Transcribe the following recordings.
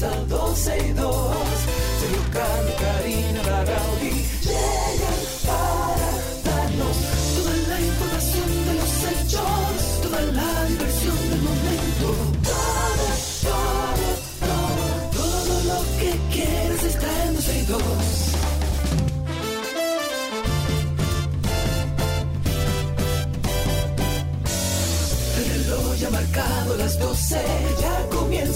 comienza 12 y 2. Sergio Carlos, Karina, Larrauri llegan para darnos toda la información de los hechos, toda la diversión del momento. Todo, todo, todo, todo lo que quieras está en 12 y 2. El reloj ya ha marcado las 12,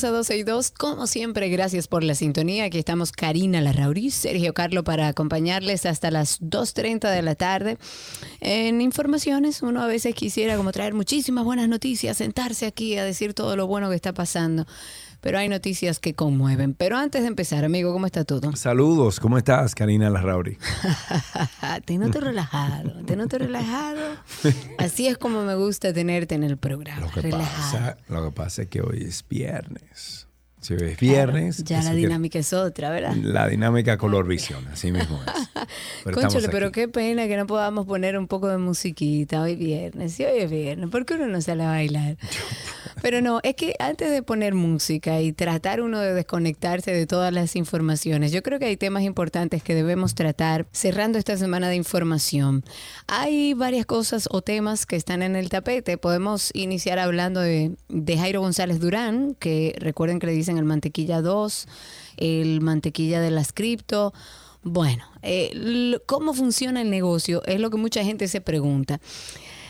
262 como siempre, gracias por la sintonía. Aquí estamos Karina Larrauri, Sergio Carlo para acompañarles hasta las 2.30 de la tarde. En informaciones, uno a veces quisiera como traer muchísimas buenas noticias, sentarse aquí a decir todo lo bueno que está pasando. Pero hay noticias que conmueven. Pero antes de empezar, amigo, ¿cómo está todo? Saludos, ¿cómo estás, Karina Larrauri? te noto relajado, te noto relajado. Así es como me gusta tenerte en el programa. Lo que, relajado. pasa, lo que pasa es que hoy es viernes. Si es viernes. Ya la dinámica es otra, ¿verdad? La dinámica color visión, así mismo es. Pero Conchole, pero qué pena que no podamos poner un poco de musiquita hoy viernes. Sí, hoy es viernes. ¿Por qué uno no sale a bailar? Pero no, es que antes de poner música y tratar uno de desconectarse de todas las informaciones, yo creo que hay temas importantes que debemos tratar cerrando esta semana de información. Hay varias cosas o temas que están en el tapete. Podemos iniciar hablando de, de Jairo González Durán, que recuerden que le dicen el mantequilla 2, el mantequilla de las cripto. Bueno, eh, ¿cómo funciona el negocio? Es lo que mucha gente se pregunta.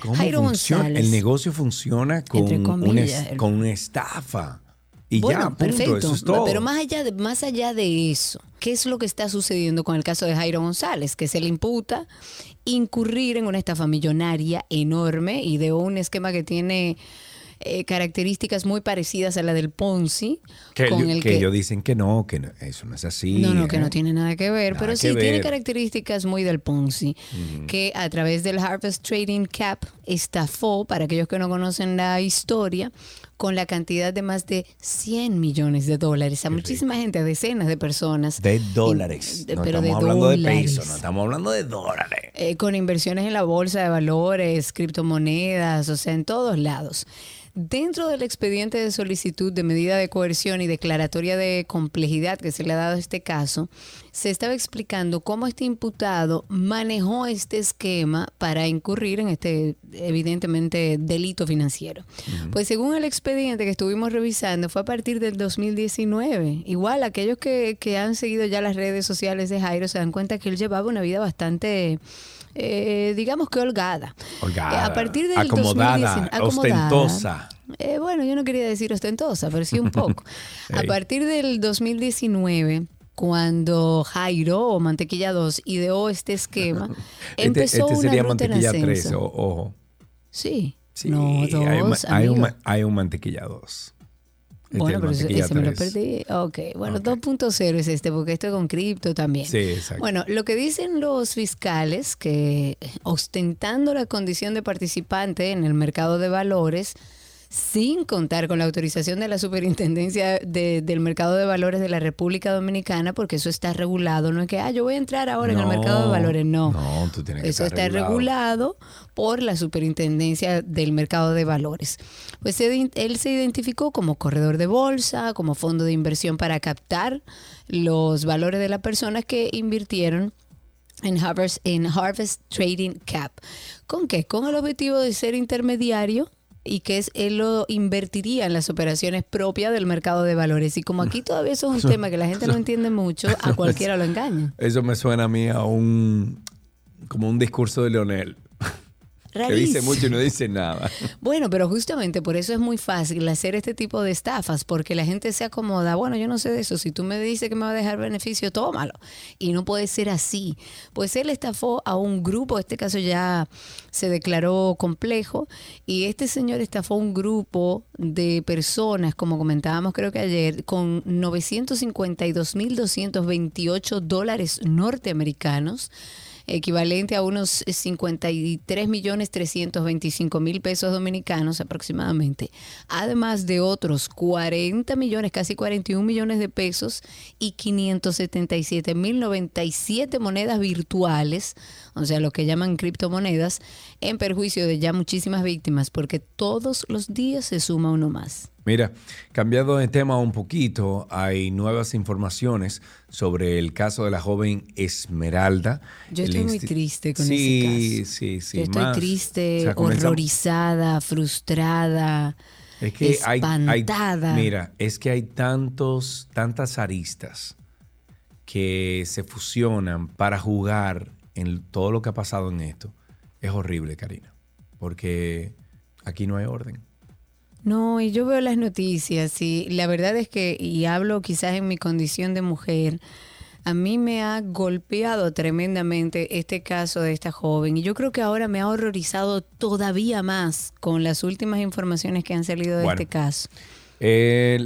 ¿Cómo Jairo funciona? González. El negocio funciona con, una, con una estafa. Y bueno, ya, punto, perfecto. eso es todo. Pero más allá, de, más allá de eso, ¿qué es lo que está sucediendo con el caso de Jairo González? Que se le imputa incurrir en una estafa millonaria enorme y de un esquema que tiene eh, características muy parecidas a la del Ponzi. que, con el que ellos dicen que no, que no- eso no es así. No, no, que ¿eh? no tiene nada que ver, Nada pero que sí tiene características muy del Ponzi, que a través del Harvest Trading Cap estafó, para aquellos que no conocen la historia, con la cantidad de más de 100 millones de dólares a muchísima gente, a decenas de personas. De dólares. De- no pero estamos de hablando de dólares. pesos, no estamos hablando de dólares. Eh, con inversiones en la bolsa de valores, criptomonedas, o sea, en todos lados. Dentro del expediente de solicitud de medida de coerción y declaratoria de complejidad que se le ha dado a este caso, se estaba explicando cómo este imputado manejó este esquema para incurrir en este, evidentemente, delito financiero. Pues según el expediente que estuvimos revisando, fue a partir del 2019. Igual, aquellos que, que han seguido ya las redes sociales de Jairo se dan cuenta que él llevaba una vida bastante eh, digamos que holgada. Holgada, Eh, a partir del acomodada, 2019 ostentosa. Eh, bueno, yo no quería decir ostentosa, pero sí un poco. A Ey. partir del 2019, cuando Jairo o Mantequilla 2 ideó este esquema, Este, empezó este una sería ruta en mantequilla ascenso. 3, o- ojo. Sí. Sí, no, dos, hay, un, hay, un, hay un mantequilla 2. Bueno, pero ese, me lo 3. perdí. Ok, bueno, Ok. 2.0 es este, porque esto es con cripto también. Sí, exacto. Bueno, lo que dicen los fiscales, que ostentando la condición de participante en el mercado de valores, sin contar con la autorización de la Superintendencia de- del Mercado de Valores de la República Dominicana, porque eso está regulado, no es que, ah, yo voy a entrar ahora en el mercado de valores, no. no, tú tienes que Eso estar está regulado. por la Superintendencia del Mercado de Valores. Pues él se identificó como corredor de bolsa, como fondo de inversión para captar los valores de las personas que invirtieron en Harvest, en Harvest Trading Cap. ¿Con qué? Con el objetivo de ser intermediario y que es, él lo invertiría en las operaciones propias del mercado de valores. Y como aquí todavía eso es un tema que la gente no entiende mucho, a cualquiera lo engaña. Eso me suena a mí a un como un discurso de Leonel. Que dice Rarísimo. mucho y no dice nada. Bueno, pero justamente por eso es muy fácil hacer este tipo de estafas, porque la gente se acomoda, bueno, yo no sé de eso, si tú me dices que me va a dejar beneficio, tómalo. Y no puede ser así. Pues él estafó a un grupo, este caso ya se declaró complejo, y este señor estafó a un grupo de personas, como comentábamos creo que ayer, con 952.228 dólares norteamericanos equivalente a unos 53 millones 325 mil pesos dominicanos aproximadamente, además de otros 40 millones, casi 41 millones de pesos y 577 mil 97 monedas virtuales, o sea, lo que llaman criptomonedas, en perjuicio de ya muchísimas víctimas, porque todos los días se suma uno más. Mira, cambiando de tema un poquito, hay nuevas informaciones sobre el caso de la joven Esmeralda. Yo estoy muy triste con ese caso. Sí, sí, Yo estoy triste, horrorizada, frustrada. Es que espantada. mira, es que hay tantos, tantas aristas que se fusionan para jugar en todo lo que ha pasado en esto. Es horrible, Karina, porque aquí no hay orden. No, y yo veo las noticias y la verdad es que, y hablo quizás en mi condición de mujer, a mí me ha golpeado tremendamente este caso de esta joven y yo creo que ahora me ha horrorizado todavía más con las últimas informaciones que han salido de este caso. Eh,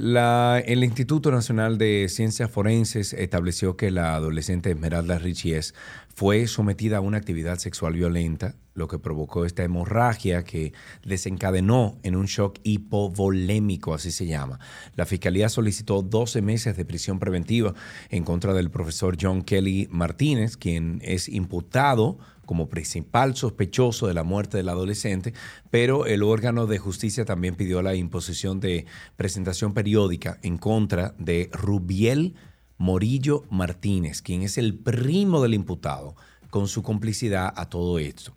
el Instituto Nacional de Ciencias Forenses estableció que la adolescente Esmeralda Richies fue sometida a una actividad sexual violenta, lo que provocó esta hemorragia que desencadenó en un shock hipovolémico, así se llama. La fiscalía solicitó 12 meses de prisión preventiva en contra del profesor John Kelly Martínez, quien es imputado como principal sospechoso de la muerte del adolescente, pero el órgano de justicia también pidió la imposición de presentación periódica en contra de Rubiel Morillo Martínez, quien es el primo del imputado, con su complicidad a todo esto.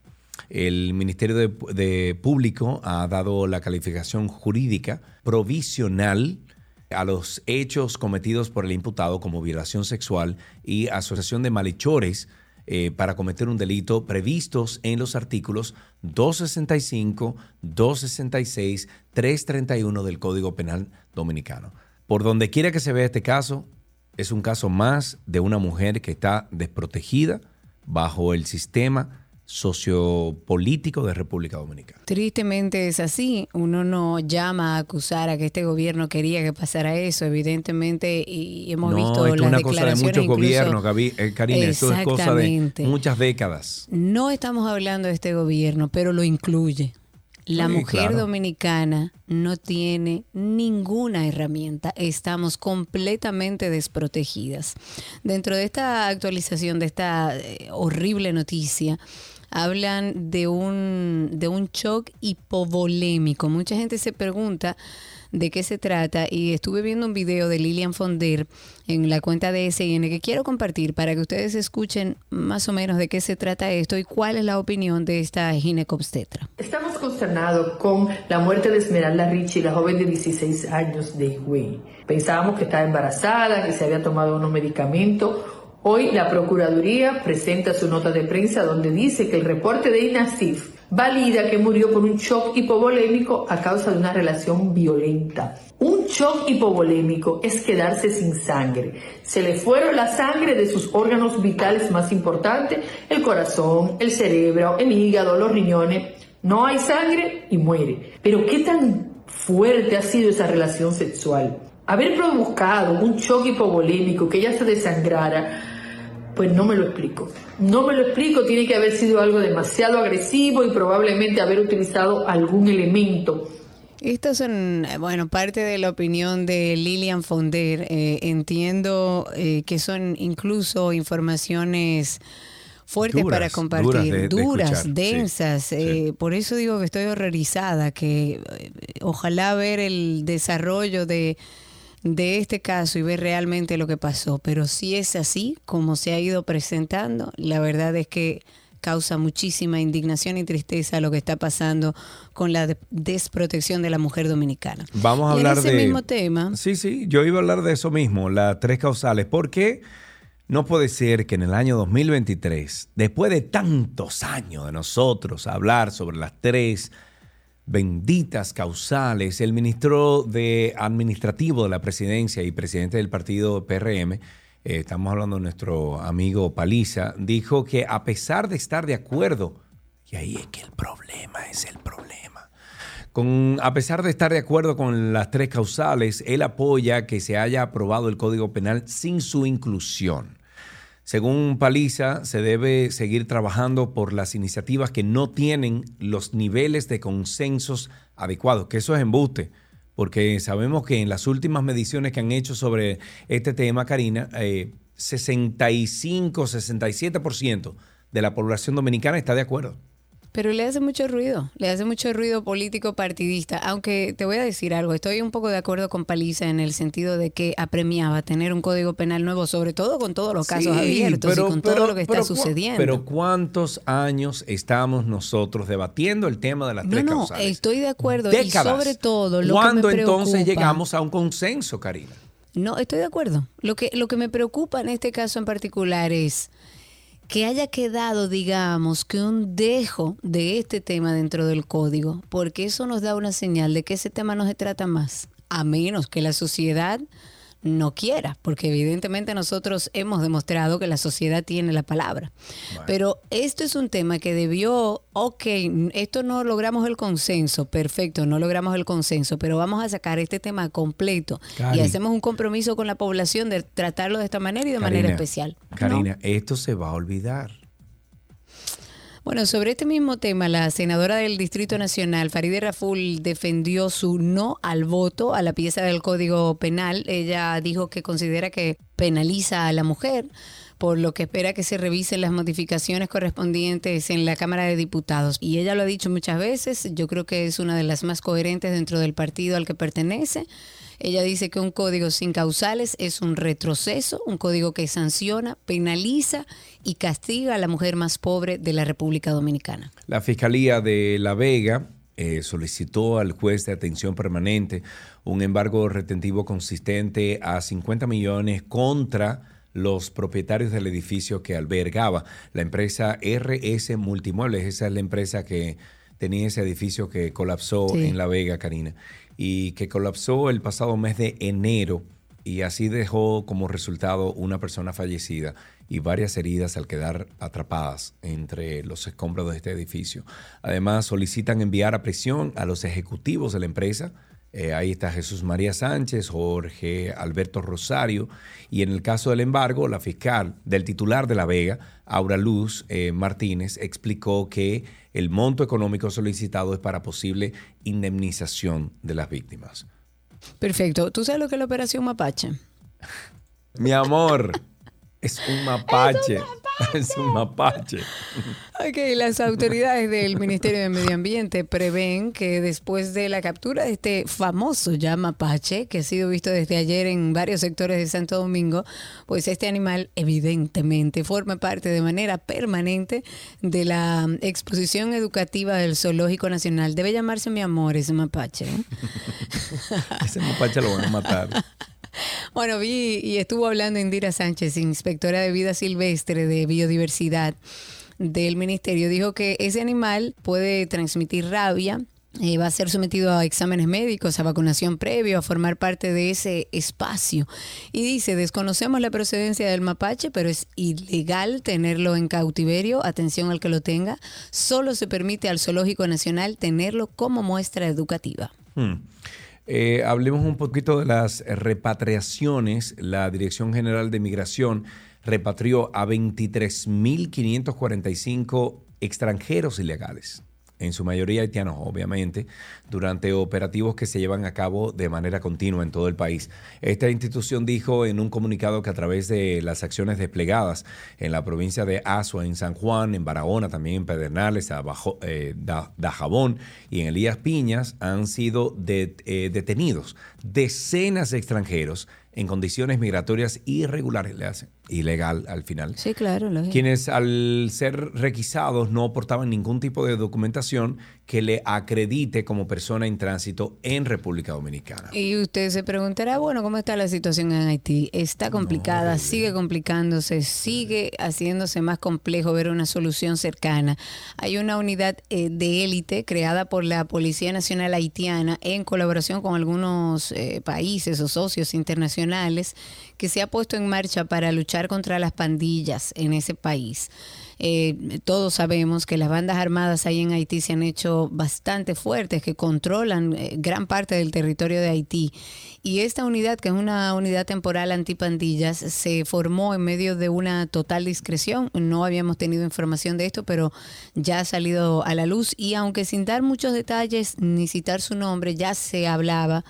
El Ministerio de, Público ha dado la calificación jurídica provisional a los hechos cometidos por el imputado como violación sexual y asociación de malhechores eh, para cometer un delito previstos en los artículos 265, 266, 331 del Código Penal Dominicano. Por donde quiera que se vea este caso, es un caso más de una mujer que está desprotegida bajo el sistema sociopolítico de República Dominicana. Tristemente es así. Uno no llama a acusar a que este gobierno quería que pasara eso, evidentemente, y hemos visto es las una cosa de muchos gobiernos, eh, Karina, esto es cosa de muchas décadas. No estamos hablando de este gobierno, pero lo incluye. La mujer dominicana no tiene ninguna herramienta. Estamos completamente desprotegidas. Dentro de esta actualización, de esta eh, horrible noticia, hablan de un, de un shock hipovolémico. Mucha gente se pregunta de qué se trata y estuve viendo un video de Lilian Fonder en la cuenta de SN que quiero compartir para que ustedes escuchen más o menos de qué se trata esto y cuál es la opinión de esta ginecobstetra. Estamos consternados con la muerte de Esmeralda Richie, la joven de 16 años de Higüey. Pensábamos que estaba embarazada, que se había tomado unos medicamentos Hoy la Procuraduría presenta su nota de prensa donde dice que el reporte de INASIF valida que murió por un shock hipovolémico a causa de una relación violenta. Un shock hipovolémico es quedarse sin sangre. Se le fueron la sangre de sus órganos vitales más importantes, el corazón, el cerebro, el hígado, los riñones. No hay sangre y muere. Pero ¿qué tan fuerte ha sido esa relación sexual? Haber provocado un shock hipovolémico, que ella se desangrara, pues no me lo explico. No me lo explico, tiene que haber sido algo demasiado agresivo y probablemente haber utilizado algún elemento. Estas son, bueno, parte de la opinión de Lilian Fonder. Eh, entiendo eh, que son incluso informaciones fuertes para compartir, duras, densas. Eh, por eso digo que estoy horrorizada, que ojalá ver el desarrollo de de este caso y ver realmente lo que pasó. Pero si es así, como se ha ido presentando, la verdad es que causa muchísima indignación y tristeza lo que está pasando con la desprotección de la mujer dominicana. Vamos a hablar ese de mismo tema. Sí, sí, yo iba a hablar de eso mismo, las tres causales. ¿Por qué no puede ser que en el año 2023, después de tantos años de nosotros hablar sobre las tres benditas causales, el ministro de Administrativo de la Presidencia y presidente del partido PRM, eh, estamos hablando de nuestro amigo Paliza, dijo que a pesar de estar de acuerdo, y ahí es que el problema es el problema, con, a pesar de estar de acuerdo con las tres causales, él apoya que se haya aprobado el Código Penal sin su inclusión. Según Paliza, se debe seguir trabajando por las iniciativas que no tienen los niveles de consensos adecuados, que eso es embuste, porque sabemos que en las últimas mediciones que han hecho sobre este tema, Karina, eh, 65, 67% de la población dominicana está de acuerdo. Pero le hace mucho ruido, le hace mucho ruido político partidista, aunque te voy a decir algo, estoy un poco de acuerdo con Paliza en el sentido de que apremiaba tener un código penal nuevo, sobre todo con todos los casos Sí, abiertos y con todo lo que está pero sucediendo. Pero ¿cuántos años estamos nosotros debatiendo el tema de las no, tres no, causales? estoy de acuerdo Décadas. y sobre todo lo ¿Cuándo que me entonces llegamos a un consenso, Karina? No, estoy de acuerdo. Lo que, lo que me preocupa en este caso en particular es que haya quedado, digamos, que un dejo de este tema dentro del código, porque eso nos da una señal de que ese tema no se trata más, a menos que la sociedad no quiera, porque evidentemente nosotros hemos demostrado que la sociedad tiene la palabra. Pero esto es un tema que debió, ok, esto no logramos el consenso, perfecto, no logramos el consenso, pero vamos a sacar este tema completo Cari. y hacemos un compromiso con la población de tratarlo de esta manera y de manera Karina, especial. ¿no? Karina, esto se va a olvidar. Bueno, sobre este mismo tema, la senadora del Distrito Nacional, Farideh Raful, defendió su no al voto a la pieza del Código Penal. Ella dijo que considera que penaliza a la mujer, por lo que espera que se revisen las modificaciones correspondientes en la Cámara de Diputados. Y ella lo ha dicho muchas veces, yo creo que es una de las más coherentes dentro del partido al que pertenece. Ella dice que un código sin causales es un retroceso, un código que sanciona, penaliza y castiga a la mujer más pobre de la República Dominicana. La Fiscalía de La Vega eh, solicitó al juez de atención permanente un embargo retentivo consistente a 50 millones contra los propietarios del edificio que albergaba la empresa RS Multimuebles. Esa es la empresa que tenía ese edificio que colapsó Sí. en La Vega, Karina, y que colapsó el pasado mes de enero y así dejó como resultado una persona fallecida y varias heridas al quedar atrapadas entre los escombros de este edificio. Además, solicitan enviar a prisión a los ejecutivos de la empresa. Eh, ahí está Jesús María Sánchez, Jorge Alberto Rosario. Y en el caso del embargo, la fiscal del titular de La Vega, Aura Luz eh, Martínez, explicó que el monto económico solicitado es para posible indemnización de las víctimas. Perfecto. ¿Tú sabes lo que es la operación Mapache? Mi amor, es un mapache. Es un mapache. Ok, las autoridades del Ministerio de Medio Ambiente prevén que después de la captura de este famoso ya mapache, que ha sido visto desde ayer en varios sectores de Santo Domingo, pues este animal evidentemente forma parte de manera permanente de la exposición educativa del Zoológico Nacional. Debe llamarse mi amor ese mapache. ¿eh? Ese mapache lo van a matar. Bueno, vi y estuvo hablando Indira Sánchez, inspectora de vida silvestre de biodiversidad del ministerio. Dijo que ese animal puede transmitir rabia. eh, va a ser sometido a exámenes médicos, a vacunación previo, a formar parte de ese espacio. Y dice, desconocemos la procedencia del mapache, pero es ilegal tenerlo en cautiverio, atención al que lo tenga. Solo se permite al Zoológico Nacional tenerlo como muestra educativa. Hmm. Eh, hablemos un poquito de las repatriaciones. La Dirección General de Migración repatrió a 23.545 extranjeros ilegales, en su mayoría haitianos, obviamente, durante operativos que se llevan a cabo de manera continua en todo el país. Esta institución dijo en un comunicado que a través de las acciones desplegadas en la provincia de Azua, en San Juan, en Barahona, también en Pedernales, Abajo, eh, Da- Dajabón y en Elías Piñas han sido eh, detenidos decenas de extranjeros en condiciones migratorias irregulares, le hacen ilegal al final Sí, claro. lógico. quienes al ser requisados no aportaban ningún tipo de documentación que le acredite como persona en tránsito en República Dominicana. Y usted se preguntará, bueno, ¿cómo está la situación en Haití? Está complicada, sigue complicándose, sigue haciéndose más complejo ver una solución cercana. Hay una unidad eh, de élite creada por la Policía Nacional Haitiana en colaboración con algunos eh, países o socios internacionales que se ha puesto en marcha para luchar contra las pandillas en ese país. eh, todos sabemos que las bandas armadas ahí en Haití se han hecho bastante fuertes, que controlan eh, gran parte del territorio de Haití. Y esta unidad, que es una unidad temporal antipandillas, se formó en medio de una total discreción. No habíamos tenido información de esto, pero ya ha salido a la luz. Y aunque sin dar muchos detalles ni citar su nombre, ya se hablaba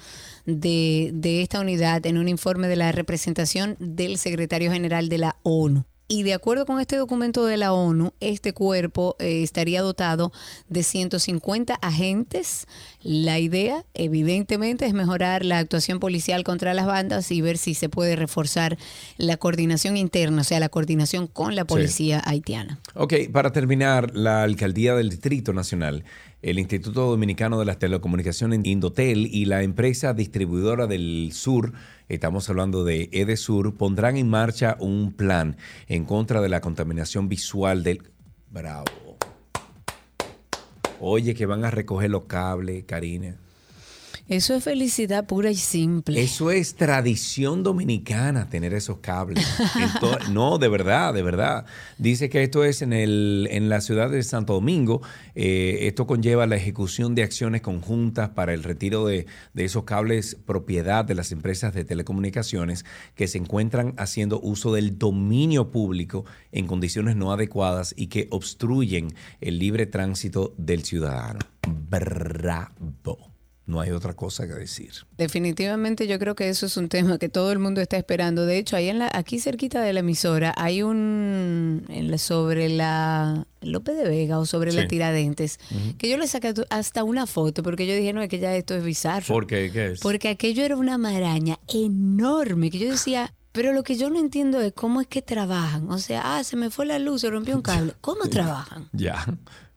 de, de esta unidad en un informe de la representación del secretario general de la ONU. Y de acuerdo con este documento de la ONU, este cuerpo eh, estaría dotado de 150 agentes. La idea, evidentemente, es mejorar la actuación policial contra las bandas y ver si se puede reforzar la coordinación interna, o sea, la coordinación con la policía haitiana. Ok, para terminar, la alcaldía del Distrito Nacional el Instituto Dominicano de las Telecomunicaciones Indotel y la empresa distribuidora del Sur, estamos hablando de Edesur, pondrán en marcha un plan en contra de la contaminación visual del... Bravo. Oye, que van a recoger los cables, Karina. Eso es felicidad pura y simple. Eso es tradición dominicana, tener esos cables. Entonces, no, de verdad, de verdad. Dice que esto es en, el, en la ciudad de Santo Domingo. Eh, esto conlleva la ejecución de acciones conjuntas para el retiro de, de esos cables propiedad de las empresas de telecomunicaciones que se encuentran haciendo uso del dominio público en condiciones no adecuadas y que obstruyen el libre tránsito del ciudadano. Bravo. No hay otra cosa que decir. Definitivamente yo creo que eso es un tema que todo el mundo está esperando. De hecho, ahí en la, aquí cerquita de la emisora hay un en la- sobre la López de Vega o sobre la Tiradentes, que yo le saqué hasta una foto porque yo dije, no, es que ya esto es bizarro. ¿Por qué? ¿Qué es? Porque aquello era una maraña enorme que yo decía, pero lo que yo no entiendo es cómo es que trabajan. O sea, ah, se me fue la luz, se rompió un cable. ¿Cómo trabajan? Ya,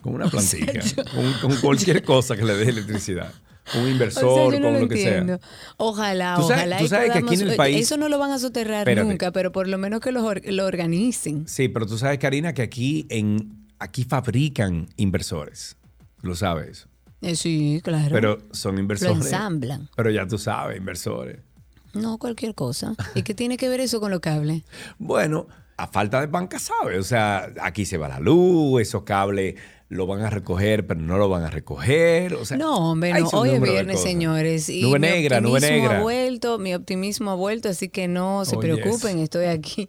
con una plantilla, con, con cualquier cosa que le dé electricidad. Un O sea, inversor, yo no con lo lo que sea. Ojalá, Tú sabes- ojalá. tú sabes que aquí en el país- Eso no lo van a soterrar Espérate. nunca, pero por lo menos que lo, lo organicen. Sí, pero tú sabes, Karina, que aquí, en, aquí fabrican inversores. Lo sabes. Eh, sí, claro. Pero son lo inversores. ensamblan. Pero ya tú sabes, inversores. No, cualquier cosa. ¿Y qué tiene que ver eso con los cables? Bueno, a falta de banca, ¿sabes? O sea, aquí se va la luz, esos cables lo van a recoger, pero no lo van a recoger. O sea, No, hombre, no. Hoy es viernes, señores. Y Nube mi negra, nube optimismo negra. ha vuelto, mi optimismo ha vuelto, así que no se Oh, preocupen, yes. estoy aquí.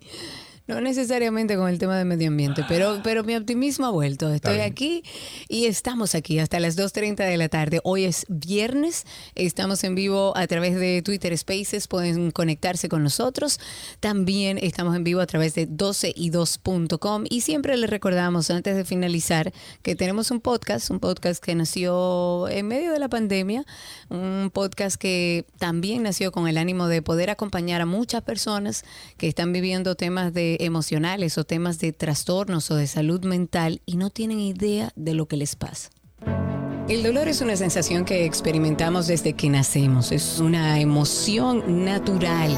No necesariamente con el tema de medio ambiente, pero, pero mi optimismo ha vuelto. Estoy aquí y estamos aquí hasta las 2.30 de la tarde. Hoy es viernes, estamos en vivo a través de Twitter Spaces, pueden conectarse con nosotros. También estamos en vivo a través de 12y2.com y siempre les recordamos antes de finalizar que tenemos un podcast, un podcast que nació en medio de la pandemia, un podcast que también nació con el ánimo de poder acompañar a muchas personas que están viviendo temas de emocionales o temas de trastornos o de salud mental y no tienen idea de lo que les pasa. El dolor es una sensación que experimentamos desde que nacemos, es una emoción natural.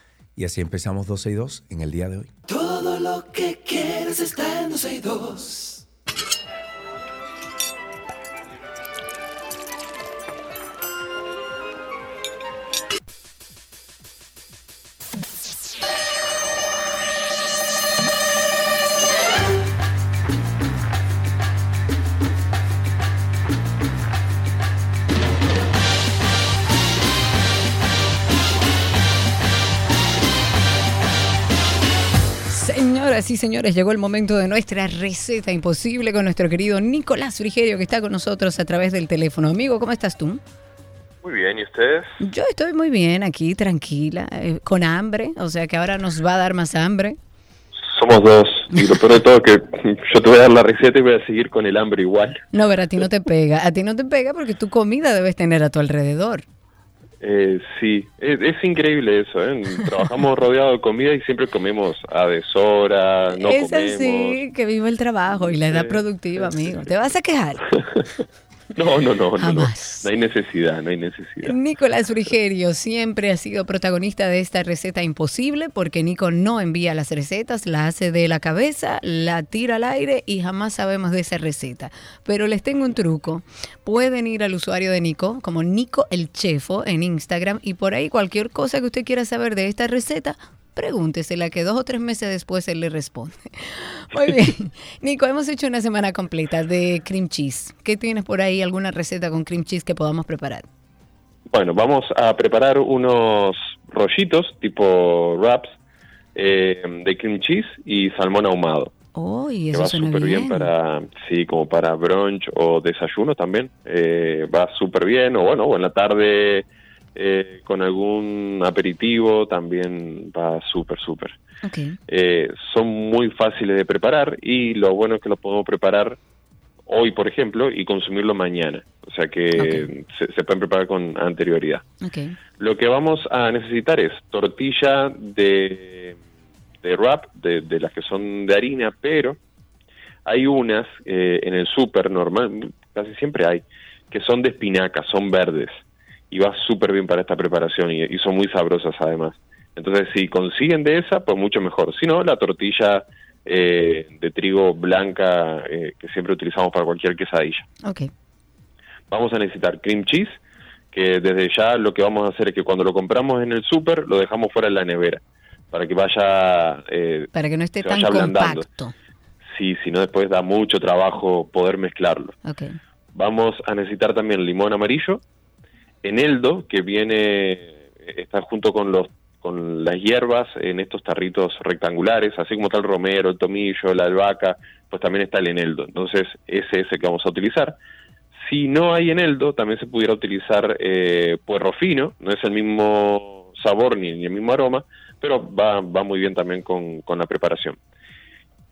y así empezamos 12 y 2 en el día de hoy. Todo lo que quieres está en 12 y 2. Y señores, llegó el momento de nuestra receta imposible con nuestro querido Nicolás Frigerio que está con nosotros a través del teléfono. Amigo, ¿cómo estás tú? Muy bien, ¿y ustedes? Yo estoy muy bien aquí, tranquila, eh, con hambre, o sea que ahora nos va a dar más hambre. Somos dos. Y lo peor de todo que yo te voy a dar la receta y voy a seguir con el hambre igual. No, pero a ti no te pega. A ti no te pega porque tu comida debes tener a tu alrededor. Eh, sí, es, es increíble eso. ¿eh? Trabajamos rodeado de comida y siempre comemos a deshora, no es comemos. así, que vive el trabajo y la edad Sí, productiva, amigo. ¿Te vas a quejar? No, no, no, no, no. Jamás. No hay necesidad, no hay necesidad. Nicolás Frigerio siempre ha sido protagonista de esta receta imposible porque Nico no envía las recetas, la hace de la cabeza, la tira al aire y jamás sabemos de esa receta. Pero les tengo un truco. Pueden ir al usuario de Nico como Nico el Chefo en Instagram y por ahí cualquier cosa que usted quiera saber de esta receta, pregúntesela que dos o tres meses después él le responde. Muy bien. Nico, hemos hecho una semana completa de cream cheese. ¿Qué tienes por ahí? ¿Alguna receta con cream cheese que podamos preparar? Bueno, vamos a preparar unos rollitos tipo wraps eh, de cream cheese y salmón ahumado. Oh, y que eso va suena súper bien. para, sí, como para brunch o desayuno también. Eh, va súper bien, o bueno, o en la tarde eh, con algún aperitivo también va súper, súper. Eh, son muy fáciles de preparar y lo bueno es que lo podemos preparar hoy, por ejemplo, y consumirlo mañana. O sea que se, se pueden preparar con anterioridad. Lo que vamos a necesitar es tortilla de, de wrap, de, de las que son de harina, pero hay unas eh, en el súper normal, casi siempre hay, que son de espinaca, son verdes, y va súper bien para esta preparación y, y son muy sabrosas además. Entonces, si consiguen de esa, pues mucho mejor. Si no, la tortilla eh, de trigo blanca eh, que siempre utilizamos para cualquier quesadilla Ok. vamos a necesitar cream cheese, que desde ya lo que vamos a hacer es que cuando lo compramos en el súper lo dejamos fuera de la nevera, para que vaya... eh, Para que no esté tan ablandando. compacto. Sí, si no después da mucho trabajo poder mezclarlo. Vamos a necesitar también limón amarillo, eneldo, que viene, está junto con los con las hierbas en estos tarritos rectangulares, así como está el romero, el tomillo, la albahaca, pues también está el eneldo. Entonces, ese es el que vamos a utilizar. Si no hay eneldo, también se pudiera utilizar eh, puerro fino, no es el mismo sabor ni, ni el mismo aroma, pero va, va muy bien también con, con la preparación.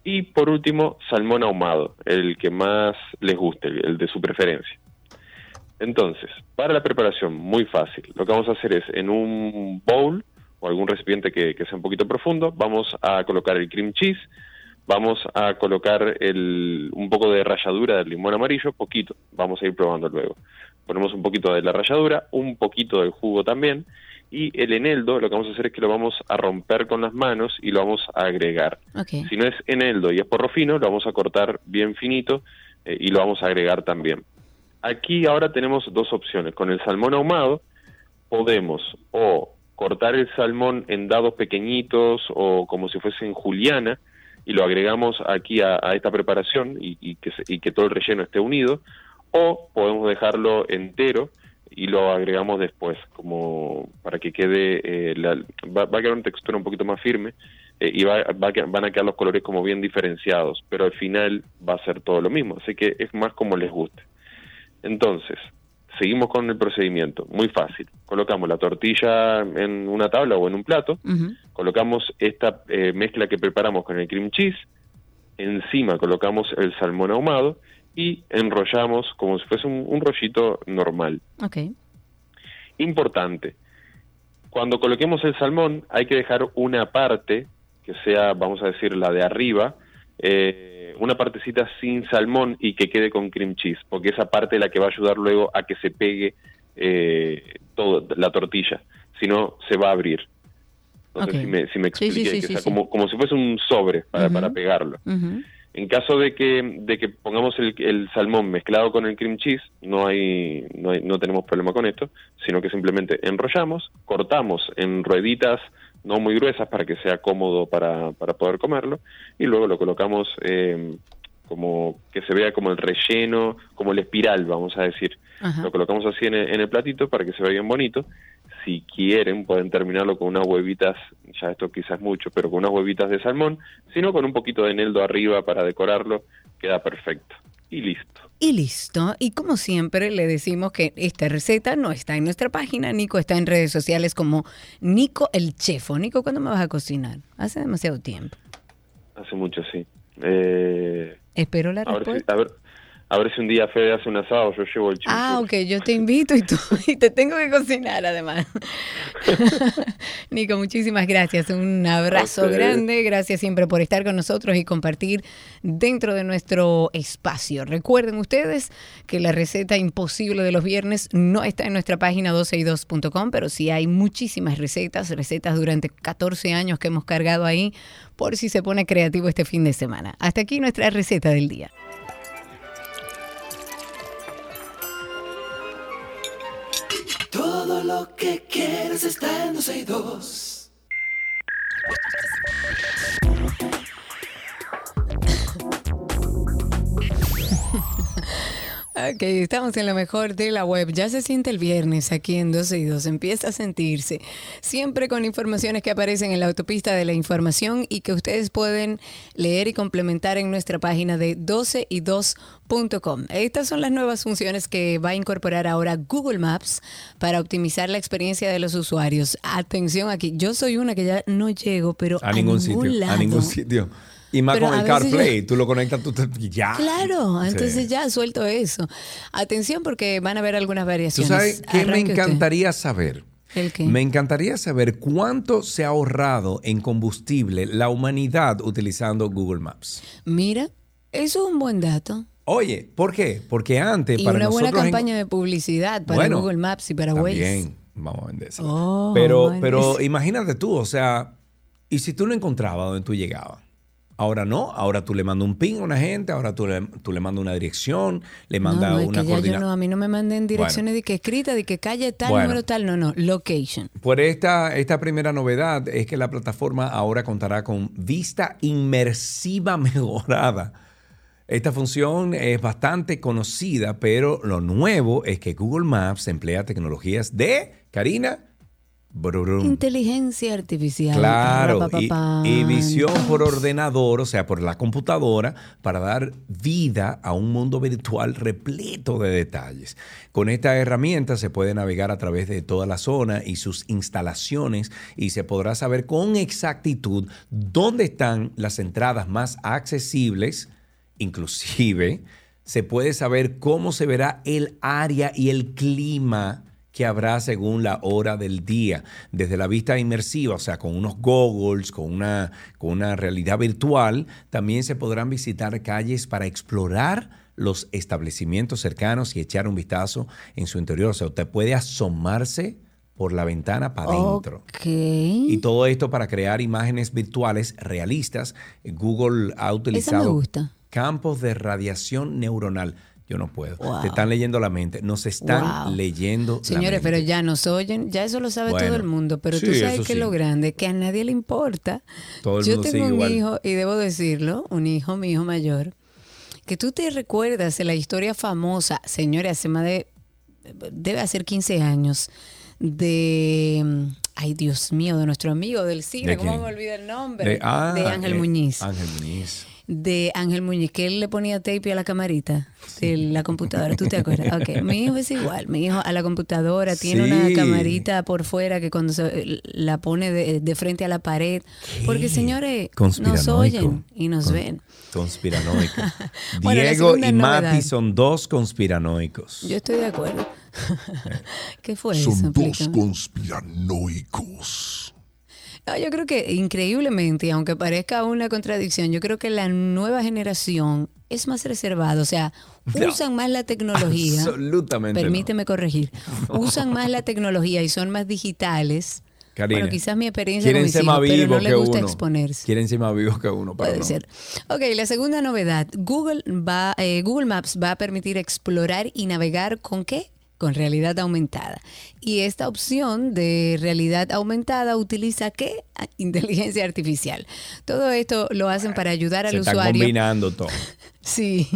Y por último, salmón ahumado, el que más les guste, el de su preferencia. Entonces, para la preparación, muy fácil. Lo que vamos a hacer es, en un bowl o algún recipiente que, que sea un poquito profundo, vamos a colocar el cream cheese, vamos a colocar el, un poco de ralladura del limón amarillo, poquito, vamos a ir probando luego. Ponemos un poquito de la ralladura, un poquito del jugo también, y el eneldo lo que vamos a hacer es que lo vamos a romper con las manos y lo vamos a agregar. Si no es eneldo y es porro fino, lo vamos a cortar bien finito eh, y lo vamos a agregar también. Aquí ahora tenemos dos opciones. Con el salmón ahumado podemos o cortar el salmón en dados pequeñitos o como si fuese en juliana y lo agregamos aquí a, a esta preparación y, y que se- y que todo el relleno esté unido o podemos dejarlo entero y lo agregamos después como para que quede eh, la- va, a quedar una textura un poquito más firme eh, y va, va van a quedar los colores como bien diferenciados pero al final va a ser todo lo mismo así que es más como les guste entonces seguimos con el procedimiento muy fácil colocamos la tortilla en una tabla o en un plato colocamos esta eh, mezcla que preparamos con el cream cheese, encima colocamos el salmón ahumado y enrollamos como si fuese un, un rollito normal. Ok. Importante, cuando coloquemos el salmón hay que dejar una parte que sea, vamos a decir, la de arriba, eh, una partecita sin salmón y que quede con cream cheese, porque esa parte es la que va a ayudar luego a que se pegue eh, todo, la tortilla, si no se va a abrir. No Ok. sé si me, si me Sí, sí, expliqué, sí, que sea. Como, como si fuese un sobre para, para pegarlo. En caso de que, de que pongamos el, el salmón mezclado con el cream cheese, no hay, no hay- no tenemos problema con esto, sino que simplemente enrollamos, cortamos en rueditas no muy gruesas para que sea cómodo para, para poder comerlo, y luego lo colocamos eh, como que se vea como el relleno, como el espiral, vamos a decir. Ajá. Lo colocamos así en el, en el platito para que se vea bien bonito. si quieren, pueden terminarlo con unas huevitas, ya esto quizás mucho, pero con unas huevitas de salmón, sino con un poquito de eneldo arriba para decorarlo, queda perfecto. Y listo. Y listo. Y como siempre le decimos que esta receta no está en nuestra página. Nico está en redes sociales como Nico el Chefo. Nico, ¿cuándo me vas a cocinar? Hace demasiado tiempo. Hace mucho, sí. Eh, Espero la a, ver si, respuesta. a, ver, a ver si un día Fede hace un asado, yo llevo el chimichurri. Ah, ok, yo te invito y, tú, y te tengo que cocinar además. Nico, muchísimas gracias. Un abrazo grande. Gracias siempre por estar con nosotros y compartir dentro de nuestro espacio. Recuerden ustedes que la receta imposible de los viernes no está en nuestra página 12y2.com, pero sí hay muchísimas recetas, recetas durante 14 años que hemos cargado ahí por si se pone creativo este fin de semana. Hasta aquí nuestra receta del día. Todo lo que quieras está en 12 y 2. Ok, estamos en lo mejor de la web. Ya se siente el viernes aquí en 12 y 2. Empieza a sentirse. Siempre con informaciones que aparecen en la autopista de la información y que ustedes pueden leer y complementar en nuestra página de 12y2.com. Estas son las nuevas funciones que va a incorporar ahora Google Maps para optimizar la experiencia de los usuarios. Atención aquí. Yo soy una que ya no llego, pero A ningún sitio. lado. A ningún sitio. Y más Pero con el CarPlay, yo- tú lo conectas, tú te, ya. Claro, Sí. entonces ya suelto eso. Atención porque van a haber algunas ¿Tú variaciones. sabes qué me usted. encantaría saber? ¿El qué? Me encantaría saber cuánto se ha ahorrado en combustible la humanidad utilizando Google Maps. Mira, eso es un buen dato. Oye, ¿por qué? Porque antes Y para una buena en- campaña de publicidad para Bueno, Google Maps y para Waze. También, vamos a vender eso. Oh, pero, pero imagínate tú, o sea, y si tú no encontrabas donde tú llegabas. Ahora no, ahora tú le mandas un ping a una gente, ahora tú le, tú le mandas una dirección, le No, mandas no, es una que coordinación. no, a mí no me manden direcciones de que escrita, de que calle tal, Bueno. número tal, no, no, location. Por esta, esta primera novedad es que la plataforma ahora contará con vista inmersiva mejorada. Esta función es bastante conocida, pero lo nuevo es que Google Maps emplea tecnologías de, Karina, Brurum. Inteligencia artificial. Claro, y, y visión por ordenador, o sea, por la computadora, para dar vida a un mundo virtual repleto de detalles. Con esta herramienta se puede navegar a través de toda la zona y sus instalaciones y se podrá saber con exactitud dónde están las entradas más accesibles, inclusive se puede saber cómo se verá el área y el clima que habrá según la hora del día, desde la vista inmersiva, o sea, con unos goggles, con una, con una realidad virtual, también se podrán visitar calles para explorar los establecimientos cercanos y echar un vistazo en su interior. O sea, usted puede asomarse por la ventana para adentro. Y todo esto para crear imágenes virtuales realistas. Google ha utilizado gusta. campos de radiación neuronal. Yo no puedo. Wow. Te están leyendo la mente. Nos están Wow. leyendo Señores, la mente. pero ya nos oyen, ya eso lo sabe Bueno, todo el mundo, pero tú sí, sabes eso que sí. lo grande, que a nadie le importa. Todo el Yo mundo tengo un igual. hijo, y debo decirlo, un hijo, mi hijo mayor, que tú te recuerdas de la historia famosa, señores, hace más de, debe hacer 15 años, de, ay Dios mío, de nuestro amigo del cine, ¿De ¿cómo quién? me olvida el nombre? De, ah, de Ángel eh, Muñiz. Ángel Muñiz. De Ángel Muñiz, que él le ponía tape a la camarita de la computadora. ¿Tú te acuerdas? Ok, mi hijo es igual. Mi hijo a la computadora tiene Sí. una camarita por fuera que cuando se, la pone de, de frente a la pared. Porque, señores, nos oyen y nos Con- ven. Conspiranoico. Bueno, Diego y Mati novedad. son dos conspiranoicos. Yo estoy de acuerdo. ¿Qué fue Son eso? dos Explícame. conspiranoicos. No, yo creo que increíblemente, aunque parezca una contradicción, yo creo que la nueva generación es más reservada. O sea, No. usan más la tecnología. Absolutamente no. Permíteme corregir. Usan más la tecnología y son más digitales. Karina, bueno, quizás mi experiencia con mis ser hijos, más pero no les gusta uno. exponerse. Quieren ser más vivos que uno, pero Puede no. ser. Ok, la segunda novedad. Google, va, eh, Google Maps va a permitir explorar y navegar con qué? Con realidad aumentada. Y esta opción de realidad aumentada utiliza qué? Inteligencia artificial. Todo esto lo hacen para ayudar al Se está usuario. combinando todo. Sí,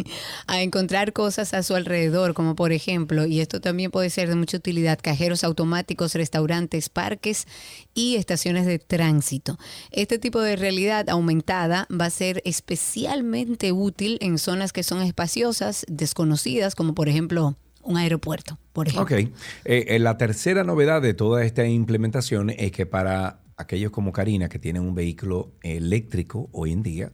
a encontrar cosas a su alrededor, como por ejemplo, y esto también puede ser de mucha utilidad, cajeros automáticos, restaurantes, parques y estaciones de tránsito. Este tipo de realidad aumentada va a ser especialmente útil en zonas que son espaciosas, desconocidas, como por ejemplo un aeropuerto, por ejemplo. Ok. Eh, eh, la tercera novedad de toda esta implementación es que para aquellos como Karina que tienen un vehículo eléctrico hoy en día,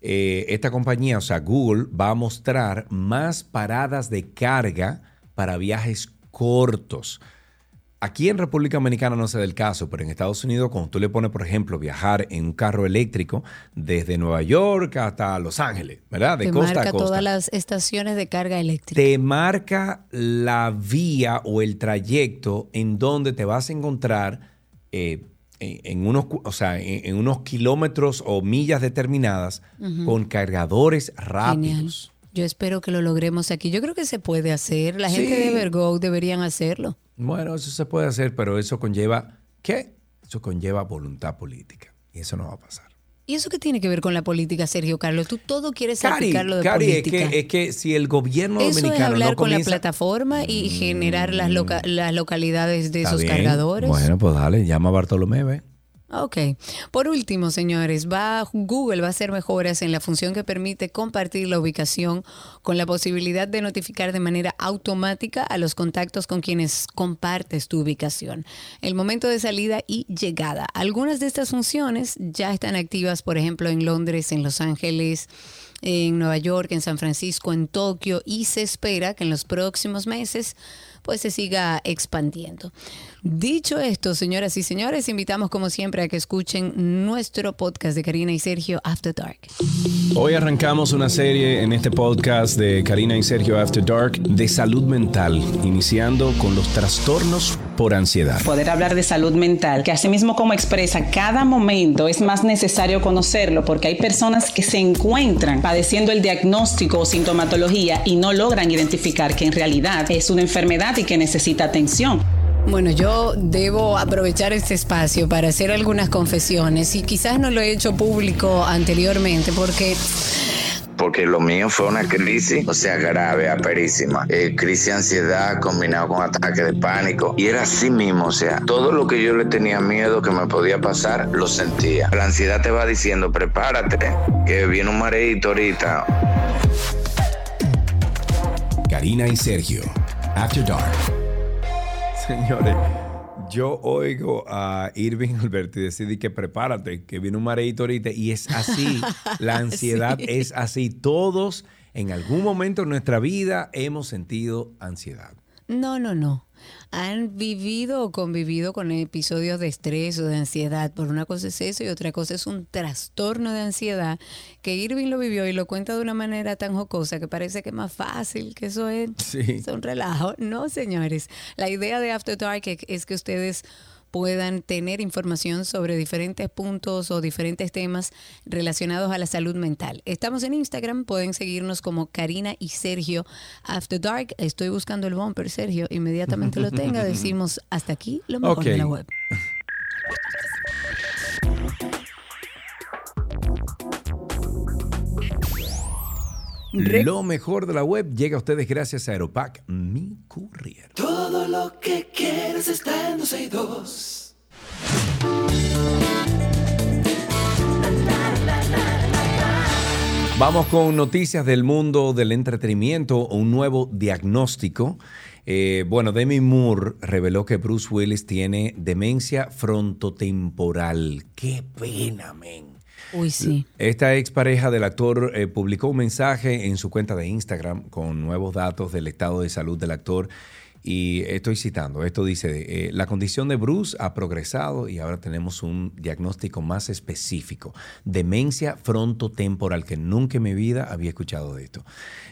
eh, esta compañía, o sea, Google, va a mostrar más paradas de carga para viajes cortos. Aquí en República Dominicana no se da el caso, pero en Estados Unidos, cuando tú le pones, por ejemplo, viajar en un carro eléctrico desde Nueva York hasta Los Ángeles, ¿verdad? De Te costa marca a costa todas las estaciones de carga eléctrica. te marca la vía o el trayecto en donde te vas a encontrar eh, en, en unos, o sea, en, en unos kilómetros o millas determinadas con cargadores Genial. Yo espero que lo logremos aquí. Yo creo que se puede hacer. La gente de Vergo deberían hacerlo. Bueno, eso se puede hacer, pero eso conlleva, ¿qué? Eso conlleva voluntad política. Y eso no va a pasar. ¿Y eso qué tiene que ver con la política, Sergio Carlos? Tú todo quieres Cari, salpicarlo de Cari, es política. que, es que si el gobierno Eso es dominicano hablar no con la plataforma y generar las, loca- las localidades de Está esos bien. cargadores. Bueno, pues dale, llama a Bartolomé, ve. Ok. Por último, señores, va Google va a hacer mejoras en la función que permite compartir la ubicación con la posibilidad de notificar de manera automática a los contactos con quienes compartes tu ubicación. El momento de salida y llegada. Algunas de estas funciones ya están activas, por ejemplo, en Londres, en Los Ángeles, en Nueva York, en San Francisco, en Tokio y se espera que en los próximos meses pues se siga expandiendo. Dicho esto, señoras y señores, invitamos como siempre a que escuchen nuestro podcast de Karina y Sergio After Dark. Hoy arrancamos una serie en este podcast de Karina y Sergio After Dark de salud mental, iniciando con los trastornos por ansiedad. poder hablar de salud mental, que asimismo como expresa cada momento es más necesario conocerlo porque hay personas que se encuentran padeciendo el diagnóstico o sintomatología y no logran identificar que en realidad es una enfermedad y que necesita atención. Bueno, yo debo aprovechar este espacio para hacer algunas confesiones y quizás no lo he hecho público anteriormente porque porque lo mío fue una crisis, o sea, grave, aperísima. Eh, crisis de ansiedad combinado con ataque de pánico. Y era así mismo, o sea, todo lo que yo le tenía miedo que me podía pasar, lo sentía. La ansiedad te va diciendo, prepárate, que viene un mareito ahorita. Karina y Sergio After Dark. Señores, yo oigo a Irving Alberti decir que prepárate, que viene un mareito ahorita. Y es así. La ansiedad Sí. es así. Todos en algún momento en nuestra vida hemos sentido ansiedad. No, no, no. Han vivido o convivido con episodios de estrés o de ansiedad. Por una cosa es eso y otra cosa es un trastorno de ansiedad que Irving lo vivió y lo cuenta de una manera tan jocosa que parece que es más fácil, que eso es, Sí. es un relajo. No, señores. La idea de After Dark es- es que ustedes puedan tener información sobre diferentes puntos o diferentes temas relacionados a la salud mental. Estamos en Instagram, pueden seguirnos como Karina y Sergio After Dark. Estoy buscando el bumper, Sergio, inmediatamente lo tenga, decimos hasta aquí lo mejor de la web. Re- Lo mejor de la web llega a ustedes gracias a Aeropack, mi courier. Todo lo que quieres está en 262. Vamos con noticias del mundo del entretenimiento, un nuevo diagnóstico. Eh, bueno, Demi Moore reveló que Bruce Willis tiene demencia frontotemporal. ¡Qué pena, men! Uy, sí. Esta expareja del actor eh, publicó un mensaje en su cuenta de Instagram con nuevos datos del estado de salud del actor. Y estoy citando, esto dice, eh, la condición de Bruce ha progresado y ahora tenemos un diagnóstico más específico, demencia frontotemporal, que nunca en mi vida había escuchado de esto.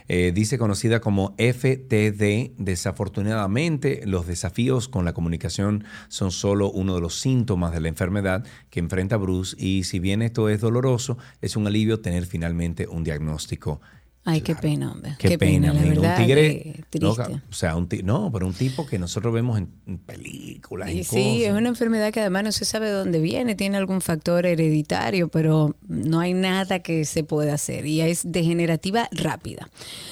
Eh, dice conocida como FTD, desafortunadamente los desafíos con la comunicación son solo uno de los síntomas de la enfermedad que enfrenta Bruce y si bien esto es doloroso, es un alivio tener finalmente un diagnóstico Ay, qué pena, hombre. Qué, pena, la men. verdad. un tigre. triste. o sea, un ti- no, pero un tipo que nosotros vemos en, en películas. Y en sí, es una enfermedad que además no se sabe de dónde viene, tiene algún factor hereditario, pero no hay nada que se pueda hacer y es degenerativa rápida.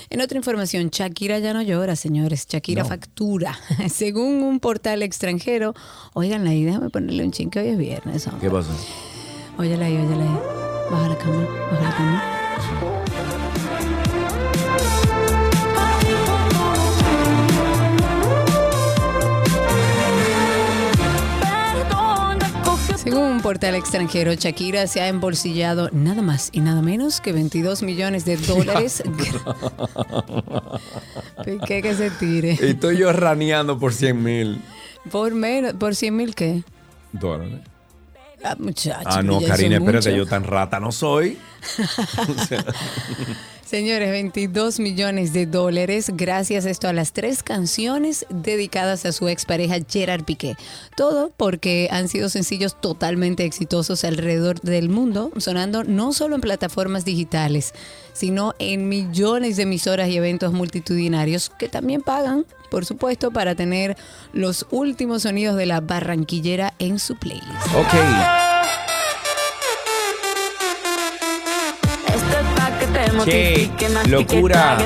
En otra información, Shakira ya no llora, señores, Shakira No. factura. Según un portal extranjero, oigan ahí, déjame ponerle un chin que hoy es viernes. hombre. ¿Qué pasó? Óyala ahí, óyala ahí. Baja la cama, baja la cama. Según un portal extranjero, Shakira se ha embolsillado nada más y nada menos que 22 millones de dólares. ¿Qué que se tire? Estoy yo raneando por 100 mil Por menos, por 100 mil qué? dólares. Ah, muchacho. Ah, no, Karina, es espérate, mucho. yo tan rata no soy. Señores, 22 millones de dólares gracias esto a las tres canciones dedicadas a su expareja Gerard Piqué. Todo porque han sido sencillos totalmente exitosos alrededor del mundo, sonando no solo en plataformas digitales, sino en millones de emisoras y eventos multitudinarios que también pagan, por supuesto, para tener los últimos sonidos de la barranquillera en su playlist. Ok. Qué locura.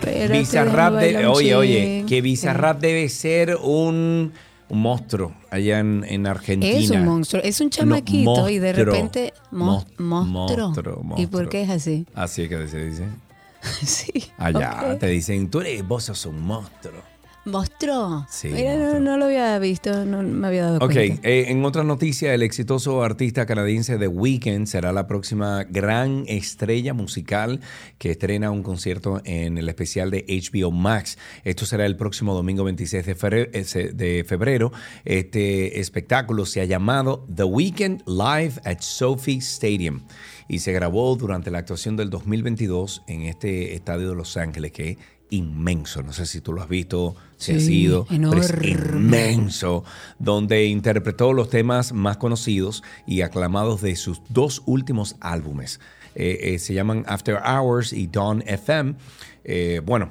Que Bizarrap de- oye, oye, que Bizarrap debe ser un, un monstruo allá en, en Argentina. Es un monstruo, es un chamaquito y de repente mo- Mo- monstruo. monstruo, ¿Y por qué es así? Así es que se dice. sí. Allá ok. te dicen, tú eres, vos sos un monstruo. Monstruo. Sí, Mira, no, no lo había visto, no me había dado Ok, cuenta. eh, en otra noticia, el exitoso artista canadiense The Weeknd será la próxima gran estrella musical que estrena un concierto en el especial de HBO Max. Esto será el próximo domingo 26 de febrero. De febrero. Este espectáculo se ha llamado The Weeknd Live at Sophie Stadium y se grabó durante la actuación del 2022 en este estadio de Los Ángeles que inmenso. No sé si tú lo has visto, si has Sí, ido, pero es inmenso, donde interpretó los temas más conocidos y aclamados de sus dos últimos álbumes. Eh, eh, se llaman After Hours y Dawn FM. Eh, bueno,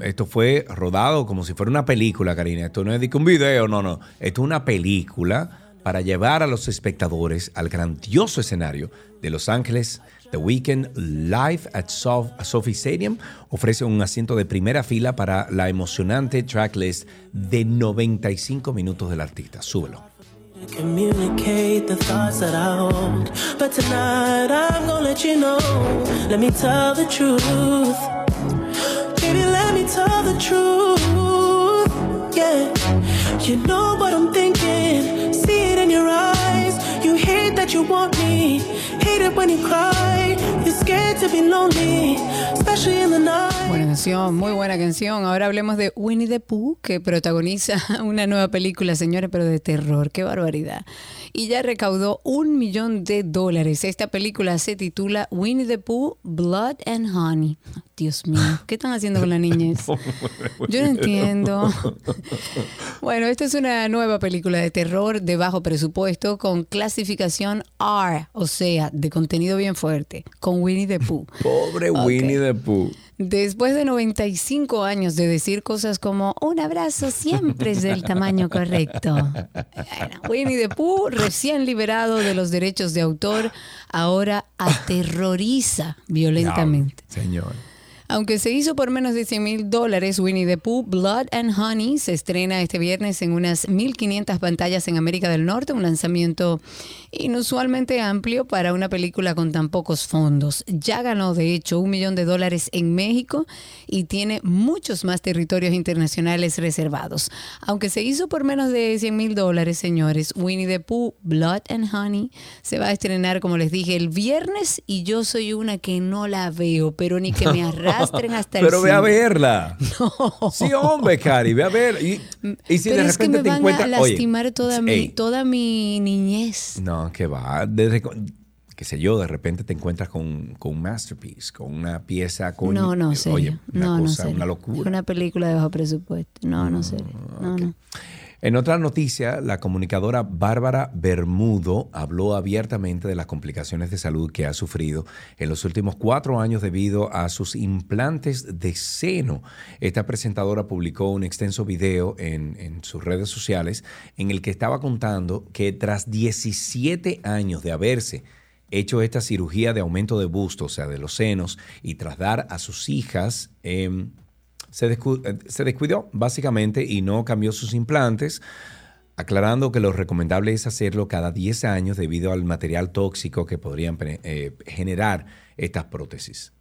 esto fue rodado como si fuera una película, Karina. Esto no es de un video, no, no. Esto es una película para llevar a los espectadores al grandioso escenario de Los Ángeles. The Weeknd Live at Sophie Stadium ofrece un asiento de primera fila para la emocionante tracklist de 95 minutos del artista. Súbelo. You know what I'm thinking. See it in your eyes. You want me. Hate it when you cry. You're scared to be lonely. Especially in the night. Buena canción, muy buena canción. Ahora hablemos de Winnie the Pooh, que protagoniza una nueva película, señores, pero de terror. Qué barbaridad. Y ya recaudó un millón de dólares. Esta película se titula Winnie the Pooh, Blood and Honey. Dios mío, ¿qué están haciendo con la niñez? Yo no entiendo. Bueno, esta es una nueva película de terror de bajo presupuesto con clasificación R, o sea, de contenido bien fuerte, con Winnie the Pooh. Pobre Ok. Winnie the Pooh. Después de 95 años de decir cosas como un abrazo siempre es del tamaño correcto. Bueno, Winnie the Pooh, recién liberado de los derechos de autor, ahora aterroriza violentamente. Señor. Aunque se hizo por menos de 100 mil dólares, Winnie the Pooh Blood and Honey se estrena este viernes en unas 1.500 pantallas en América del Norte, un lanzamiento inusualmente amplio para una película con tan pocos fondos. Ya ganó, de hecho, un millón de dólares en México y tiene muchos más territorios internacionales reservados. Aunque se hizo por menos de 100 mil dólares, señores, Winnie the Pooh Blood and Honey se va a estrenar, como les dije, el viernes y yo soy una que no la veo, pero ni que me arrastren hasta el Pero ve a cine. verla. Sí, hombre, Cari, ve a ver. Y, y si Pero de es que repente me te van encuentras. a oye, lastimar toda, mi, toda mi niñez. No, que va. De reco- qué sé yo, de repente te encuentras con, con un masterpiece, con una pieza, con. no, no, serio. Oye, una no, no, cosa, serio. una Es locura. una película de bajo presupuesto. No, no, serio. No, no. En otra noticia, la comunicadora Bárbara Bermudo habló abiertamente de las complicaciones de salud que ha sufrido en los últimos cuatro años debido a sus implantes de seno. Esta presentadora publicó un extenso video en, sus redes sociales en el que estaba contando que tras 17 años de haberse hecho esta cirugía de aumento de busto, o sea, de los senos, y tras dar a sus hijas... em, se, descu- eh, se descuidó básicamente y no cambió sus implantes, aclarando que lo recomendable es hacerlo cada 10 años debido al material tóxico que podrían eh, generar estas prótesis.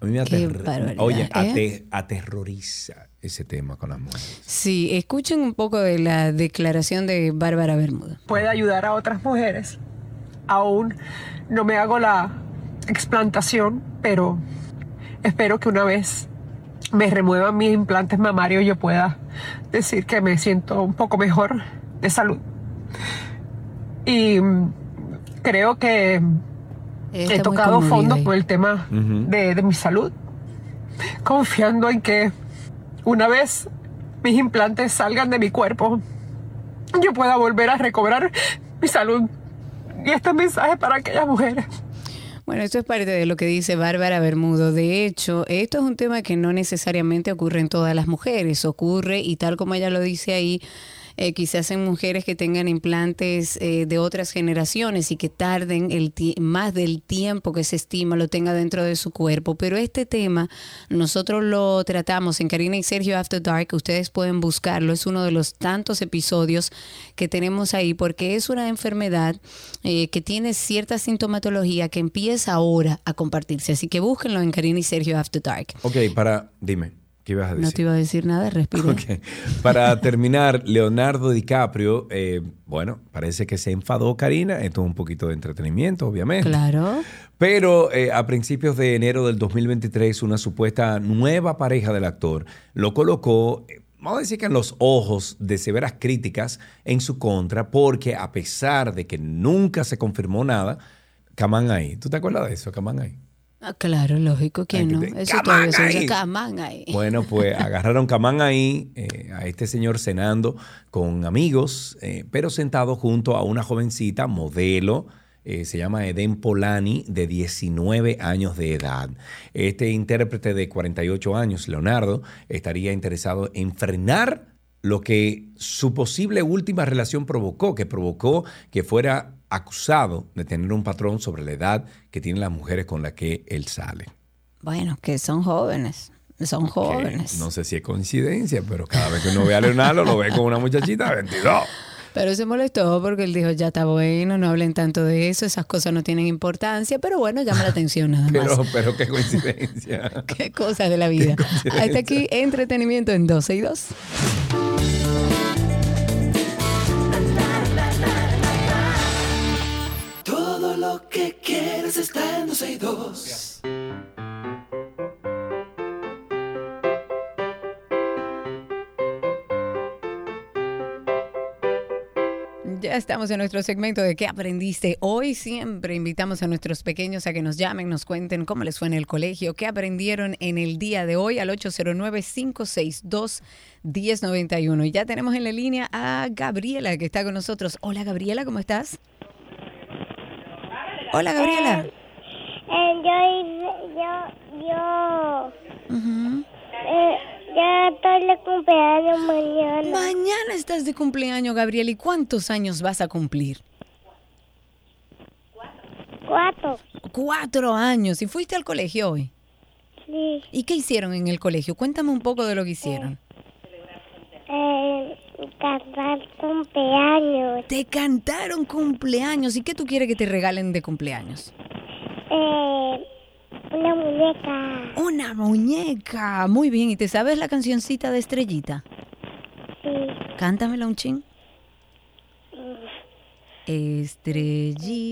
A mí me aterra- Oye, ¿eh? ate- aterroriza ese tema con las mujeres. Sí, escuchen un poco de la declaración de Bárbara Bermudo. puede ayudar a otras mujeres. Aún no me hago la explantación, pero espero que una vez me remuevan mis implantes mamarios yo pueda decir que me siento un poco mejor de salud. Y mm, creo que Está he tocado fondo ahí. por el tema de, de mi salud, confiando en que una vez mis implantes salgan de mi cuerpo, yo pueda volver a recobrar mi salud. Y este mensaje para aquellas mujeres. Bueno, esto es parte de lo que dice Bárbara Bermudo. De hecho, esto es un tema que no necesariamente ocurre en todas las mujeres. Ocurre, y tal como ella lo dice ahí, eh, quizás en mujeres que tengan implantes eh, de otras generaciones y que tarden el más del tiempo que se estima lo tenga dentro de su cuerpo. Pero este tema nosotros lo tratamos en Karina y Sergio After Dark. Ustedes pueden buscarlo. Es uno de los tantos episodios que tenemos ahí porque es una enfermedad eh, que tiene cierta sintomatología que empieza ahora a compartirse. Así que búsquenlo en Karina y Sergio After Dark. Ok, para... Dime, ¿qué ibas a decir? No te iba a decir nada, respira. Para terminar, Leonardo DiCaprio, eh, bueno, parece que se enfadó Karina. Esto es un poquito de entretenimiento, obviamente. Claro. Pero eh, a principios de enero del 2023, una supuesta nueva pareja del actor lo colocó, eh, vamos a decir que en los ojos de severas críticas en su contra, porque a pesar de que nunca se confirmó nada, Camán ahí. ¿Tú te acuerdas de eso, Camán ahí? Ah, claro, lógico que no. de- Eso todavía se ¡Camán usa camán ahí. Bueno, pues agarraron Camán ahí, eh, a este señor cenando con amigos, eh, pero sentado junto a una jovencita, modelo, eh, se llama Eden Polani, de 19 años de edad. Este intérprete de 48 años, Leonardo, estaría interesado en frenar lo que su posible última relación provocó, que provocó que fuera acusado de tener un patrón sobre la edad que tienen las mujeres con las que él sale. Bueno, que son jóvenes. Son que jóvenes. no sé si es coincidencia, pero cada vez que uno ve a Leonardo lo ve con una muchachita de 22. Pero se molestó porque él dijo, ya está bueno, no hablen tanto de eso, esas cosas no tienen importancia, pero bueno, llama la atención nada más. Pero, pero qué coincidencia. Qué cosas de la vida. Hasta aquí, entretenimiento en 12 y 2. Quieres está en 12 y 2. Ya estamos en nuestro segmento de ¿Qué aprendiste? Hoy siempre invitamos a nuestros pequeños a que nos llamen, nos cuenten cómo les fue en el colegio, qué aprendieron en el día de hoy al 809-562-1091. Y ya tenemos en la línea a Gabriela que está con nosotros. Hola Gabriela, ¿cómo estás? Hola Gabriela. Eh, yo, hice- yo, yo, eh, ya estoy de cumpleaños mañana. Mañana estás de cumpleaños, Gabriela. ¿Y cuántos años vas a cumplir? Cuatro. Cuatro años. ¿Y fuiste al colegio hoy? Sí. ¿Y qué hicieron en el colegio? Cuéntame un poco de lo que hicieron. Eh, cantar cumpleaños. Te cantaron cumpleaños. ¿Y qué tú quieres que te regalen de cumpleaños? Eh, una muñeca. Una muñeca. Muy bien. ¿Y te sabes la cancioncita de Estrellita? Sí. Cántamela un chin. Estrellita.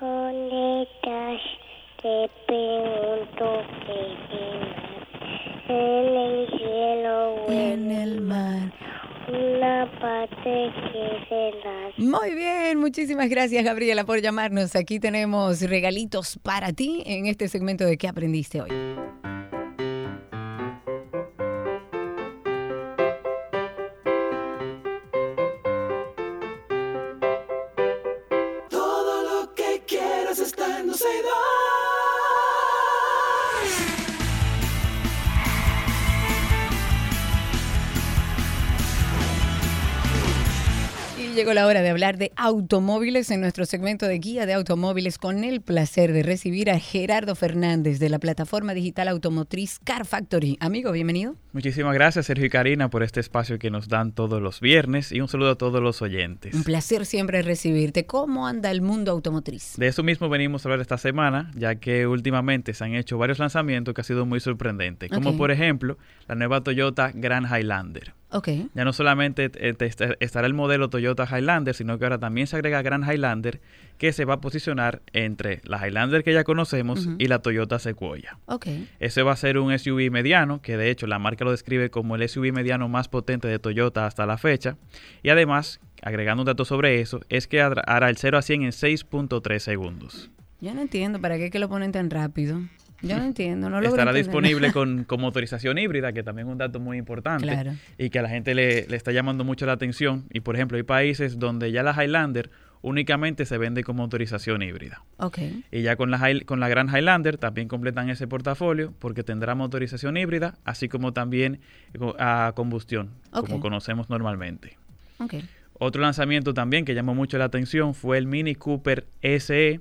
¿Dónde estás? Te pregunto qué En el cielo o En el mar. una parte que se Muy bien, muchísimas gracias Gabriela por llamarnos. Aquí tenemos regalitos para ti en este segmento de ¿Qué aprendiste hoy? Llegó la hora de hablar de automóviles en nuestro segmento de guía de automóviles con el placer de recibir a Gerardo Fernández de la plataforma digital automotriz Car Factory. Amigo, bienvenido. Muchísimas gracias Sergio y Karina por este espacio que nos dan todos los viernes y un saludo a todos los oyentes. Un placer siempre recibirte. ¿Cómo anda el mundo automotriz? De eso mismo venimos a hablar esta semana, ya que últimamente se han hecho varios lanzamientos que ha sido muy sorprendentes, como por ejemplo la nueva Toyota Grand Highlander. Ya no solamente eh, estará el modelo Toyota Highlander, sino que ahora también se agrega Grand Highlander, que se va a posicionar entre la Highlander que ya conocemos y la Toyota Sequoia. Ok. Ese va a ser un SUV mediano, que de hecho la marca lo describe como el SUV mediano más potente de Toyota hasta la fecha. Y además, agregando un dato sobre eso, es que hará hará el 0 a 100 en 6.3 segundos. Yo no entiendo para qué que lo ponen tan rápido. Yo no entiendo, no logro Estará disponible con, con motorización híbrida, que también es un dato muy importante Claro. y que a la gente le, le está llamando mucho la atención. Y por ejemplo, hay países donde ya la Highlander únicamente se vende con motorización híbrida. Ok. Y ya con la, con la Gran Highlander también completan ese portafolio porque tendrá motorización híbrida, así como también co- a combustión, como conocemos normalmente. Ok. Otro lanzamiento también que llamó mucho la atención fue el Mini Cooper SE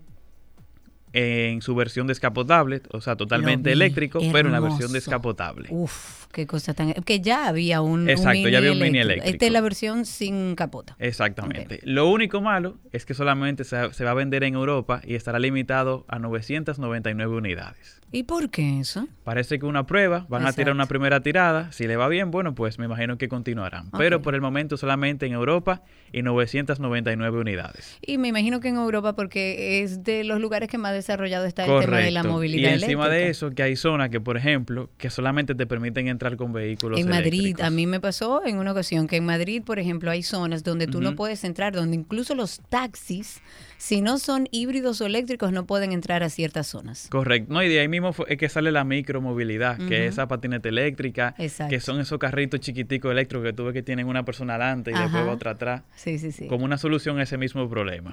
en su versión descapotable, o sea, totalmente eléctrico, pero en la versión descapotable. Uf, qué cosa tan... Que ya había un, un Exacto, ya había un mini eléctrico. Esta es la versión sin capota. Exactamente. Lo único malo es que solamente se, se va a vender en Europa y estará limitado a 999 unidades. ¿Y por qué eso? Parece que una prueba, van a tirar una primera tirada, si le va bien, bueno, pues me imagino que continuarán. Pero por el momento solamente en Europa y 999 unidades. Y me imagino que en Europa porque es de los lugares que más desarrollado está el tema de la movilidad Y encima de eso, que hay zonas que, por ejemplo, que solamente te permiten entrar con vehículos En Madrid, eléctricos. a mí me pasó en una ocasión que en Madrid, por ejemplo, hay zonas donde tú no puedes entrar, donde incluso los taxis, si no son híbridos o eléctricos, no pueden entrar a ciertas zonas. Correcto. No, y de ahí mismo es que sale la micromovilidad, que es esa patineta eléctrica, Exacto. que son esos carritos chiquiticos eléctricos que tú ves que tienen una persona adelante y después Ajá. va otra atrás. Sí, sí, sí. Como una solución a ese mismo problema.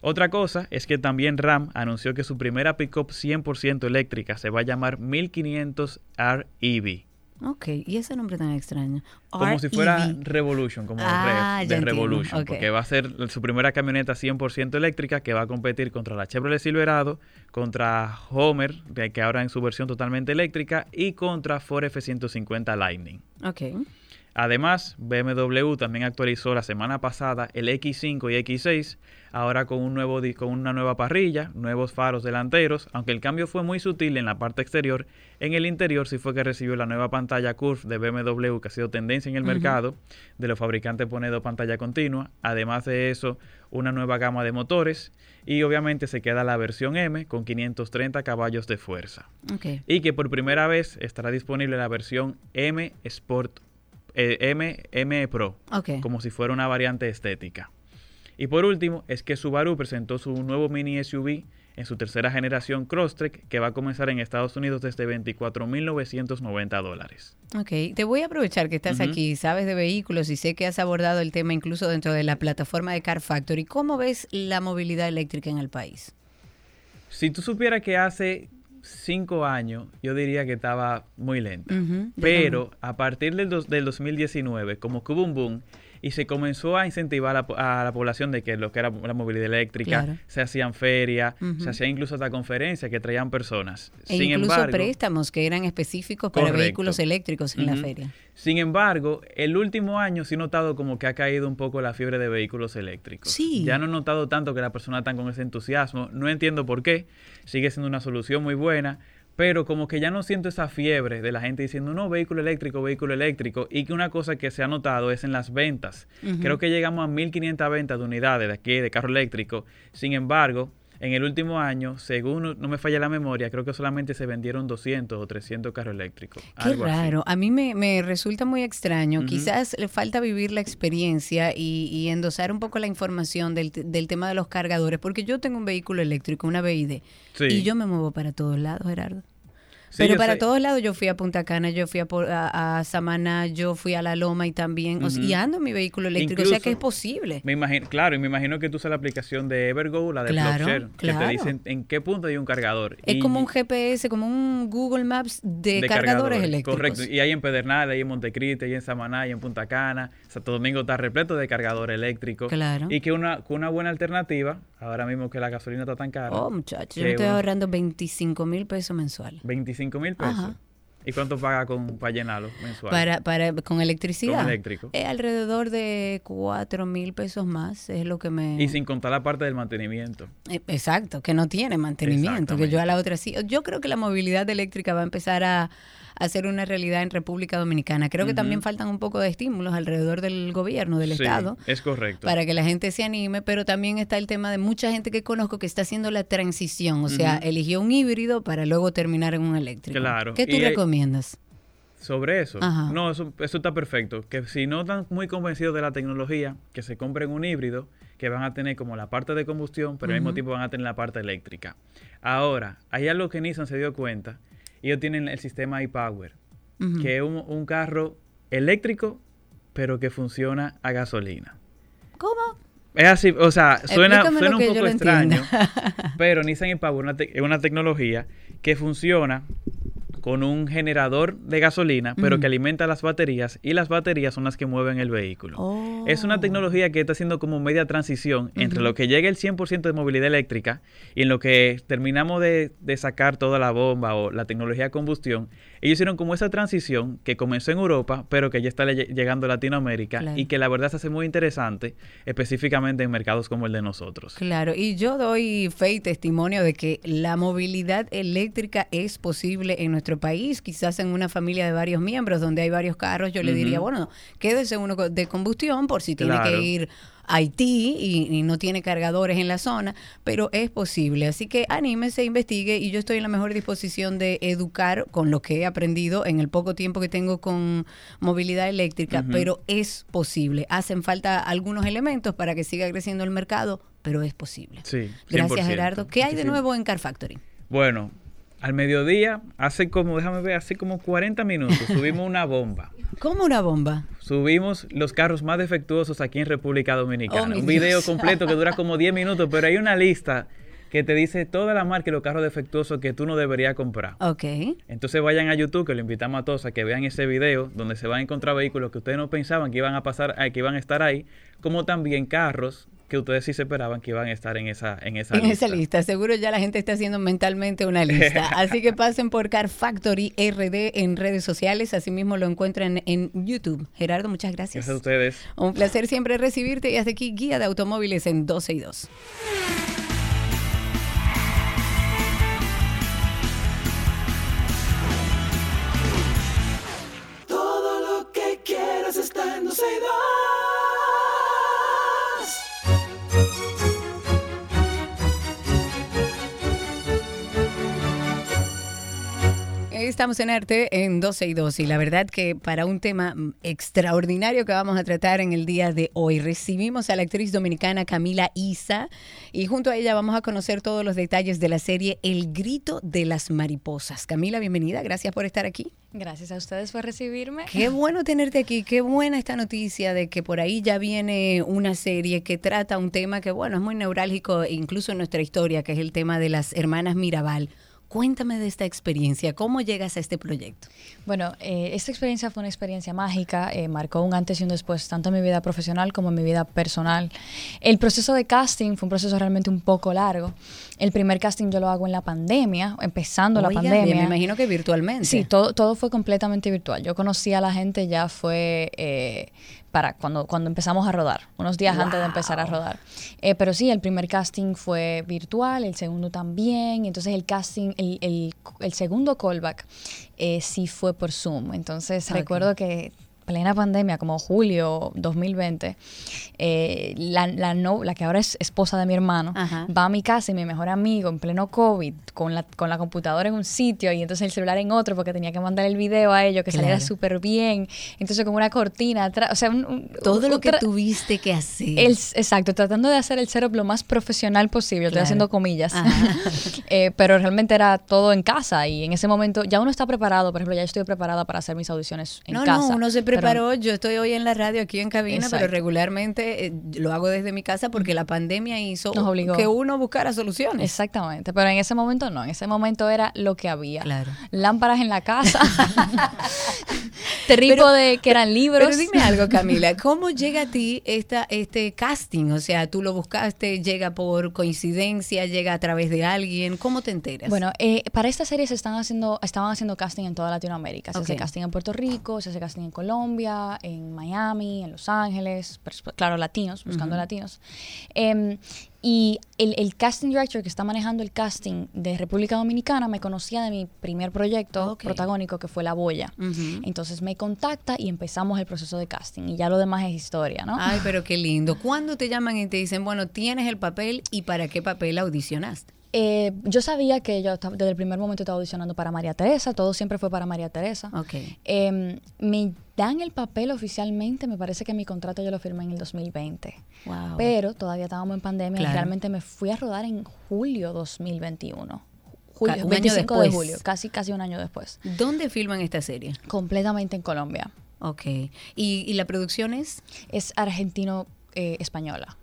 Otra cosa es que también RAM anunció que su primera pickup 100% eléctrica se va a llamar 1500 REV. Ok, y ese nombre tan extraño. Como si fuera REV. Revolution, como Ah, Rev, de Revolution, porque va a ser su primera camioneta 100% eléctrica que va a competir contra la Chevrolet Silverado, contra Homer, que ahora en su versión totalmente eléctrica, y contra Ford F-150 Lightning. Ok. Además, BMW también actualizó la semana pasada el X5 y X6, ahora con, un nuevo, con una nueva parrilla, nuevos faros delanteros, aunque el cambio fue muy sutil en la parte exterior, en el interior sí fue que recibió la nueva pantalla Curve de BMW, que ha sido tendencia en el mercado, de los fabricantes poniendo pantalla continua, además de eso, una nueva gama de motores, y obviamente se queda la versión M con 530 caballos de fuerza. Y que por primera vez estará disponible la versión M Sport eh, M, M Pro, como si fuera una variante estética. Y por último, es que Subaru presentó su nuevo mini SUV en su tercera generación Crosstrek, que va a comenzar en Estados Unidos desde 24.990 dólares. Ok, te voy a aprovechar que estás aquí, sabes de vehículos y sé que has abordado el tema incluso dentro de la plataforma de Car Factory. ¿Cómo ves la movilidad eléctrica en el país? Si tú supieras que hace cinco años, yo diría que estaba muy lenta. Pero a partir del, dos- del 2019, como que hubo un boom y se comenzó a incentivar a la, a la población de que lo que era la movilidad eléctrica, Claro. se hacían ferias, se hacían incluso hasta conferencias que traían personas. E Sin incluso embargo, préstamos que eran específicos para Correcto. vehículos eléctricos en la feria. Sin embargo, el último año sí he notado como que ha caído un poco la fiebre de vehículos eléctricos. Sí. Ya no he notado tanto que las personas están con ese entusiasmo. No entiendo por qué. Sigue siendo una solución muy buena. Pero como que ya no siento esa fiebre de la gente diciendo, no, vehículo eléctrico, vehículo eléctrico. Y que una cosa que se ha notado es en las ventas. Creo que llegamos a 1.500 ventas de unidades de aquí, de carro eléctrico. Sin embargo, en el último año, según no me falla la memoria, creo que solamente se vendieron 200 o 300 carros eléctricos. Qué algo así. raro, a mí me, me resulta muy extraño. Quizás le falta vivir la experiencia y, y endosar un poco la información del, del tema de los cargadores, porque yo tengo un vehículo eléctrico, una BID, Sí. y yo me muevo para todos lados, Gerardo. Pero para sé. todos lados yo fui a Punta Cana, yo fui a, a, a Samaná, yo fui a La Loma y también, o sea, Ujú. y ando en mi vehículo eléctrico, o sea que es posible. Me imagino, claro, y me imagino que tú usas la aplicación de Evergo, la de Claro, PlugShare, que te dicen en qué punto hay un cargador. Es Y- como un GPS, como un Google Maps de, cargadores, eléctricos. Correcto. Y hay en Pedernales, hay en Montecristi, hay en Samaná, hay en Punta Cana. Santo Domingo está repleto de cargadores eléctricos. Claro. Y que una, una buena alternativa, ahora mismo que la gasolina está tan cara. Oh, muchachos, yo me estoy ahorrando 25 mil pesos mensuales. 25 mil pesos. Ajá. ¿Y cuánto paga con, para llenarlo mensual? Para, para, con electricidad. Con eléctrico. Es alrededor de 4 mil pesos más, es lo que me... Y sin contar la parte del mantenimiento. Eh, Exacto, que no tiene mantenimiento, que yo a la otra sí. Yo creo que la movilidad eléctrica va a empezar a, a ser una realidad en República Dominicana. Creo que también faltan un poco de estímulos alrededor del gobierno, del Sí, Estado, Es correcto. para que la gente se anime, pero también está el tema de mucha gente que conozco que está haciendo la transición, o sea, eligió un híbrido para luego terminar en un eléctrico. Claro, ¿Qué tú y hay- recomiendas? Sobre eso. Ajá. No, eso, eso está perfecto. Que si no están muy convencidos de la tecnología, que se compren un híbrido, que van a tener como la parte de combustión, pero al mismo tiempo van a tener la parte eléctrica. Ahora, hay algo que Nissan se dio cuenta. Ellos tienen el sistema iPower, que es un, un carro eléctrico, pero que funciona a gasolina. ¿Cómo? Es así, o sea, suena, suena un poco extraño, pero Nissan iPower una te- es una tecnología que funciona con un generador de gasolina, pero que alimenta las baterías y las baterías son las que mueven el vehículo. Es una tecnología que está haciendo como media transición entre lo que llega el 100% de movilidad eléctrica y en lo que terminamos de, de sacar toda la bomba o la tecnología de combustión. Ellos hicieron como esa transición que comenzó en Europa, pero que ya está le- llegando a Latinoamérica Claro. y que la verdad se hace muy interesante, específicamente en mercados como el de nosotros. Claro, y yo doy fe y testimonio de que la movilidad eléctrica es posible en nuestro país, quizás en una familia de varios miembros donde hay varios carros, yo le diría, bueno, quédese uno de combustión por si tiene Claro. que ir Haití y, y no tiene cargadores en la zona, pero es posible. Así que anímese, investigue y yo estoy en la mejor disposición de educar con lo que he aprendido en el poco tiempo que tengo con movilidad eléctrica, pero es posible. Hacen falta algunos elementos para que siga creciendo el mercado, pero es posible. Sí, Gracias 100%. Gerardo. ¿Qué hay de nuevo en Car Factory? Bueno, al mediodía, hace como, déjame ver, hace como 40 minutos, subimos una bomba. ¿Cómo una bomba? Subimos los carros más defectuosos aquí en República Dominicana. Oh, un video Dios. completo que dura como 10 minutos, pero hay una lista que te dice toda la marca y los carros defectuosos que tú no deberías comprar. Ok. Entonces vayan a YouTube, que lo invitamos a todos a que vean ese video, donde se van a encontrar vehículos que ustedes no pensaban que iban a pasar, eh, que iban a estar ahí, como también carros que ustedes sí se esperaban que iban a estar en esa, en esa En lista. esa lista, seguro ya la gente está haciendo mentalmente una lista. Así que pasen por Car Factory RD en redes sociales. Asimismo lo encuentran en YouTube. Gerardo, muchas gracias. Gracias a ustedes. Un placer siempre recibirte y hasta aquí Guía de Automóviles en 12 y 2. Todo lo que quieras está en 12 y 2. Estamos en Arte en 12 y 2 y la verdad que para un tema mm, extraordinario que vamos a tratar en el día de hoy recibimos a la actriz dominicana Camila Isa y junto a ella vamos a conocer todos los detalles de la serie El grito de las mariposas. Camila, bienvenida, gracias por estar aquí. Gracias a ustedes por recibirme. Qué bueno tenerte aquí, qué buena esta noticia de que por ahí ya viene una serie que trata un tema que bueno, es muy neurálgico incluso en nuestra historia, que es el tema de las hermanas Mirabal. Cuéntame de esta experiencia, ¿cómo llegas a este proyecto? Bueno, eh, esta experiencia fue una experiencia mágica, eh, marcó un antes y un después, tanto en mi vida profesional como en mi vida personal. El proceso de casting fue un proceso realmente un poco largo. El primer casting yo lo hago en la pandemia, empezando la pandemia. bien, me imagino que virtualmente. Sí, todo, todo fue completamente virtual. Yo conocí a la gente ya fue eh, para cuando, cuando empezamos a rodar, unos días antes de empezar a rodar. Eh, pero sí, el primer casting fue virtual, el segundo también. Entonces el casting, el, el- el segundo callback eh, sí fue por Zoom. Entonces recuerdo que plena pandemia, como julio 2020, eh, la, la, no, la que ahora es esposa de mi hermano, va a mi casa y mi mejor amigo en pleno COVID, con la, con la computadora en un sitio y entonces el celular en otro, porque tenía que mandar el video a ellos, que saliera súper bien. Entonces, como una cortina atrás, o sea, un, todo lo que tuviste que hacer. El, exacto, tratando de hacer el setup lo más profesional posible, estoy haciendo comillas, eh, pero realmente era todo en casa y en ese momento ya uno está preparado, por ejemplo, ya estoy preparada para hacer mis audiciones en no, casa. No, uno se preparó, yo estoy hoy en la radio aquí en cabina, pero regularmente eh, lo hago desde mi casa porque la pandemia hizo que uno buscara soluciones. Exactamente, pero en ese momento no, en ese momento era lo que había. Lámparas en la casa, trípode que eran libros. Pero dime algo, Camila, ¿cómo llega a ti esta, este casting? O sea, tú lo buscaste, llega por coincidencia, llega a través de alguien, ¿cómo te enteras? Bueno, eh, para esta serie se están haciendo, estaban haciendo casting en toda Latinoamérica. Se hace casting en Puerto Rico, se hace casting en Colombia, en Miami, en Los Ángeles, claro, latinos, buscando latinos. Em, y el, casting director que está manejando el casting de República Dominicana me conocía de mi primer proyecto protagónico que fue La Boya. Entonces me contacta y empezamos el proceso de casting y ya lo demás es historia, ¿no? Ay, pero qué lindo. ¿Cuándo te llaman y te dicen, bueno, tienes el papel y para qué papel audicionaste? Eh, yo sabía que yo desde el primer momento estaba audicionando para María Teresa, todo siempre fue para María Teresa. Okay. Em, me dan el papel oficialmente, me parece que mi contrato yo lo firmé en el 2020. Wow. Pero todavía estábamos en pandemia y realmente me fui a rodar en julio 2021. Julio, 25 de julio, casi, casi un año después. ¿Dónde filman esta serie? Completamente en Colombia. Ok. ¿Y, la producción es? Es argentino-española.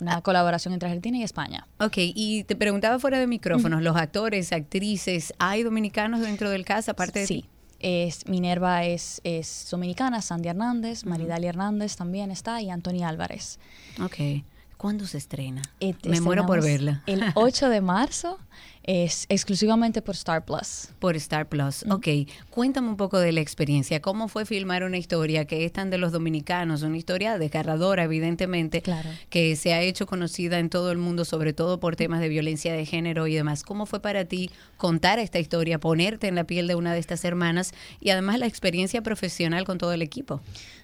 Una colaboración entre Argentina y España. Ok, y te preguntaba fuera de micrófonos, los actores, actrices, ¿hay dominicanos dentro del cast aparte de sí. Es, Minerva es, es dominicana, Sandy Hernández, Maridali Hernández también está y Antonio Álvarez. Ok. ¿Cuándo se estrena? Eh, Me muero por verla. El 8 de marzo es exclusivamente por Star Plus. Por Star Plus, ok. Cuéntame un poco de la experiencia. ¿Cómo fue filmar una historia que es tan de los dominicanos? Una historia desgarradora, evidentemente, claro. que se ha hecho conocida en todo el mundo, sobre todo por temas de violencia de género y demás. ¿Cómo fue para ti contar esta historia, ponerte en la piel de una de estas hermanas y además la experiencia profesional con todo el equipo?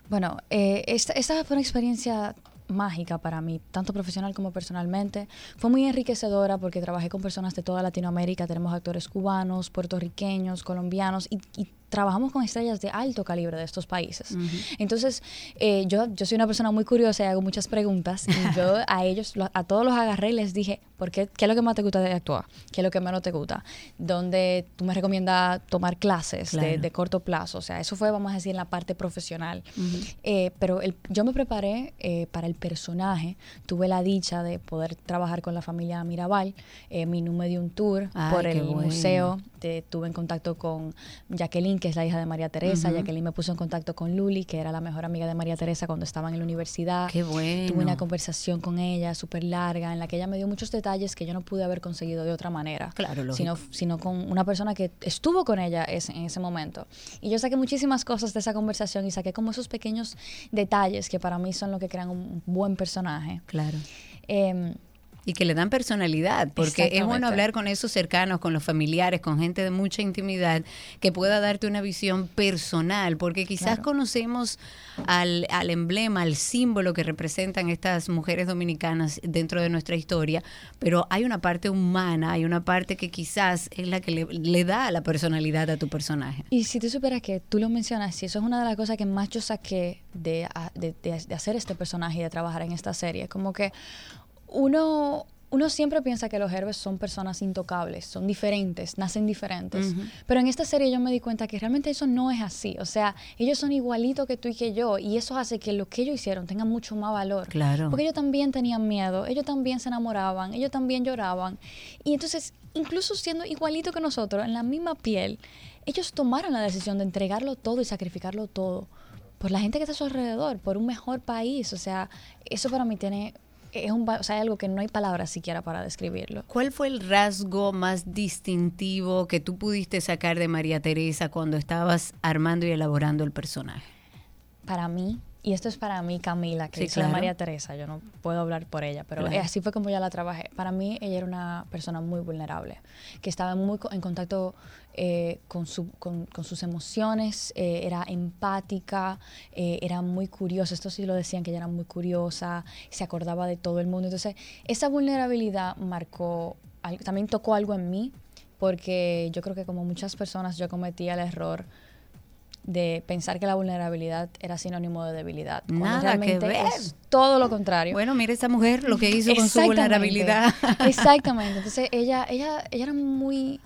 Bueno, eh, esta, esta fue una experiencia mágica para mí, tanto profesional como personalmente. Fue muy enriquecedora porque trabajé con personas de toda Latinoamérica, tenemos actores cubanos, puertorriqueños, colombianos y, y trabajamos con estrellas de alto calibre de estos países. Entonces, eh, yo, yo soy una persona muy curiosa y hago muchas preguntas. Y yo a ellos, a todos los agarré y les dije, ¿por qué, ¿qué es lo que más te gusta de actuar? ¿Qué es lo que menos te gusta? Donde tú me recomiendas tomar clases de, corto plazo. O sea, eso fue, vamos a decir, en la parte profesional. Eh, pero el, yo me preparé eh, para el personaje. Tuve la dicha de poder trabajar con la familia Mirabal. mi número de un tour por el museo. tuve en contacto con Jacqueline que es la hija de María Teresa. Jacqueline me puso en contacto con Luli, que era la mejor amiga de María Teresa cuando estaban en la universidad. Qué bueno. Tuve una conversación con ella súper larga, en la que ella me dio muchos detalles que yo no pude haber conseguido de otra manera. Claro, sino, sino con una persona que estuvo con ella en ese momento. Y yo saqué muchísimas cosas de esa conversación y saqué como esos pequeños detalles que para mí son lo que crean un buen personaje. Claro. Eh, y que le dan personalidad, porque es bueno hablar con esos cercanos, con los familiares, con gente de mucha intimidad, que pueda darte una visión personal, porque quizás conocemos al, al, emblema, al símbolo que representan estas mujeres dominicanas dentro de nuestra historia, pero hay una parte humana, hay una parte que quizás es la que le, da la personalidad a tu personaje. Y si tú supieras que tú lo mencionas, y eso es una de las cosas que más yo saqué de, de, de hacer este personaje y de trabajar en esta serie, como que uno, uno siempre piensa que los héroes son personas intocables, son diferentes, nacen diferentes. Pero en esta serie yo me di cuenta que realmente eso no es así. O sea, ellos son igualitos que tú y que yo. Y eso hace que lo que ellos hicieron tenga mucho más valor. Claro. Porque ellos también tenían miedo, ellos también se enamoraban, ellos también lloraban. Y entonces, incluso siendo igualitos que nosotros, en la misma piel, ellos tomaron la decisión de entregarlo todo y sacrificarlo todo por la gente que está a su alrededor, por un mejor país. O sea, eso para mí tiene es un, o sea, algo que no hay palabras siquiera para describirlo. ¿Cuál fue el rasgo más distintivo que tú pudiste sacar de María Teresa cuando estabas armando y elaborando el personaje? Para mí, y esto es para mí, Camila, que Sí, es claro. María Teresa, yo no puedo hablar por ella, pero Claro. así fue como yo la trabajé. Para mí, ella era una persona muy vulnerable, que estaba muy en contacto eh, con, su- con- con sus emociones, eh, era empática, eh, era muy curiosa, esto sí lo decían que ella era muy curiosa, se acordaba de todo el mundo. Entonces, esa vulnerabilidad marcó, también tocó algo en mí, porque yo creo que como muchas personas yo cometía el error de pensar que la vulnerabilidad era sinónimo de debilidad. cuando Nada que ver. Es todo lo contrario. Bueno, mira esa mujer lo que hizo con su vulnerabilidad. Exactamente. Entonces ella, ella, ella era muy,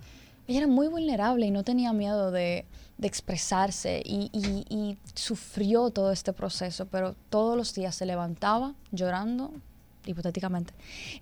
ella era muy vulnerable y no tenía miedo de, de expresarse y, y- y sufrió todo este proceso, pero todos los días se levantaba llorando hipotéticamente,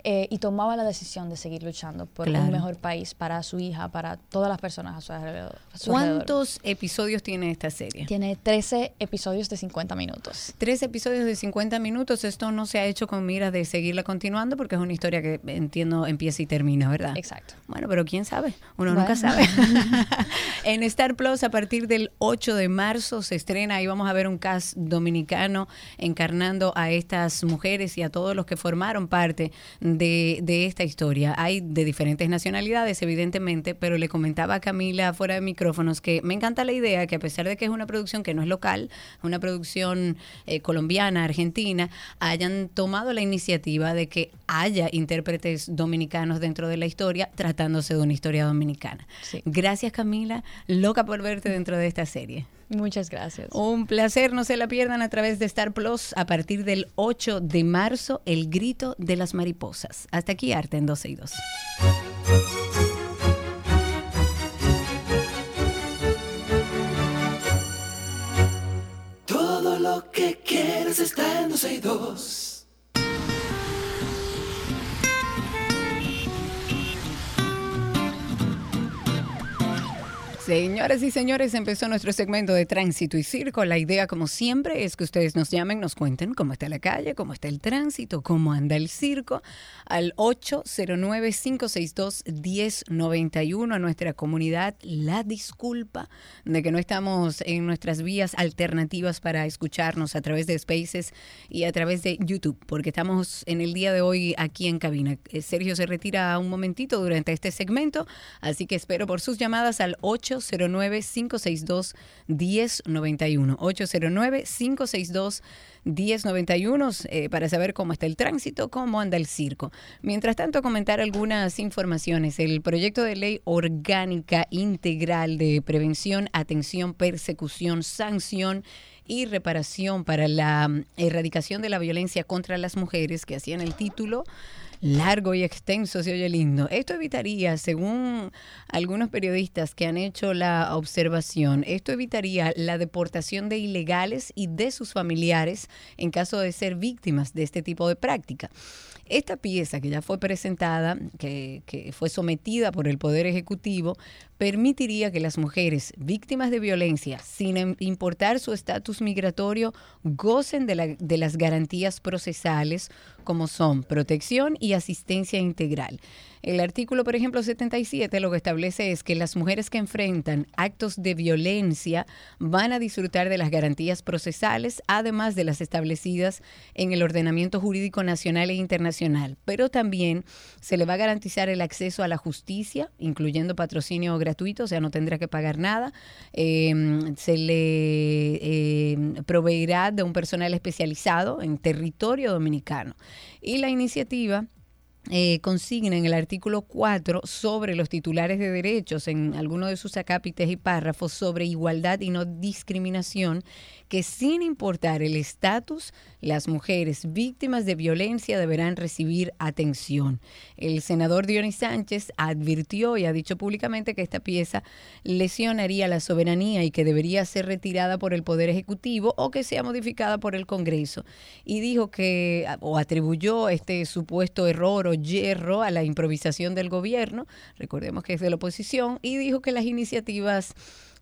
eh, y tomaba la decisión de seguir luchando por Claro. un mejor país para su hija, para todas las personas a su alrededor. a su alrededor. ¿Cuántos episodios tiene esta serie? Tiene 13 episodios de 50 minutos. Tres episodios de 50 minutos. Esto no se ha hecho con miras de seguirla continuando porque es una historia que entiendo empieza y termina, ¿verdad? Exacto. Bueno, pero quién sabe. Uno Bueno. nunca sabe. en Star Plus, a partir del 8 de marzo, se estrena y vamos a ver un cast dominicano encarnando a estas mujeres y a todos los que formaron parte de, de esta historia. Hay de diferentes nacionalidades, evidentemente, pero le comentaba a Camila fuera de micrófonos que me encanta la idea que a pesar de que es una producción que no es local, una producción eh, colombiana, argentina, hayan tomado la iniciativa de que haya intérpretes dominicanos dentro de la historia, tratándose de una historia dominicana. Gracias Camila, loca por verte dentro de esta serie. Muchas gracias. Un placer, no se la pierdan a través de Star Plus a partir del 8 de marzo, El Grito de las Mariposas. Hasta aquí Arte en 12 y 2. Todo lo que quieres está en 12 y 2. Señoras y señores, empezó nuestro segmento de tránsito y circo. La idea, como siempre, es que ustedes nos llamen, nos cuenten cómo está la calle, cómo está el tránsito, cómo anda el circo, al 809-562-1091 a nuestra comunidad. La disculpa de que no estamos en nuestras vías alternativas para escucharnos a través de Spaces y a través de YouTube, porque estamos en el día de hoy aquí en cabina. Eh, Sergio se retira un momentito durante este segmento, así que espero por sus llamadas al 809-562-1091. 809-562-1091 eh, para saber cómo está el tránsito, cómo anda el circo. Mientras tanto, comentar algunas informaciones. El proyecto de ley orgánica integral de prevención, atención, persecución, sanción y reparación para la mm, erradicación de la violencia contra las mujeres, que hacían el título largo y extenso, se oye lindo. Esto evitaría, según algunos periodistas que han hecho la observación, esto evitaría la deportación de ilegales y de sus familiares en caso de ser víctimas de este tipo de práctica. Esta pieza que ya fue presentada, que, que fue sometida por el Poder Ejecutivo, permitiría que las mujeres víctimas de violencia, sin importar su estatus migratorio, gocen de las garantías procesales como son protección y asistencia integral. El artículo, por ejemplo, 77 lo que establece es que las mujeres que enfrentan actos de violencia van a disfrutar de las garantías procesales, además de las establecidas en el ordenamiento jurídico nacional e internacional. Pero también se le va a garantizar el acceso a la justicia, incluyendo patrocinio gratuito, o sea, no tendrá que pagar nada. Eh, se le eh, proveerá de un personal especializado en territorio dominicano. Y la iniciativa eh, consigna en el artículo 4 sobre los titulares de derechos en alguno de sus acápites y párrafos sobre igualdad y no discriminación que sin importar el estatus, las mujeres víctimas de violencia deberán recibir atención. El senador Dionis Sánchez advirtió y ha dicho públicamente que esta pieza lesionaría la soberanía y que debería ser retirada por el Poder Ejecutivo o que sea modificada por el Congreso. Y dijo que, o atribuyó este supuesto error o yerro a la improvisación del gobierno, recordemos que es de la oposición, y dijo que las iniciativas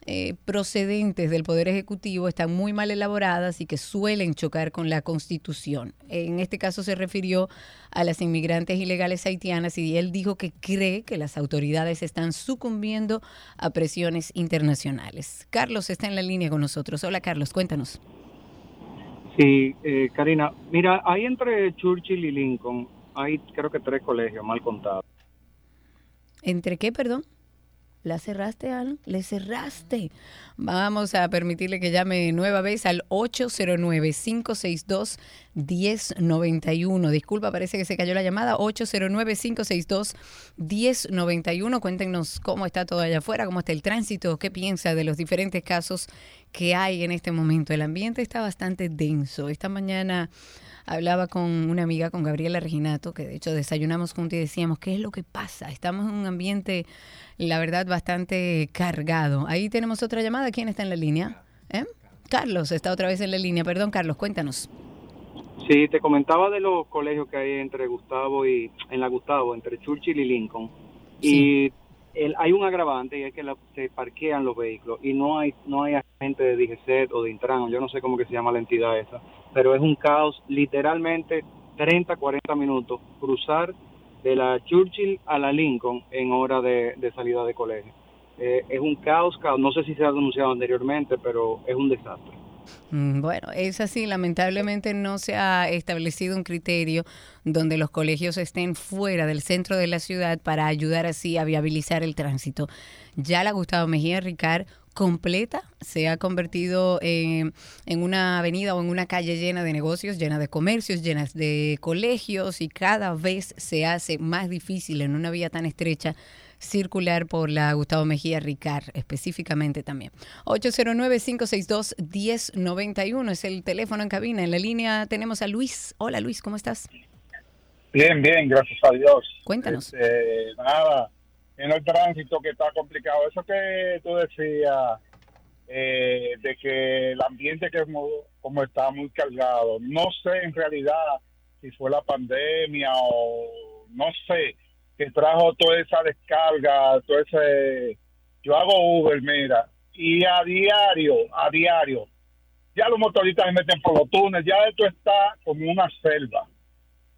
eh, procedentes del Poder Ejecutivo están muy mal elaboradas y que suelen chocar con la Constitución. En este caso se refirió a las inmigrantes ilegales haitianas y él dijo que cree que las autoridades están sucumbiendo a presiones internacionales. Carlos está en la línea con nosotros. Hola Carlos, cuéntanos. Sí, eh, Karina, mira, hay entre Churchill y Lincoln, hay creo que tres colegios mal contados. ¿Entre qué, perdón? ¿La cerraste, Alan? Le cerraste. Vamos a permitirle que llame nueva vez al 809-562-1091. Disculpa, parece que se cayó la llamada. 809-562-1091. Cuéntenos cómo está todo allá afuera, cómo está el tránsito, qué piensa de los diferentes casos que hay en este momento. El ambiente está bastante denso. Esta mañana hablaba con una amiga, con Gabriela Reginato, que de hecho desayunamos juntos y decíamos, ¿qué es lo que pasa? Estamos en un ambiente, la verdad, bastante cargado. Ahí tenemos otra llamada. ¿Quién está en la línea? ¿Eh? Carlos está otra vez en la línea. Perdón, Carlos, cuéntanos. Sí, te comentaba de los colegios que hay entre Gustavo y en la Gustavo, entre Churchill y Lincoln. Y el, hay un agravante y es que la- se parquean los vehículos y no hay no hay agente de DGCET o de Intran, yo no sé cómo que se llama la entidad esa, pero es un caos literalmente 30, 40 minutos cruzar de la Churchill a la Lincoln en hora de, salida de colegio. Eh, es un caos, caos, no sé si se ha denunciado anteriormente, pero es un desastre. Mm, Bueno, es así. Lamentablemente no se ha establecido un criterio donde los colegios estén fuera del centro de la ciudad para ayudar así a viabilizar el tránsito. Ya la Gustavo Mejía Ricard completa se ha convertido en, en una avenida o en una calle llena de negocios, llena de comercios, llenas de colegios y cada vez se hace más difícil en una vía tan estrecha circular por la Gustavo Mejía Ricard específicamente también. 809-562-1091 es el teléfono en cabina. En la línea tenemos a Luis. Hola Luis, ¿cómo estás? Bien, bien, gracias a Dios. Cuéntanos. Este, nada, en el tránsito que está complicado. Eso que tú decías eh, de que el ambiente que como, como está muy cargado, no sé en realidad si fue la pandemia o no sé, que trajo toda esa descarga, todo ese... Yo hago Uber, mira, y a diario, a diario, ya los motoristas se meten por los túneles, ya esto está como una selva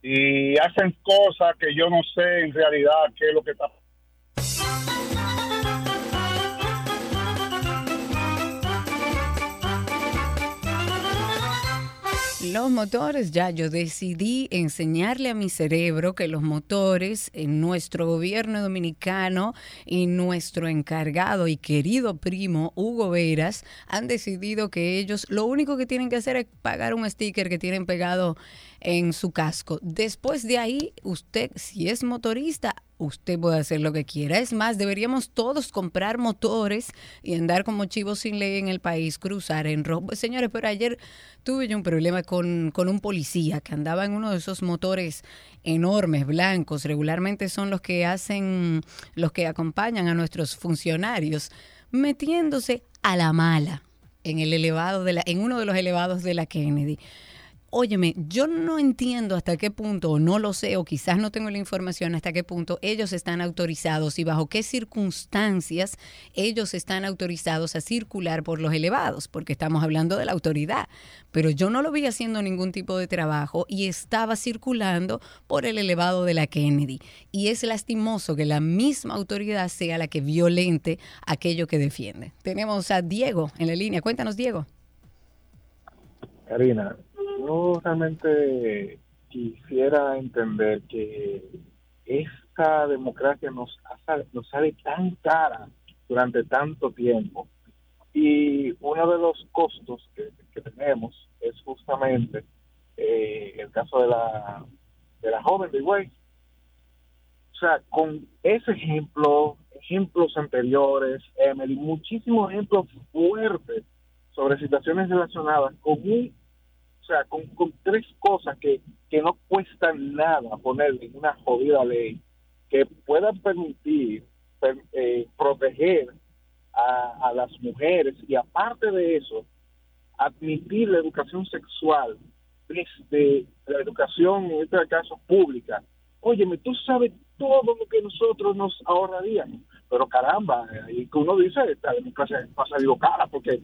y hacen cosas que yo no sé en realidad qué es lo que está Los motores, ya yo decidí enseñarle a mi cerebro que los motores en nuestro gobierno dominicano y nuestro encargado y querido primo Hugo Veras han decidido que ellos lo único que tienen que hacer es pagar un sticker que tienen pegado en su casco. Después de ahí, usted, si es motorista, usted puede hacer lo que quiera. Es más, deberíamos todos comprar motores y andar como chivos sin ley en el país, cruzar en rojo. Señores, pero ayer tuve yo un problema con, con un policía que andaba en uno de esos motores enormes, blancos. Regularmente son los que hacen, los que acompañan a nuestros funcionarios, metiéndose a la mala en el elevado de la, en uno de los elevados de la Kennedy. Óyeme, yo no entiendo hasta qué punto, o no lo sé, o quizás no tengo la información hasta qué punto ellos están autorizados y bajo qué circunstancias ellos están autorizados a circular por los elevados, porque estamos hablando de la autoridad. Pero yo no lo vi haciendo ningún tipo de trabajo y estaba circulando por el elevado de la Kennedy. Y es lastimoso que la misma autoridad sea la que violente aquello que defiende. Tenemos a Diego en la línea. Cuéntanos, Diego. Karina, yo realmente quisiera entender que esta democracia nos, nos sale tan cara durante tanto tiempo y uno de los costos que, que tenemos es justamente eh, el caso de la de la joven de Higüey. O sea, con ese ejemplo, ejemplos anteriores, Emily, muchísimos ejemplos fuertes sobre situaciones relacionadas con un o sea, con, con tres cosas que, que no cuestan nada poner en una jodida ley que puedan permitir per- eh, proteger a, a las mujeres y aparte de eso, admitir la educación sexual desde la educación, en este caso pública. Óyeme, tú sabes todo lo que nosotros nos ahorraríamos, pero caramba, y que uno dice, esta democracia va a salir cara porque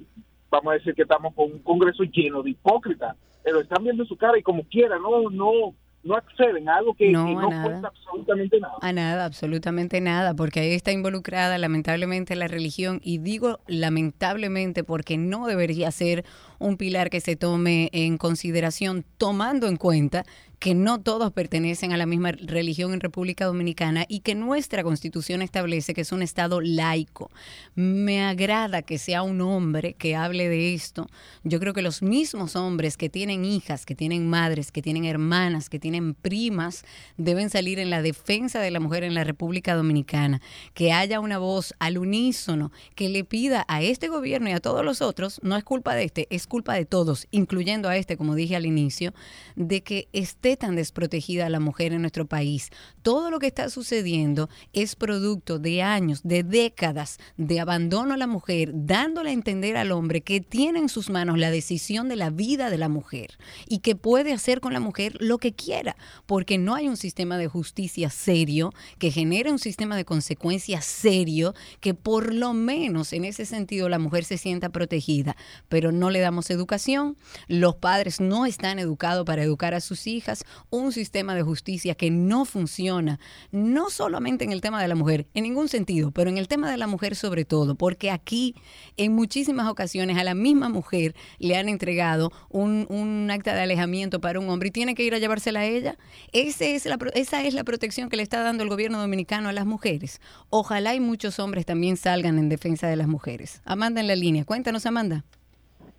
vamos a decir que estamos con un Congreso lleno de hipócritas, pero están viendo su cara y como quiera, no, no, no acceden a algo que No, que no cuesta absolutamente nada. A nada, absolutamente nada, porque ahí está involucrada lamentablemente la religión. Y digo lamentablemente porque no debería ser un pilar que se tome en consideración tomando en cuenta que no todos pertenecen a la misma religión en República Dominicana y que nuestra constitución establece que es un Estado laico. Me agrada que sea un hombre que hable de esto. Yo creo que los mismos hombres que tienen hijas, que tienen madres, que tienen hermanas, que tienen primas, deben salir en la defensa de la mujer en la República Dominicana. Que haya una voz al unísono que le pida a este gobierno y a todos los otros, no es culpa de este, es culpa de todos, incluyendo a este, como dije al inicio, de que esté tan desprotegida la mujer en nuestro país. Todo lo que está sucediendo es producto de años, de décadas de abandono a la mujer, dándole a entender al hombre que tiene en sus manos la decisión de la vida de la mujer y que puede hacer con la mujer lo que quiera, porque no hay un sistema de justicia serio que genere un sistema de consecuencias serio que por lo menos en ese sentido la mujer se sienta protegida, pero no le damos educación, los padres no están educados para educar a sus hijas, un sistema de justicia que no funciona, no solamente en el tema de la mujer, en ningún sentido, pero en el tema de la mujer sobre todo, porque aquí en muchísimas ocasiones a la misma mujer le han entregado un, un acta de alejamiento para un hombre y tiene que ir a llevársela a ella. Ese es la, esa es la protección que le está dando el gobierno dominicano a las mujeres. Ojalá y muchos hombres también salgan en defensa de las mujeres. Amanda en la línea, cuéntanos Amanda.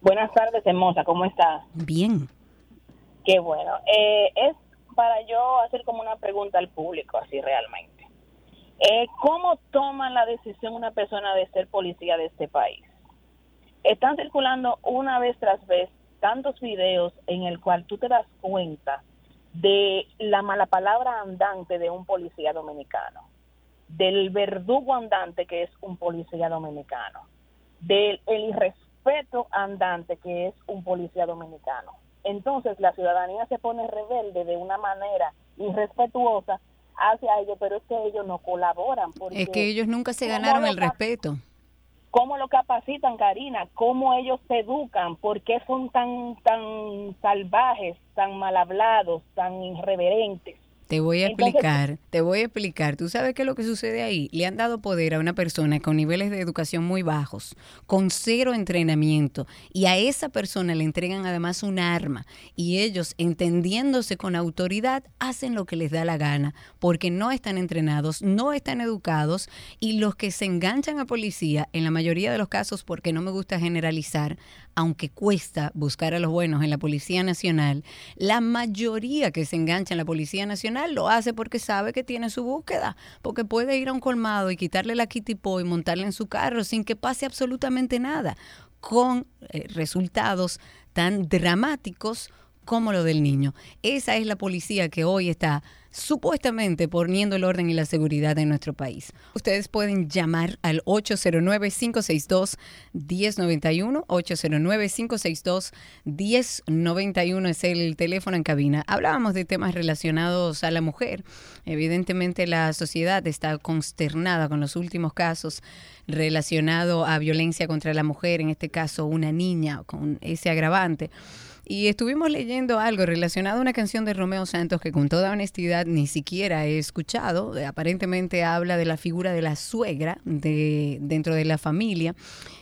Buenas tardes, hermosa, ¿cómo está? Bien. Qué bueno. Eh, es para yo hacer como una pregunta al público, así realmente. Eh, ¿Cómo toma la decisión una persona de ser policía de este país? Están circulando una vez tras vez tantos videos en el cual tú te das cuenta de la mala palabra andante de un policía dominicano, del verdugo andante que es un policía dominicano, del el irrespeto andante que es un policía dominicano. Entonces la ciudadanía se pone rebelde de una manera irrespetuosa hacia ellos, pero es que ellos no colaboran. Porque Es que ellos nunca se ¿cómo ganaron el respeto. ¿Cómo lo capacitan, Karina? ¿Cómo ellos se educan? ¿Por qué son tan, tan salvajes, tan mal hablados, tan irreverentes? Te voy a Entonces- explicar, te voy a explicar. ¿Tú sabes qué es lo que sucede ahí? Le han dado poder a una persona con niveles de educación muy bajos, con cero entrenamiento, y a esa persona le entregan además un arma, y ellos, entendiéndose con autoridad, hacen lo que les da la gana, porque no están entrenados, no están educados, y los que se enganchan a policía, en la mayoría de los casos, porque no me gusta generalizar, aunque cuesta buscar a los buenos en la Policía Nacional, la mayoría que se engancha en la Policía Nacional lo hace porque sabe que tiene su búsqueda, porque puede ir a un colmado y quitarle la kitipo y montarle en su carro sin que pase absolutamente nada, con eh, resultados tan dramáticos como lo del niño. Esa es la policía que hoy está supuestamente poniendo el orden y la seguridad en nuestro país. Ustedes pueden llamar al 809-562-1091. 809-562-1091 es el teléfono en cabina. Hablábamos de temas relacionados a la mujer. Evidentemente la sociedad está consternada con los últimos casos relacionados a violencia contra la mujer, en este caso una niña con ese agravante. Y estuvimos leyendo algo relacionado a una canción de Romeo Santos que con toda honestidad ni siquiera he escuchado. Eh, Aparentemente habla de la figura de la suegra de, dentro de la familia.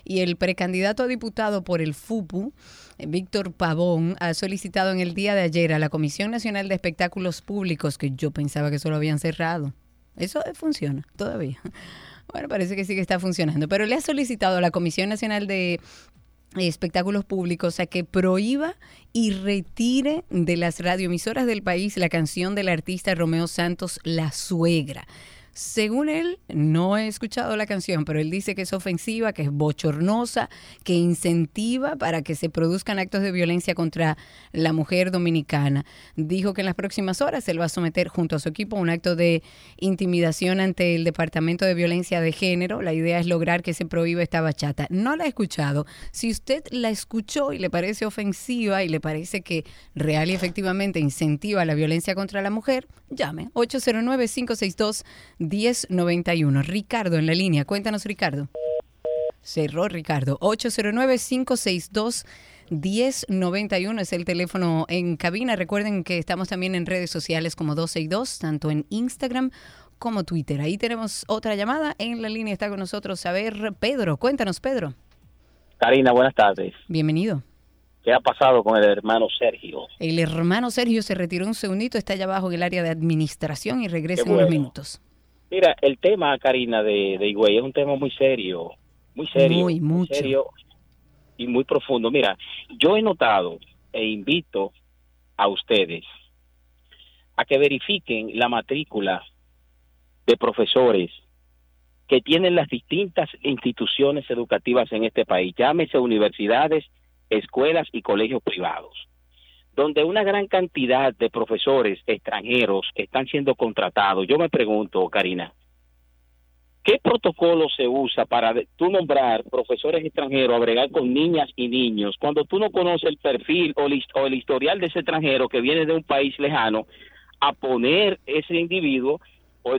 Y el precandidato a diputado por el FUPU, eh, Víctor Pavón, ha solicitado en el día de ayer a la Comisión Nacional de Espectáculos Públicos, que yo pensaba que eso lo habían cerrado. Eso funciona todavía. Bueno, parece que sí que está funcionando. Pero le ha solicitado a la Comisión Nacional de espectáculos públicos a que prohíba y retire de las radioemisoras del país la canción del artista Romeo Santos, La Suegra. Según él, no he escuchado la canción, pero él dice que es ofensiva, que es bochornosa, que incentiva para que se produzcan actos de violencia contra la mujer dominicana. Dijo que en las próximas horas él va a someter junto a su equipo un acto de intimidación ante el Departamento de Violencia de Género. La idea es lograr que se prohíba esta bachata. No la he escuchado. Si usted la escuchó y le parece ofensiva y le parece que real y efectivamente incentiva la violencia contra la mujer, llame 809-562-1091. Ricardo en la línea. Cuéntanos, Ricardo. Cerró Ricardo. 809-562-1091 es el teléfono en cabina. Recuerden que estamos también en redes sociales como 12 y 2, tanto en Instagram como Twitter. Ahí tenemos otra llamada. En la línea está con nosotros, a ver, Pedro. Cuéntanos, Pedro. Karina, buenas tardes. Bienvenido. ¿Qué ha pasado con el hermano Sergio? El hermano Sergio se retiró un segundito, está allá abajo en el área de administración y regresa en unos minutos. Mira, el tema, Karina, de, de Higüey es un tema muy serio, muy serio, Muy, mucho. serio y muy profundo. Mira, yo he notado e invito a ustedes a que verifiquen la matrícula de profesores que tienen las distintas instituciones educativas en este país, llámese universidades, escuelas y colegios privados, donde una gran cantidad de profesores extranjeros están siendo contratados. Yo me pregunto, Karina, ¿qué protocolo se usa para tú nombrar profesores extranjeros a con niñas y niños cuando tú no conoces el perfil o el, historial de ese extranjero que viene de un país lejano a poner ese individuo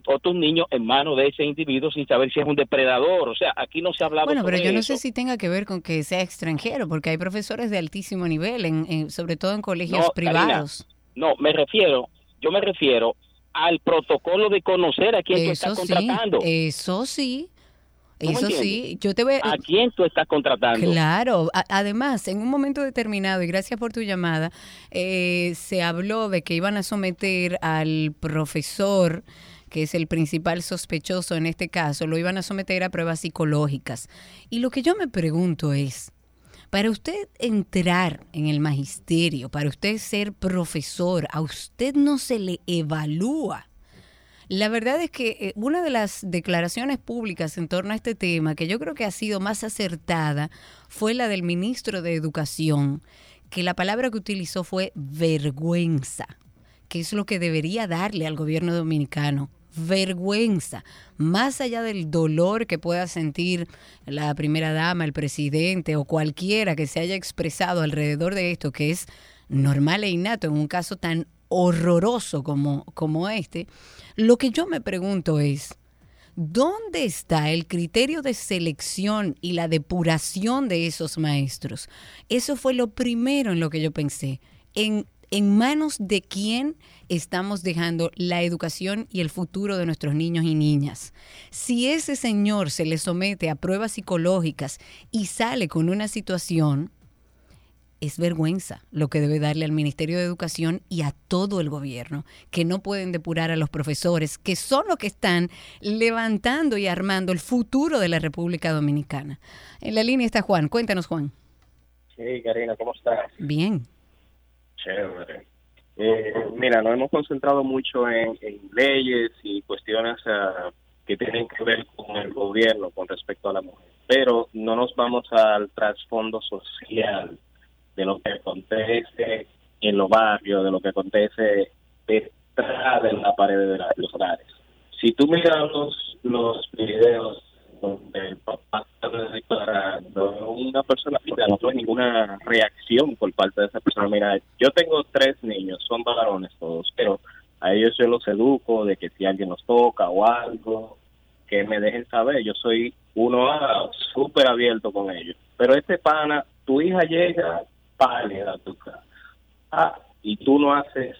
otros niños en manos de ese individuo sin saber si es un depredador? O sea, aquí no se ha hablado Bueno, pero yo no sé si tenga que ver con que sea extranjero, porque hay profesores de altísimo nivel, en, en- sobre todo en colegios No, Karina, privados. no, me refiero, yo me refiero al protocolo de conocer a quién tú Eso estás sí, contratando. eso sí, ¿Tú eso sí. Yo te voy ¿A quién tú estás contratando? Claro, a- además, en un momento determinado, y gracias por tu llamada, eh, se habló de que iban a someter al profesor, que es el principal sospechoso en este caso, lo iban a someter a pruebas psicológicas. Y lo que yo me pregunto es, para usted entrar en el magisterio, para usted ser profesor, a usted no se le evalúa. La verdad es que eh, una de las declaraciones públicas en torno a este tema, que yo creo que ha sido más acertada, fue la del ministro de Educación, que la palabra que utilizó fue vergüenza, que es lo que debería darle al gobierno dominicano. Vergüenza, más allá del dolor que pueda sentir la primera dama, el presidente o cualquiera que se haya expresado alrededor de esto, que es normal e innato en un caso tan horroroso como, como este, lo que yo me pregunto es, ¿dónde está el criterio de selección y la depuración de esos maestros? Eso fue lo primero en lo que yo pensé. En, en manos de quién estamos dejando la educación y el futuro de nuestros niños y niñas. Si ese señor se le somete a pruebas psicológicas y sale con una situación, es vergüenza lo que debe darle al Ministerio de Educación y a todo el gobierno, que no pueden depurar a los profesores, que son los que están levantando y armando el futuro de la República Dominicana. En la línea está Juan. Cuéntanos, Juan. Sí, Karina, ¿cómo estás? Bien. Chévere. Eh, mira, nos hemos concentrado mucho en, leyes y cuestiones ah, que tienen que ver con el gobierno con respecto a la mujer, pero no nos vamos al trasfondo social de lo que acontece en los barrios, de lo que acontece detrás de la pared de los hogares. Si tú miras los videos donde papá una persona no tuve ninguna reacción por parte de esa persona. Mira, yo tengo tres niños, son varones todos, pero a ellos yo los educo de que si alguien los toca o algo, que me dejen saber. Yo soy uno a súper abierto con ellos. Pero este pana, tu hija llega pálida a tu casa ah, y tú no haces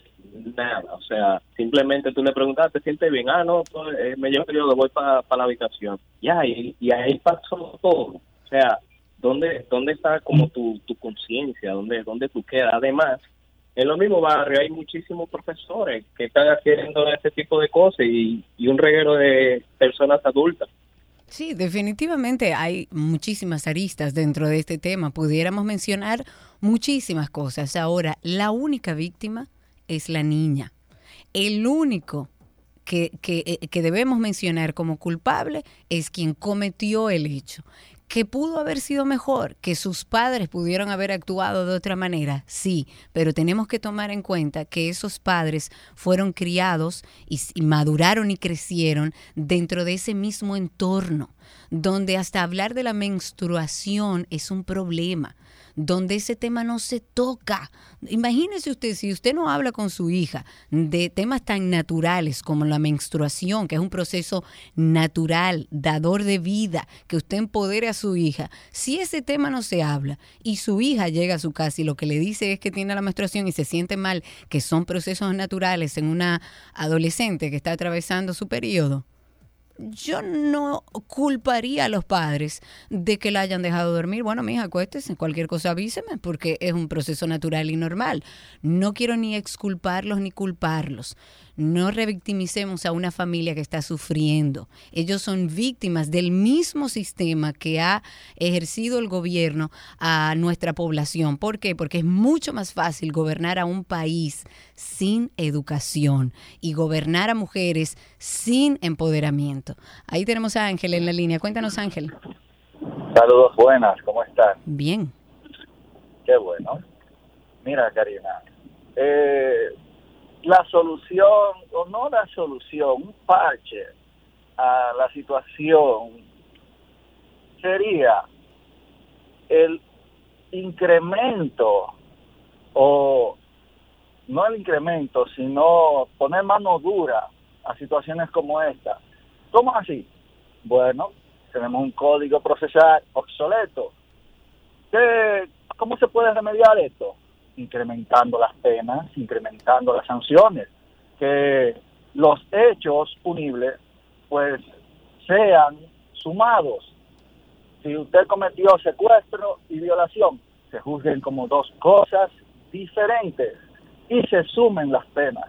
nada. O sea, simplemente tú le preguntas, ¿te sientes bien? Ah, no, pues, eh, me llevo periodo, voy para la habitación. Ya, y, y ahí pasó todo. O sea, ¿dónde, dónde está como tu, tu conciencia? ¿Dónde, ¿Dónde tú quedas? Además, en los mismos barrios hay muchísimos profesores que están haciendo este tipo de cosas y, y un reguero de personas adultas. Sí, definitivamente hay muchísimas aristas dentro de este tema. Pudiéramos mencionar muchísimas cosas. Ahora, la única víctima es la niña. El único que, eh, que debemos mencionar como culpable es quien cometió el hecho. Que pudo haber sido mejor, que sus padres pudieron haber actuado de otra manera, sí, pero tenemos que tomar en cuenta que esos padres fueron criados y maduraron y crecieron dentro de ese mismo entorno. donde hasta hablar de la menstruación es un problema, donde ese tema no se toca. Imagínese usted, si usted no habla con su hija de temas tan naturales como la menstruación, que es un proceso natural, dador de vida, que usted empodere a su hija, si ese tema no se habla y su hija llega a su casa y lo que le dice es que tiene la menstruación y se siente mal, que son procesos naturales en una adolescente que está atravesando su periodo, yo no culparía a los padres de que la hayan dejado dormir. Bueno, mija, acuéstese, cualquier cosa avíseme, porque es un proceso natural y normal. No quiero ni exculparlos ni culparlos. No revictimicemos a una familia que está sufriendo. Ellos son víctimas del mismo sistema que ha ejercido el gobierno a nuestra población. ¿Por qué? Porque es mucho más fácil gobernar a un país sin educación y gobernar a mujeres sin empoderamiento. Ahí tenemos a Ángel en la línea. Cuéntanos, Ángel. Saludos, buenas, ¿cómo están? Bien. Qué bueno. Mira, Karina, eh, la solución, o no la solución, un parche a la situación sería el incremento, o no el incremento, sino poner mano dura a situaciones como esta. ¿Cómo así? Bueno, tenemos un código procesal obsoleto. ¿Qué, ¿Cómo se puede remediar esto? Incrementando las penas, incrementando las sanciones, que los hechos punibles pues sean sumados. Si usted cometió secuestro y violación, se juzguen como dos cosas diferentes y se sumen las penas.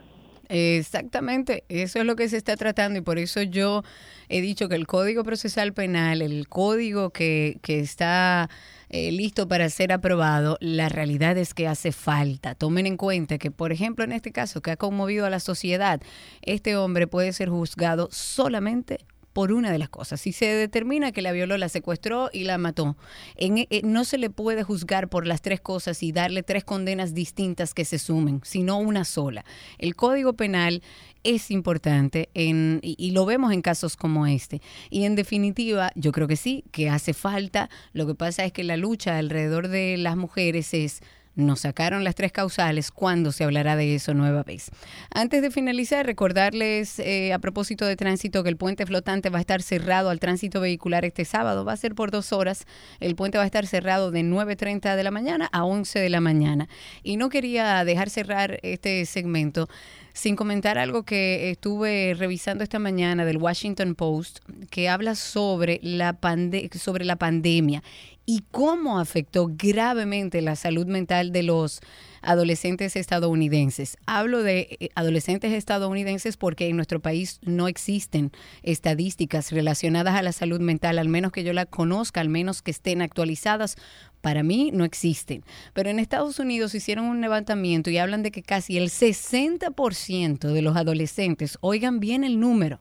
Exactamente, eso es lo que se está tratando y por eso yo he dicho que el Código Procesal Penal, el código que, que está eh, listo para ser aprobado, la realidad es que hace falta. Tomen en cuenta que, por ejemplo, en este caso que ha conmovido a la sociedad, este hombre puede ser juzgado solamente por una de las cosas. Si se determina que la violó, la secuestró y la mató, en, eh, no se le puede juzgar por las tres cosas y darle tres condenas distintas que se sumen, sino una sola. El Código Penal es importante en, y, y lo vemos en casos como este. Y en definitiva, yo creo que sí, que hace falta. Lo que pasa es que la lucha alrededor de las mujeres es nos sacaron las tres causales cuando se hablará de eso nueva vez. Antes de finalizar, recordarles eh, a propósito de tránsito que el puente flotante va a estar cerrado al tránsito vehicular este sábado. Va a ser por dos horas. El puente va a estar cerrado de 9.30 de la mañana a 11 de la mañana. Y no quería dejar cerrar este segmento sin comentar algo que estuve revisando esta mañana del Washington Post, que habla sobre la, sobre la pandemia y cómo afectó gravemente la salud mental de los adolescentes estadounidenses. Hablo de eh, adolescentes estadounidenses porque en nuestro país no existen estadísticas relacionadas a la salud mental, al menos que yo la conozca, al menos que estén actualizadas. Para mí no existen. Pero en Estados Unidos hicieron un levantamiento y hablan de que casi el 60% de los adolescentes, oigan bien el número,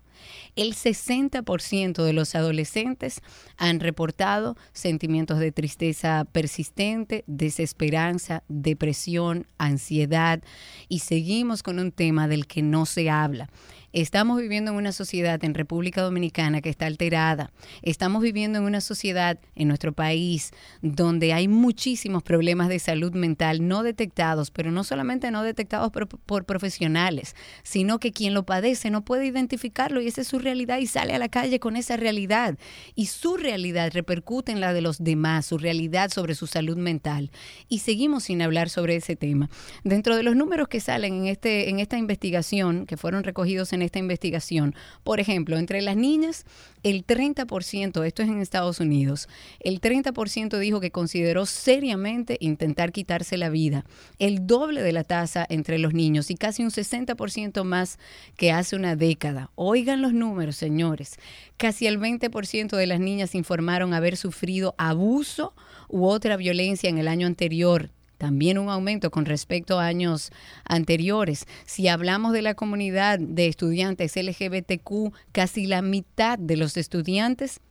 el 60% de los adolescentes han reportado sentimientos de tristeza persistente, desesperanza, depresión, ansiedad y seguimos con un tema del que no se habla. Estamos viviendo en una sociedad en República Dominicana que está alterada. Estamos viviendo en una sociedad en nuestro país donde hay muchísimos problemas de salud mental no detectados, pero no solamente no detectados por, profesionales, sino que quien lo padece no puede identificarlo y esa es su realidad y sale a la calle con esa realidad. Y su realidad repercute en la de los demás, su realidad sobre su salud mental. Y seguimos sin hablar sobre ese tema. Dentro de los números que salen en, este, en esta investigación, que fueron recogidos en esta investigación. Por ejemplo, entre las niñas, el 30%, esto es en Estados Unidos, el 30% dijo que consideró seriamente intentar quitarse la vida, el doble de la tasa entre los niños y casi un 60% más que hace una década. Oigan los números, señores. Casi el 20% de las niñas informaron haber sufrido abuso u otra violencia en el año anterior también un aumento con respecto a años anteriores. Si hablamos de la comunidad de estudiantes LGBTQ, casi la mitad de los estudiantes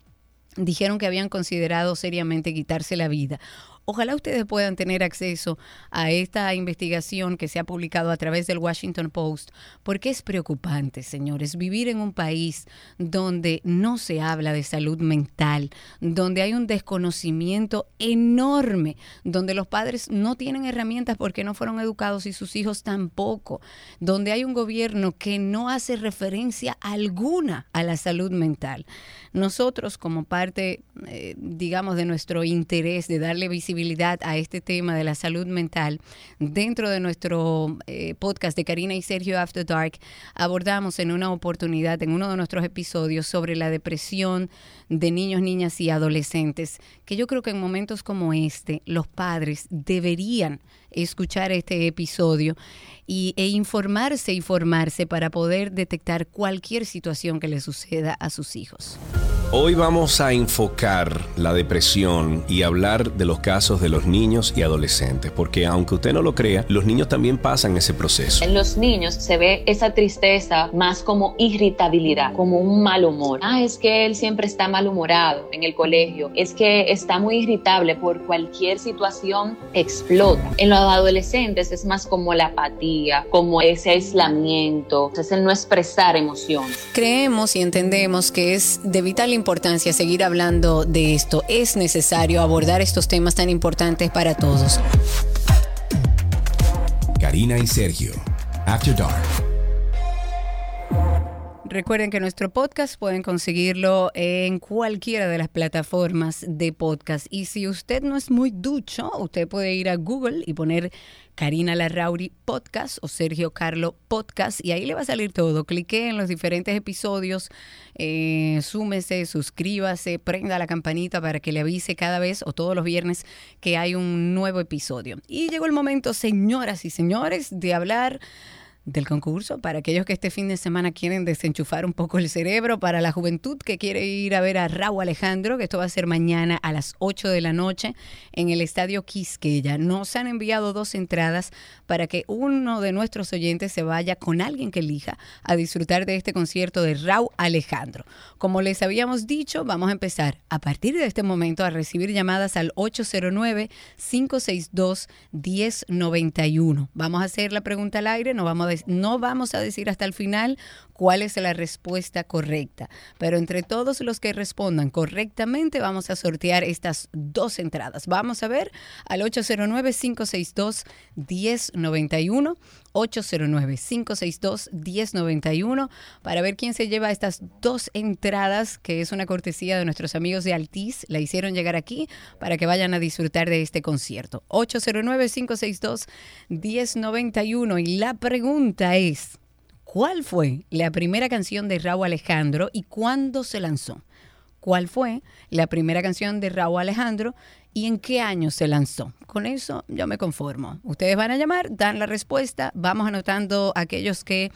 dijeron que habían considerado seriamente quitarse la vida. Ojalá ustedes puedan tener acceso a esta investigación que se ha publicado a través del Washington Post, porque es preocupante, señores, vivir en un país donde no se habla de salud mental, donde hay un desconocimiento enorme, donde los padres no tienen herramientas porque no fueron educados y sus hijos tampoco, donde hay un gobierno que no hace referencia alguna a la salud mental. Nosotros, como parte, eh, digamos, de nuestro interés de darle visibilidad a este tema de la salud mental, dentro de nuestro eh, podcast de Karina y Sergio After Dark, abordamos en una oportunidad, en uno de nuestros episodios, sobre la depresión de niños, niñas y adolescentes, que yo creo que en momentos como este, los padres deberían escuchar este episodio y, e informarse y formarse para poder detectar cualquier situación que le suceda a sus hijos. Hoy vamos a enfocar la depresión y hablar de los casos de los niños y adolescentes, porque aunque usted no lo crea, los niños también pasan ese proceso. En los niños se ve esa tristeza más como irritabilidad, como un mal humor. Ah, es que él siempre está malhumorado en el colegio, es que está muy irritable por cualquier situación, explota. En los adolescentes es más como la apatía, como ese aislamiento, es el no expresar emociones. Creemos y entendemos que es de vital importancia seguir hablando de esto. Es necesario abordar estos temas tan importantes para todos. Karina y Sergio, After Dark. Recuerden que nuestro podcast pueden conseguirlo en cualquiera de las plataformas de podcast. Y si usted no es muy ducho, usted puede ir a Google y poner Karina Larrauri Podcast o Sergio Carlo Podcast y ahí le va a salir todo. Clique en los diferentes episodios, eh, súmese, suscríbase, prenda la campanita para que le avise cada vez o todos los viernes que hay un nuevo episodio. Y llegó el momento, señoras y señores, de hablar del concurso para aquellos que este fin de semana quieren desenchufar un poco el cerebro, para la juventud que quiere ir a ver a Raúl Alejandro, que esto va a ser mañana a las 8 de la noche en el Estadio Quisqueya. Nos han enviado dos entradas para que uno de nuestros oyentes se vaya con alguien que elija a disfrutar de este concierto de Raúl Alejandro. Como les habíamos dicho, vamos a empezar a partir de este momento a recibir llamadas al 809-562-1091. Vamos a hacer la pregunta al aire, no vamos a no vamos a decir hasta el final cuál es la respuesta correcta, pero entre todos los que respondan correctamente vamos a sortear estas dos entradas. Vamos a ver al 809-562-1091. 809-562-1091 para ver quién se lleva estas dos entradas, que es una cortesía de nuestros amigos de Altiz. La hicieron llegar aquí para que vayan a disfrutar de este concierto. 809-562-1091. Y la pregunta es, ¿cuál fue la primera canción de Raúl Alejandro y cuándo se lanzó? ¿Cuál fue la primera canción de Raúl Alejandro y en qué año se lanzó. Con eso yo me conformo. Ustedes van a llamar, dan la respuesta, vamos anotando aquellos que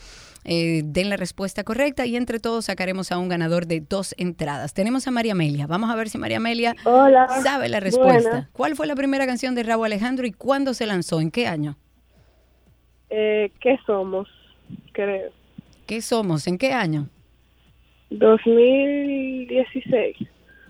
eh, den la respuesta correcta y entre todos sacaremos a un ganador de dos entradas. Tenemos a María Amelia. Vamos a ver si María Amelia sabe la respuesta. ¿Cuál fue la primera canción de Raúl Alejandro y cuándo se lanzó? ¿En qué año? Eh, ¿Qué somos? Creo. ¿Qué somos? ¿En qué año? 2016.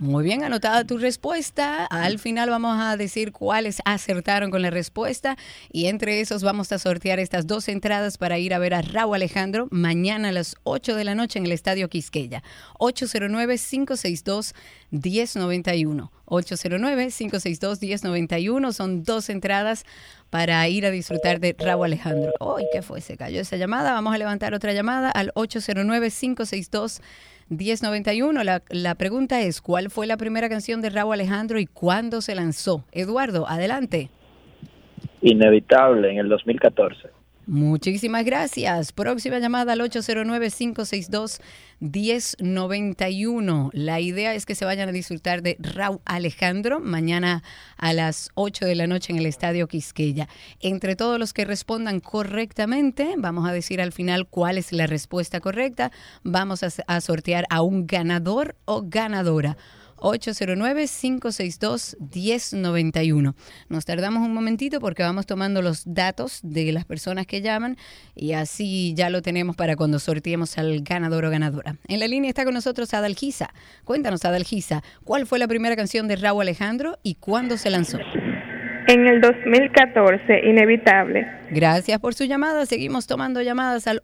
Muy bien, anotada tu respuesta. Al final vamos a decir cuáles acertaron con la respuesta y entre esos vamos a sortear estas dos entradas para ir a ver a Raúl Alejandro mañana a las 8 de la noche en el Estadio Quisqueya. 809-562-1091. 809-562-1091 son dos entradas para ir a disfrutar de Raúl Alejandro. ¡Ay, qué fue! Se cayó esa llamada. Vamos a levantar otra llamada al 809 562 1091. La, la pregunta es, ¿cuál fue la primera canción de Raúl Alejandro y cuándo se lanzó? Eduardo, adelante. Inevitable, en el 2014. Muchísimas gracias. Próxima llamada al 809-562-1091. La idea es que se vayan a disfrutar de Raúl Alejandro mañana a las 8 de la noche en el Estadio Quisqueya. Entre todos los que respondan correctamente, vamos a decir al final cuál es la respuesta correcta. Vamos a, a sortear a un ganador o ganadora. 809-562-1091. Nos tardamos un momentito porque vamos tomando los datos de las personas que llaman y así ya lo tenemos para cuando sorteemos al ganador o ganadora. En la línea está con nosotros Adalgisa. Cuéntanos, Adalgisa, ¿cuál fue la primera canción de Raúl Alejandro y cuándo se lanzó? En el 2014, inevitable. Gracias por su llamada. Seguimos tomando llamadas al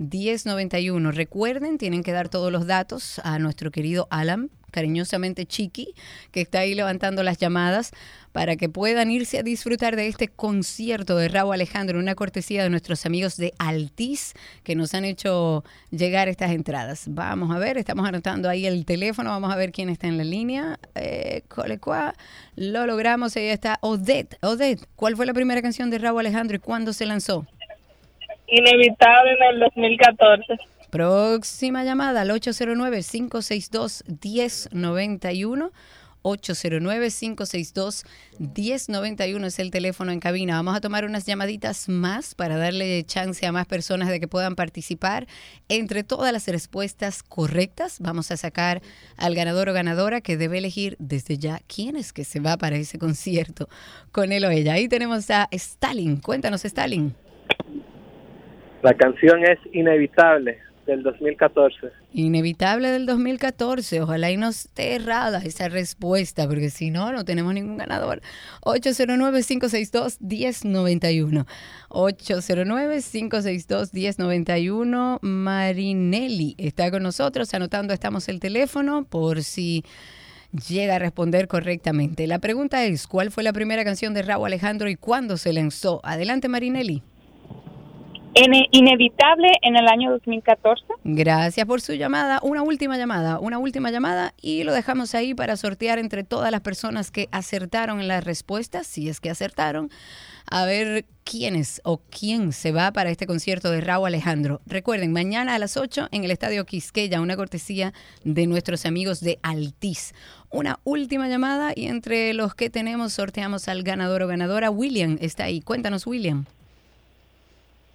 809-562-1091. Recuerden, tienen que dar todos los datos a nuestro querido Alan, cariñosamente Chiqui, que está ahí levantando las llamadas para que puedan irse a disfrutar de este concierto de Raúl Alejandro, una cortesía de nuestros amigos de Altiz que nos han hecho llegar estas entradas. Vamos a ver, estamos anotando ahí el teléfono, vamos a ver quién está en la línea. Eh, lo logramos, ahí está Odette. Odette, ¿cuál fue la primera canción de Raúl Alejandro y cuándo se lanzó? Inevitable en el 2014. Próxima llamada al 809-562-1091. 809-562-1091 es el teléfono en cabina. Vamos a tomar unas llamaditas más para darle chance a más personas de que puedan participar. Entre todas las respuestas correctas, vamos a sacar al ganador o ganadora que debe elegir desde ya quién es que se va para ese concierto con él o ella. Ahí tenemos a Stalin. Cuéntanos, Stalin. La canción es Inevitable del 2014. Inevitable del 2014. Ojalá y no esté errada esa respuesta, porque si no, no tenemos ningún ganador. 809-562-1091. 809-562-1091. Marinelli está con nosotros, anotando estamos el teléfono por si llega a responder correctamente. La pregunta es, ¿cuál fue la primera canción de Raúl Alejandro y cuándo se lanzó? Adelante, Marinelli. Inevitable en el año 2014. Gracias por su llamada. Una última llamada, una última llamada y lo dejamos ahí para sortear entre todas las personas que acertaron en las respuestas, si es que acertaron, a ver quiénes o quién se va para este concierto de Raúl Alejandro. Recuerden, mañana a las 8 en el Estadio Quisqueya, una cortesía de nuestros amigos de Altiz. Una última llamada y entre los que tenemos sorteamos al ganador o ganadora. William está ahí. Cuéntanos, William.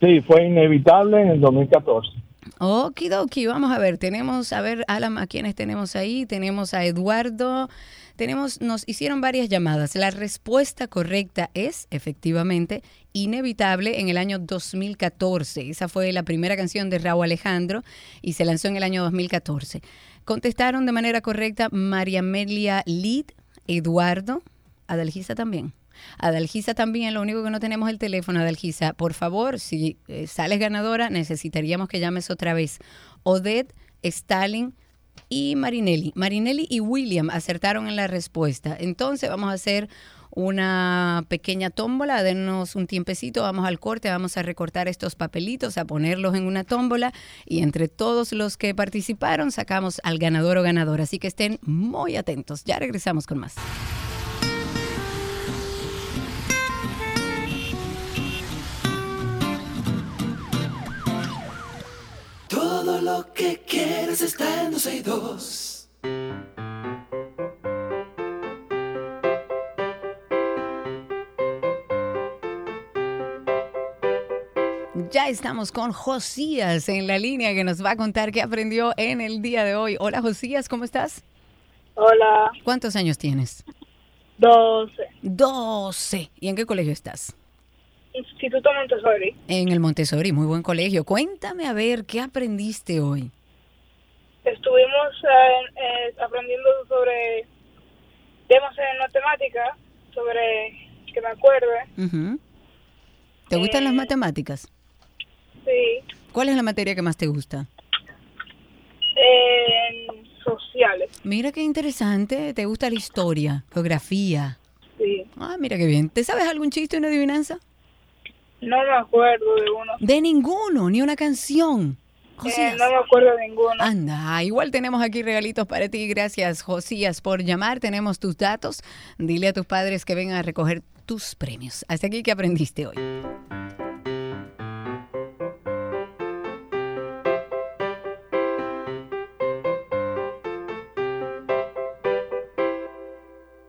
Sí, fue inevitable en el 2014. Okidoki, vamos a ver, tenemos, a ver, Alan, a quienes tenemos ahí, tenemos a Eduardo, tenemos, nos hicieron varias llamadas. La respuesta correcta es, efectivamente, inevitable en el año 2014. Esa fue la primera canción de Raúl Alejandro y se lanzó en el año 2014. Contestaron de manera correcta María Amelia Lid, Eduardo, Adalgisa también. Adalgisa también, lo único que no tenemos el teléfono, Adalgisa. Por favor, si eh, sales ganadora, necesitaríamos que llames otra vez. Odette, Stalin y Marinelli. Marinelli y William acertaron en la respuesta. Entonces vamos a hacer una pequeña tómbola, denos un tiempecito, vamos al corte, vamos a recortar estos papelitos, a ponerlos en una tómbola y entre todos los que participaron sacamos al ganador o ganadora. Así que estén muy atentos. Ya regresamos con más. Todo lo que quieres está en 262. Ya estamos con Josías en la línea que nos va a contar qué aprendió en el día de hoy. Hola Josías, ¿cómo estás? Hola, ¿Cuántos años tienes? 12. 12. ¿Y en qué colegio estás? Instituto Montessori. En el Montessori, muy buen colegio. Cuéntame a ver, ¿qué aprendiste hoy? Estuvimos eh, eh, aprendiendo sobre temas en matemática, sobre que me acuerde. Ujú. ¿Te gustan las matemáticas? Sí, ¿Cuál es la materia que más te gusta? sociales. Mira qué interesante. ¿Te gusta la historia, geografía? Sí. Ah, mira qué bien. ¿Te sabes algún chiste, una adivinanza? No me acuerdo de uno. De ninguno, ni una canción. Eh, no me acuerdo de ninguno. Anda, igual tenemos aquí regalitos para ti. Gracias, Josías, por llamar. Tenemos tus datos. Dile a tus padres que vengan a recoger tus premios. Hasta aquí, ¿qué aprendiste hoy?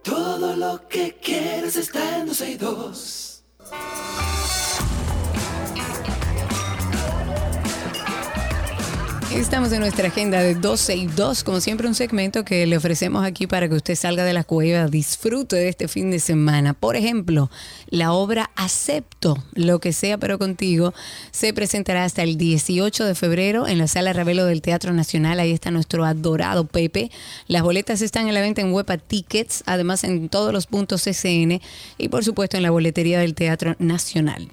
Todo lo que quieres está en 262. Estamos en nuestra agenda de 12 y 2, como siempre un segmento que le ofrecemos aquí para que usted salga de la cueva, disfrute de este fin de semana. Por ejemplo, la obra Acepto, lo que sea pero contigo, se presentará hasta el 18 de febrero en la Sala Ravelo del Teatro Nacional. Ahí está nuestro adorado Pepe. Las boletas están en la venta en Huepa Tickets, además en todos los puntos CCN y por supuesto en la boletería del Teatro Nacional.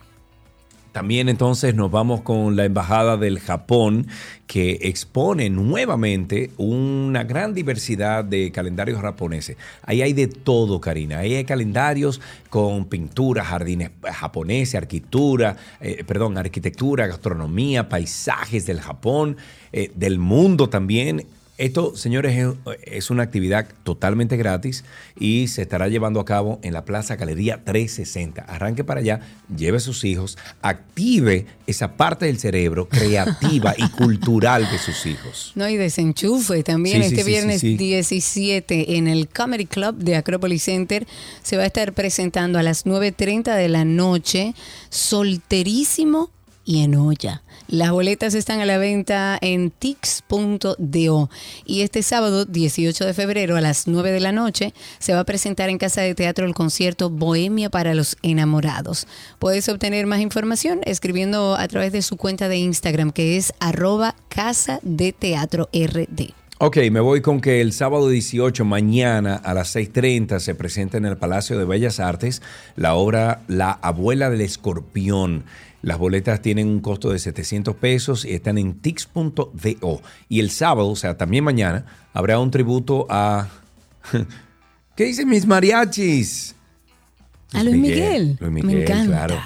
También entonces nos vamos con la Embajada del Japón que expone nuevamente una gran diversidad de calendarios japoneses. Ahí hay de todo, Karina. Ahí hay calendarios con pintura, jardines japoneses, arquitectura, eh, perdón, arquitectura, gastronomía, paisajes del Japón, eh, del mundo también. Esto, señores, es- una actividad totalmente gratis y se estará llevando a cabo en la Plaza Galería 360. Arranque para allá, lleve a sus hijos, active esa parte del cerebro creativa y cultural de sus hijos. No, y desenchufe también Sí, este sí, viernes sí. 17 en el Comedy Club de Acropolis Center. Se va a estar presentando a las 9.30 de la noche, solterísimo y en olla. Las boletas están a la venta en tix.do y este sábado 18 de febrero a las 9 de la noche se va a presentar en Casa de Teatro el concierto Bohemia para los Enamorados. Puedes obtener más información escribiendo a través de su cuenta de Instagram que es arroba Casa de Teatro RD. Ok, me voy con que el sábado 18, mañana a las 6.30, se presenta en el Palacio de Bellas Artes la obra La Abuela del Escorpión. Las boletas tienen un costo de 700 pesos y están en tix.do. Y el sábado, o sea, también mañana, habrá un tributo a... ¿Qué dicen mis mariachis? A Luis Miguel. Luis Me Miguel, encanta. claro.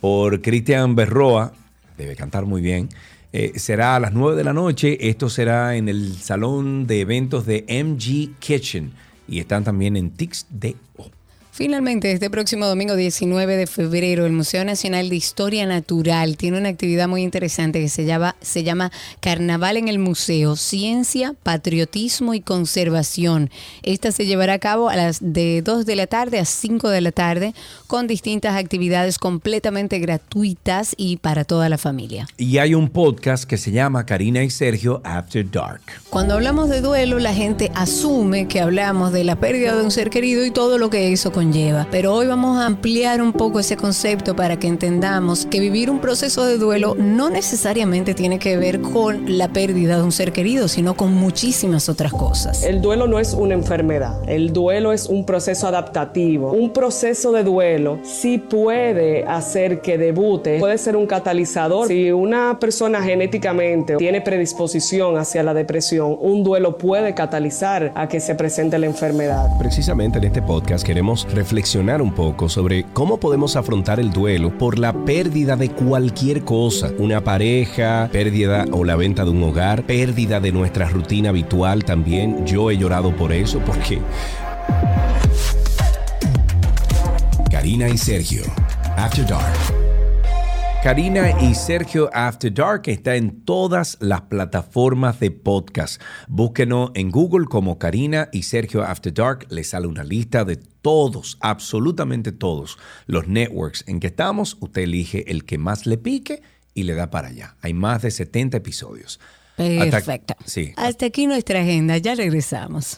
Por Cristian Berroa, debe cantar muy bien. Eh, será a las 9 de la noche. Esto será en el salón de eventos de MG Kitchen. Y están también en Tix.do. Finalmente, este próximo domingo 19 de febrero, el Museo Nacional de Historia Natural tiene una actividad muy interesante que se llama, se llama Carnaval en el Museo, Ciencia, Patriotismo y Conservación. Esta se llevará a cabo a las de 2 de la tarde a 5 de la tarde con distintas actividades completamente gratuitas y para toda la familia. Y hay un podcast que se llama Karina y Sergio After Dark. Cuando hablamos de duelo, la gente asume que hablamos de la pérdida de un ser querido y todo lo que eso conlleva. Pero hoy vamos a ampliar un poco ese concepto para que entendamos que vivir un proceso de duelo no necesariamente tiene que ver con la pérdida de un ser querido, sino con muchísimas otras cosas. El duelo no es una enfermedad, el duelo es un proceso adaptativo. Un proceso de duelo sí puede hacer que debute, puede ser un catalizador. Si una persona genéticamente tiene predisposición hacia la depresión, un duelo puede catalizar a que se presente la enfermedad. Precisamente en este podcast queremos reflexionar un poco sobre cómo podemos afrontar el duelo por la pérdida de cualquier cosa, una pareja, pérdida o la venta de un hogar, pérdida de nuestra rutina habitual también. Yo he llorado por eso porque... Karina y Sergio, After Dark. Karina y Sergio After Dark está en todas las plataformas de podcast. Búsquenos en Google como Karina y Sergio After Dark. Les sale una lista de todos, absolutamente todos los networks en que estamos. Usted elige el que más le pique y le da para allá. Hay más de 70 episodios. Hasta- Perfecto. sí. Hasta aquí nuestra agenda, ya regresamos.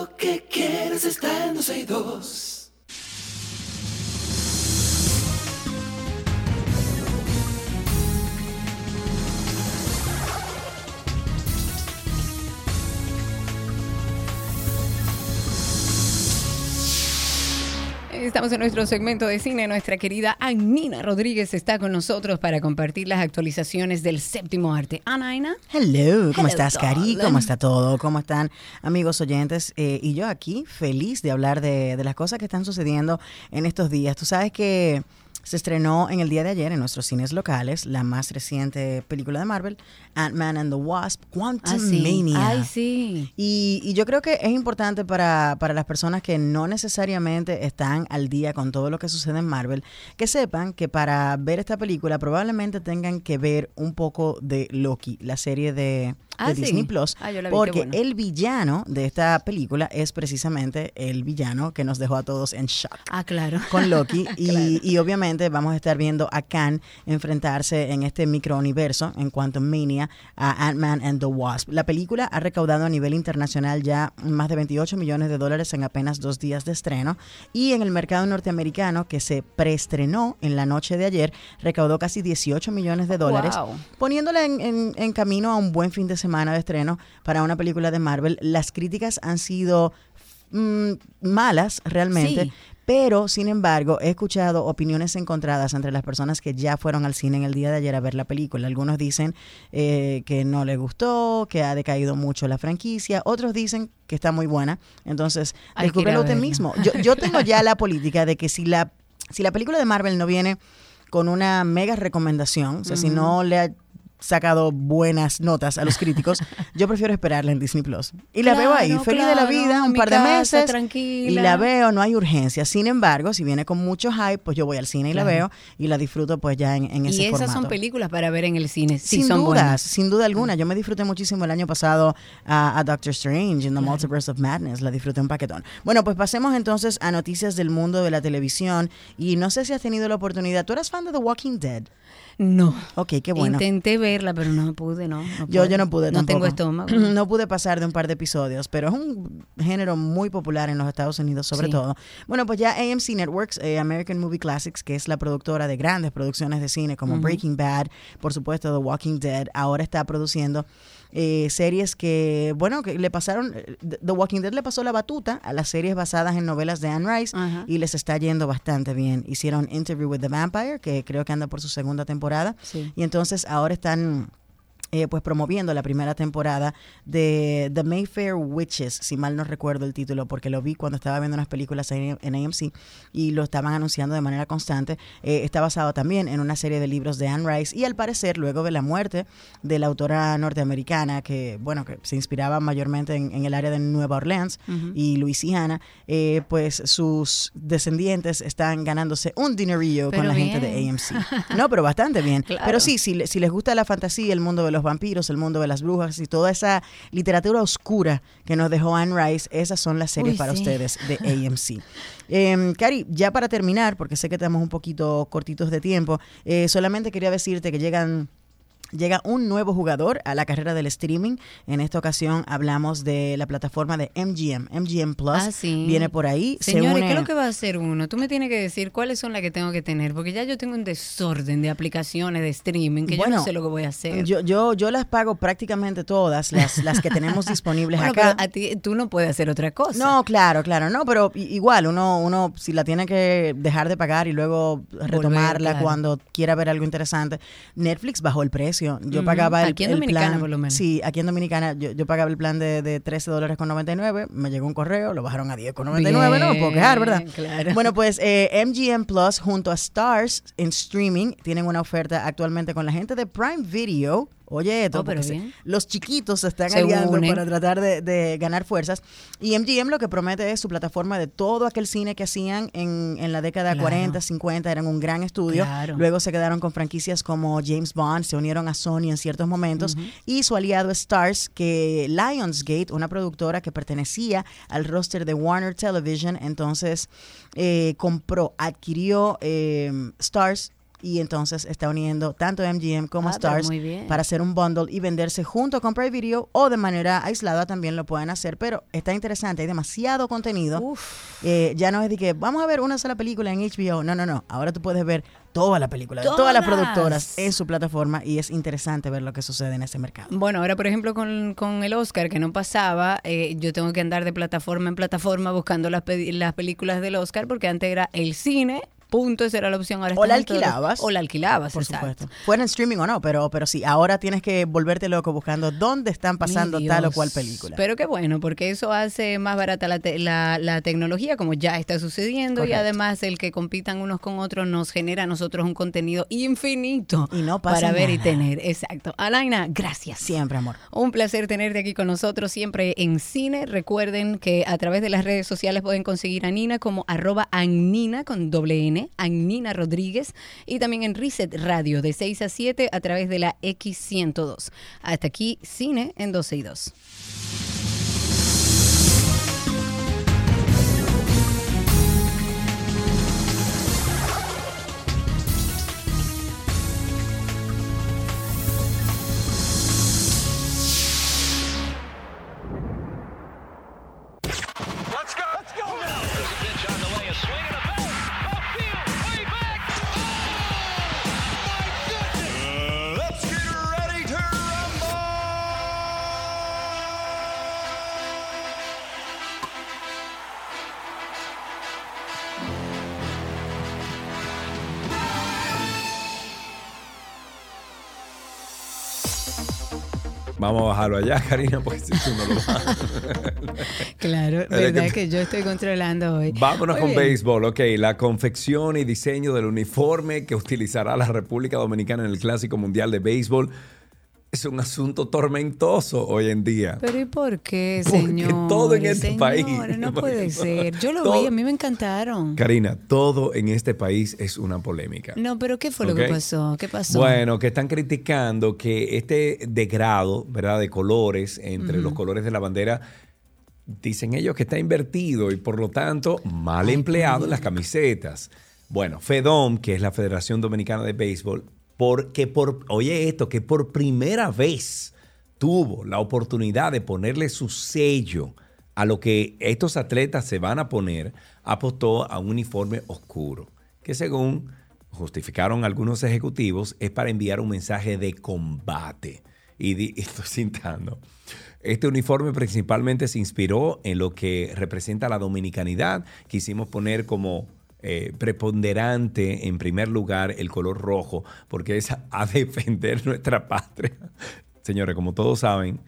Lo que quieres está en 12 y 2. Estamos en nuestro segmento de cine. Nuestra querida Anina Rodríguez está con nosotros para compartir las actualizaciones del séptimo arte. Anaina. Hello, ¿cómo Hello, estás, Cari? ¿Cómo está todo? ¿Cómo están, amigos oyentes? Eh, y yo aquí, feliz de hablar de, de las cosas que están sucediendo en estos días. Tú sabes que se estrenó en el día de ayer en nuestros cines locales la más reciente película de Marvel, Ant-Man and the Wasp, Quantum Ah, sí. Mania. Ay, sí. Y, y yo creo que es importante para, para las personas que no necesariamente están al día con todo lo que sucede en Marvel, que sepan que para ver esta película probablemente tengan que ver un poco de Loki, la serie de, Ah, de sí. Disney Plus, Ah, yo la vi, porque bueno. el villano de esta película es precisamente el villano que nos dejó a todos en shock Ah, claro. con Loki y, y obviamente vamos a estar viendo a Khan enfrentarse en este microuniverso en Quantum Mania a Ant-Man and the Wasp. La película ha recaudado a nivel internacional ya más de 28 millones de dólares en apenas dos días de estreno y en el mercado norteamericano que se preestrenó en la noche de ayer recaudó casi 18 millones de dólares Wow. poniéndola en, en- en camino a un buen fin de semana de estreno para una película de Marvel. Las críticas han sido mm, malas realmente. Sí. Pero, sin embargo, he escuchado opiniones encontradas entre las personas que ya fueron al cine en el día de ayer a ver la película. Algunos dicen eh, que no les gustó, que ha decaído mucho la franquicia. Otros dicen que está muy buena. Entonces, descúbrelo usted mismo. Yo, yo tengo ya la política de que si la, si la película de Marvel no viene con una mega recomendación, o sea, si no le ha sacado buenas notas a los críticos, yo prefiero esperarla en Disney Plus. Y la veo ahí, Claro, feliz de la vida, un par de casa, meses. tranquila. Y la veo, no hay urgencia. Sin embargo, si viene con mucho hype, pues yo voy al cine y la veo y la disfruto pues ya en, en ese y esas formato. son películas para ver en el cine. Sí, sin son dudas, buenas. sin duda alguna. Yo me disfruté muchísimo el año pasado a, a Doctor Strange en The Multiverse of Madness. La disfruté un paquetón. Bueno, pues pasemos entonces a noticias del mundo de la televisión. Y no sé si has tenido la oportunidad. ¿Tú eras fan de The Walking Dead? No. Ok, qué bueno. Intenté verla, pero no pude, no. no Yo, pude. yo no pude No tengo estómago. No pude pasar de un par de episodios, pero es un género muy popular en los Estados Unidos, sobre Sí. todo. Bueno, pues ya AMC Networks, eh, American Movie Classics, que es la productora de grandes producciones de cine como. Breaking Bad, por supuesto The Walking Dead, ahora está produciendo eh, series que, bueno, que le pasaron, eh, The Walking Dead le pasó la batuta a las series basadas en novelas de Anne Rice y les está yendo bastante bien. Hicieron Interview with the Vampire, que creo que anda por su segunda temporada, Sí. y entonces ahora están eh, pues promoviendo la primera temporada de The Mayfair Witches, si mal no recuerdo el título, porque lo vi cuando estaba viendo unas películas en, en AMC y lo estaban anunciando de manera constante. Eh, está basado también en una serie de libros de Anne Rice y al parecer luego de la muerte de la autora norteamericana que, bueno, que se inspiraba mayormente en, en el área de Nueva Orleans y Luisiana, eh, pues sus descendientes están ganándose un dinerillo con la gente de. AMC. No, pero bastante bien. Claro. Pero sí, si, si les gusta la fantasía, el mundo de los vampiros, el mundo de las brujas y toda esa literatura oscura que nos dejó Anne Rice, esas son las series Uy, para sí. ustedes de AMC. Em, Cari, ya para terminar, porque sé que estamos un poquito cortitos de tiempo, eh, solamente quería decirte que llegan... Llega un nuevo jugador a la carrera del streaming. En esta ocasión hablamos de la plataforma de MGM. MGM Plus Ah, sí. viene por ahí. se Señores, une- ¿qué es lo que va a hacer uno? Tú me tienes que decir cuáles son las que tengo que tener, porque ya yo tengo un desorden de aplicaciones de streaming que yo Bueno, no sé lo que voy a hacer. Yo, yo, yo las pago prácticamente todas, las, las que tenemos disponibles Bueno, acá. pero a ti, tú no puedes hacer otra cosa. No, claro, claro, no, pero igual uno, uno si la tiene que dejar de pagar y luego retomarla claro. cuando quiera ver algo interesante, Netflix bajó el precio. Yo pagaba el, Aquí en el Dominicana, plan, por lo menos. sí, aquí en Dominicana yo, yo pagaba el plan de, de 13 dólares con 99, me llegó un correo, lo bajaron a 10 con 99, no me puedo quejar, ¿verdad? Bien, claro. Bueno, pues eh, MGM Plus junto a Stars en streaming tienen una oferta actualmente con la gente de Prime Video. Oye, Oh, pero bien. los chiquitos se están Se aliando unen. para tratar de, de ganar fuerzas. Y MGM lo que promete es su plataforma de todo aquel cine que hacían en, en la década Claro. 40, 50, eran un gran estudio. Claro. Luego se quedaron con franquicias como James Bond, se unieron a Sony en ciertos momentos. Y su aliado Stars, que Lionsgate, una productora que pertenecía al roster de Warner Television, entonces eh, compró, adquirió eh, Stars. Y entonces está uniendo tanto MGM como Ah, Stars para hacer un bundle y venderse junto con Prime Video o de manera aislada también lo pueden hacer. Pero está interesante, hay demasiado contenido. Eh, ya no es de que vamos a ver una sola película en HBO. No, no, no. Ahora tú puedes ver toda la película todas las productoras en su plataforma y es interesante ver lo que sucede en ese mercado. Bueno, ahora por ejemplo con, con el Oscar que no pasaba, eh, yo tengo que andar de plataforma en plataforma buscando las, las películas del Oscar porque antes era el cine punto, esa era la opción. Ahora O la todos- alquilabas. O la alquilabas, Por exacto. supuesto. Fuera en streaming o no, pero, pero sí, ahora tienes que volverte loco buscando dónde están pasando tal o cual película. Pero qué bueno, porque eso hace más barata la, te- la, la tecnología, como ya está sucediendo, y además el que compitan unos con otros nos genera a nosotros un contenido infinito Y no pasa para ver y tener. Exacto. Alaina, gracias. Siempre, amor. Un placer tenerte aquí con nosotros, siempre en cine. Recuerden que a través de las redes sociales pueden conseguir a Nina como arroba Annina con doble N, Annina Rodríguez, y también en Reset Radio de 6 a 7 a través de la X102. Hasta aquí, cine en 12 y 2. Vamos a bajarlo allá, Karina, porque si tú no lo bajas. Claro, verdad que- que, yo estoy controlando hoy. Vámonos Muy con bien. béisbol. Ok, la confección y diseño del uniforme que utilizará la República Dominicana en el Clásico Mundial de Béisbol es un asunto tormentoso hoy en día. Pero ¿y por qué, Porque señor? todo en este país- No puede ser. Yo lo Todo- vi, a mí me encantaron. Karina, todo en este país es una polémica. No, pero ¿qué fue lo que pasó? ¿Qué pasó? Bueno, que están criticando que este degrado, ¿verdad?, de colores entre los colores de la bandera, dicen ellos que está invertido y por lo tanto mal empleado en las camisetas. Bueno, FEDOM, que es la Federación Dominicana de Béisbol, porque por, oye esto, que por primera vez tuvo la oportunidad de ponerle su sello a lo que estos atletas se van a poner, apostó a un uniforme oscuro, que según justificaron algunos ejecutivos, es para enviar un mensaje de combate. Y, y estoy citando. Este uniforme principalmente se inspiró en lo que representa la dominicanidad. Quisimos poner como eh, preponderante en primer lugar el color rojo, porque es a, defender nuestra patria. Señores, como todos saben,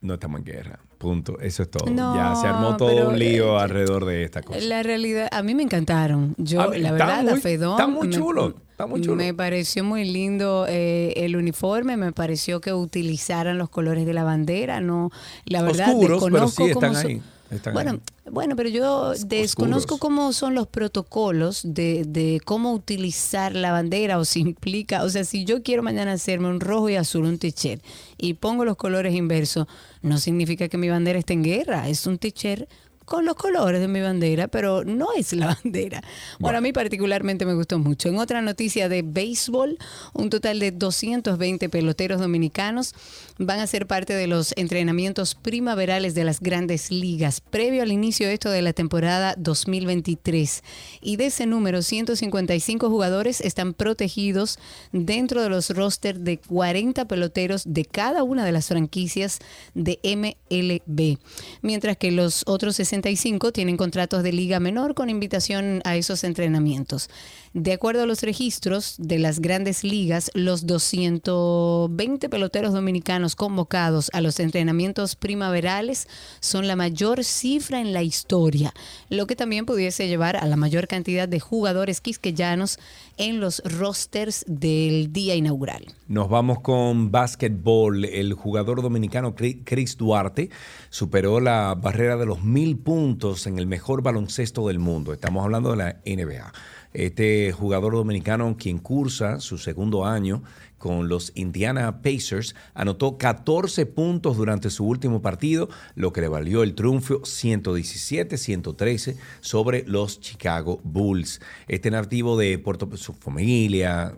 no estamos en guerra. Punto. Eso es todo. No, ya se armó todo un lío eh, alrededor de esta cosa. La realidad, a mí me encantaron. Yo, mí la verdad, muy- la Fedón. está muy me- chulo, está muy chulo. Me pareció muy lindo eh, el uniforme, me pareció que utilizaran los colores de la bandera, no, la verdad, Oscuros, pero sí están cómo son- ahí. Están Bueno, ahí. bueno, pero yo desconozco cómo son los protocolos de, de cómo utilizar la bandera o si implica, o sea, si yo quiero mañana hacerme un rojo y azul, un t-shirt, y pongo los colores inversos, no significa que mi bandera esté en guerra, es un t-shirt con los colores de mi bandera, pero no es la bandera. Bueno, a mí particularmente me gustó mucho. En otra noticia de béisbol, un total de 220 peloteros dominicanos van a ser parte de los entrenamientos primaverales de las grandes ligas, previo al inicio de esto de la temporada 2023. Y de ese número, 155 jugadores están protegidos dentro de los rosters de 40 peloteros de cada una de las franquicias de MLB, mientras que los otros 65 tienen contratos de liga menor con invitación a esos entrenamientos. De acuerdo a los registros de las grandes ligas, los 220 peloteros dominicanos convocados a los entrenamientos primaverales son la mayor cifra en la historia, lo que también pudiese llevar a la mayor cantidad de jugadores quisqueyanos en los rosters del día inaugural. Nos vamos con básquetbol. El jugador dominicano Chris Duarte superó la barrera de los mil puntos en el mejor baloncesto del mundo. Estamos hablando de la NBA. Este jugador dominicano, quien cursa su segundo año con los Indiana Pacers, anotó 14 puntos durante su último partido, lo que le valió el triunfo 117-113 sobre los Chicago Bulls. Este nativo de Puerto, su familia,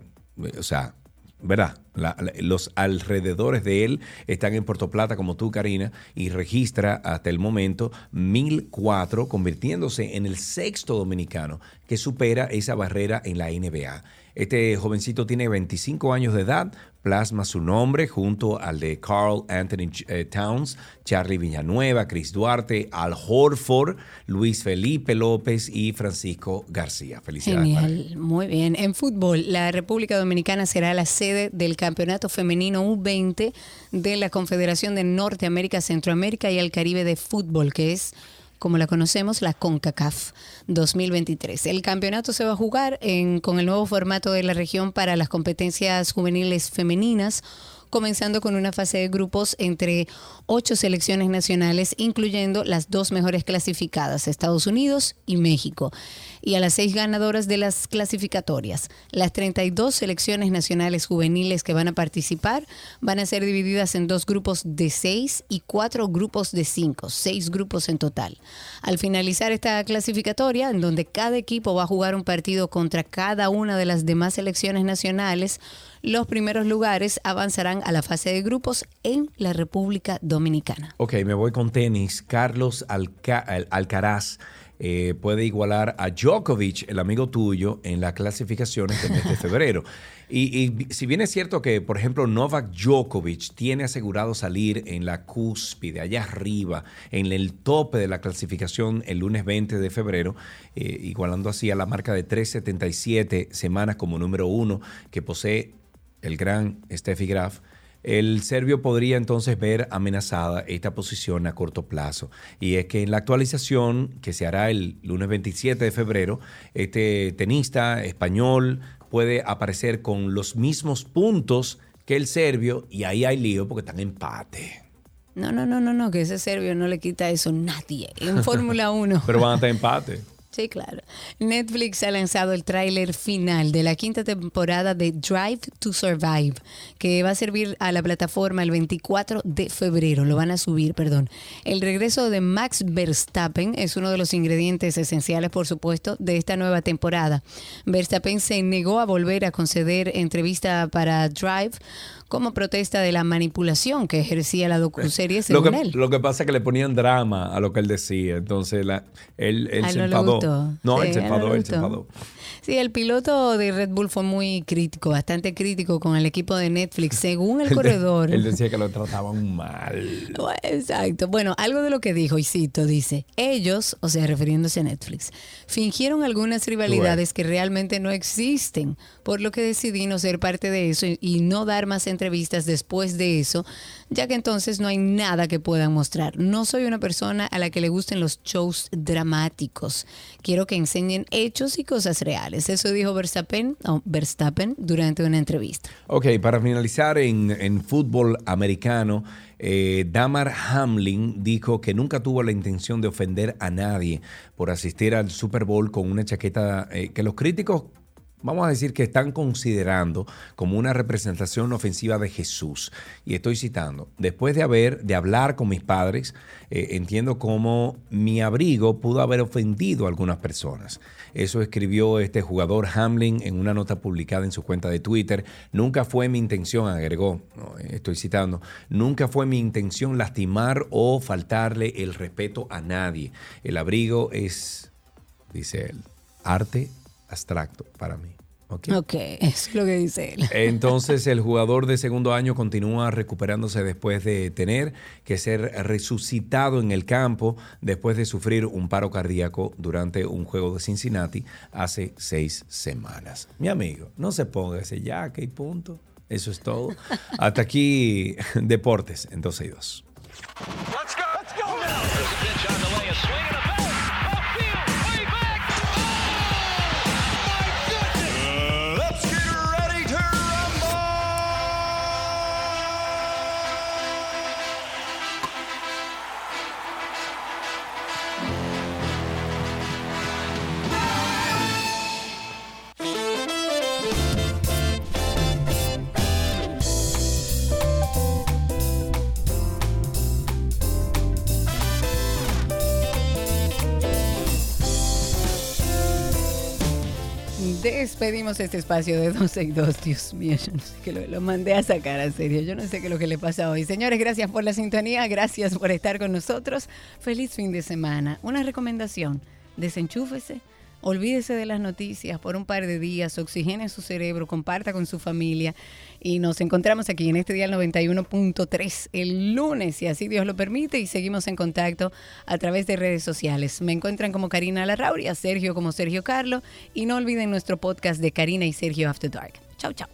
o sea, ¿verdad? La- los alrededores de él están en Puerto Plata, como tú, Karina, y registra hasta el momento 1004, convirtiéndose en el sexto dominicano que supera esa barrera en la NBA. Este jovencito tiene 25 años de edad, plasma su nombre junto al de Carl Anthony eh, Towns, Charlie Villanueva, Chris Duarte, Al Horford, Luis Felipe López y Francisco García. Felicidades. muy bien. En fútbol, la República Dominicana será la sede del Campeonato Femenino U20 de la Confederación de Norteamérica, Centroamérica y el Caribe de Fútbol, que es como la conocemos, la CONCACAF 2023. El campeonato se va a jugar con el nuevo formato de la región para las competencias juveniles femeninas, comenzando con una fase de grupos entre ocho selecciones nacionales, incluyendo las dos mejores clasificadas, Estados Unidos y México, y a las seis ganadoras de las clasificatorias. Las 32 selecciones nacionales juveniles que van a participar van a ser divididas en dos grupos de seis y cuatro grupos de cinco, seis grupos en total. Al finalizar esta clasificatoria, en donde cada equipo va a jugar un partido contra cada una de las demás selecciones nacionales, los primeros lugares avanzarán a la fase de grupos en la República Dominicana. Ok, me voy con tenis. Carlos Alca- Al- Alcaraz eh, puede igualar a Djokovic, el amigo tuyo, en las clasificaciones del mes de febrero. Y, y si bien es cierto que, por ejemplo, Novak Djokovic tiene asegurado salir en la cúspide, allá arriba, en el tope de la clasificación el lunes 20 de febrero, eh, igualando así a la marca de 377 semanas como número uno que posee el gran Steffi Graf, el serbio podría entonces ver amenazada esta posición a corto plazo. Y es que en la actualización que se hará el lunes 27 de febrero, este tenista español puede aparecer con los mismos puntos que el serbio y ahí hay lío porque están en empate. No, no, no, no, no, que ese serbio no le quita eso nadie. En Fórmula 1. Pero van a estar empate. Sí, claro. Netflix ha lanzado el tráiler final de la quinta temporada de Drive to Survive, que va a servir a la plataforma el 24 de febrero. Lo van a subir, perdón. El regreso de Max Verstappen es uno de los ingredientes esenciales, por supuesto, de esta nueva temporada. Verstappen se negó a volver a conceder entrevista para Drive como protesta de la manipulación que ejercía la docuserie Lo que, él. lo que pasa es que le ponían drama a lo que él decía. Entonces la- él, él A él se no enfadó. No, Sí, él se enfadó, le él se gustó. enfadó. Sí, el piloto de Red Bull fue muy crítico, bastante crítico con el equipo de Netflix, según el Él de- corredor. Él decía que lo trataban mal. Exacto. Bueno, algo de lo que dijo, y cito, dice, ellos, o sea, refiriéndose a Netflix, fingieron algunas rivalidades que realmente no existen, por lo que decidí no ser parte de eso y, y no dar más entrevistas después de eso, ya que entonces no hay nada que puedan mostrar. No soy una persona a la que le gusten los shows dramáticos. Quiero que enseñen hechos y cosas reales. Eso dijo Verstappen, o Verstappen durante una entrevista. Ok, para finalizar en, en fútbol americano, eh, Damar Hamlin dijo que nunca tuvo la intención de ofender a nadie por asistir al Super Bowl con una chaqueta eh, que los críticos, vamos a decir que están considerando como una representación ofensiva de Jesús. Y estoy citando, después de haber, de hablar con mis padres, eh, entiendo cómo mi abrigo pudo haber ofendido a algunas personas. Eso escribió este jugador Hamlin en una nota publicada en su cuenta de Twitter. Nunca fue mi intención, agregó, estoy citando, nunca fue mi intención lastimar o faltarle el respeto a nadie. El abrigo es, dice él, arte abstracto para mí. ¿ok? Ok, eso es lo que dice él. Entonces el jugador de segundo año continúa recuperándose después de tener que ser resucitado en el campo después de sufrir un paro cardíaco durante un juego de Cincinnati hace seis semanas. Mi amigo, no se ponga ese ya, que punto. Eso es todo. Hasta aquí Deportes en 12 y 2. Let's Despedimos este espacio de 12 y 2. Dios mío, yo no sé qué lo, lo mandé a sacar a serio. Yo no sé qué es lo que le pasa hoy. Señores, gracias por la sintonía, gracias por estar con nosotros. Feliz fin de semana. Una recomendación: desenchúfese, Olvídese de las noticias por un par de días, oxigene su cerebro, comparta con su familia y nos encontramos aquí en este día 91.3 el lunes, si así Dios lo permite, y seguimos en contacto a través de redes sociales. Me encuentran como Karina Larrauri, a Sergio como Sergio Carlo y no olviden nuestro podcast de Karina y Sergio After Dark. Chau, chau.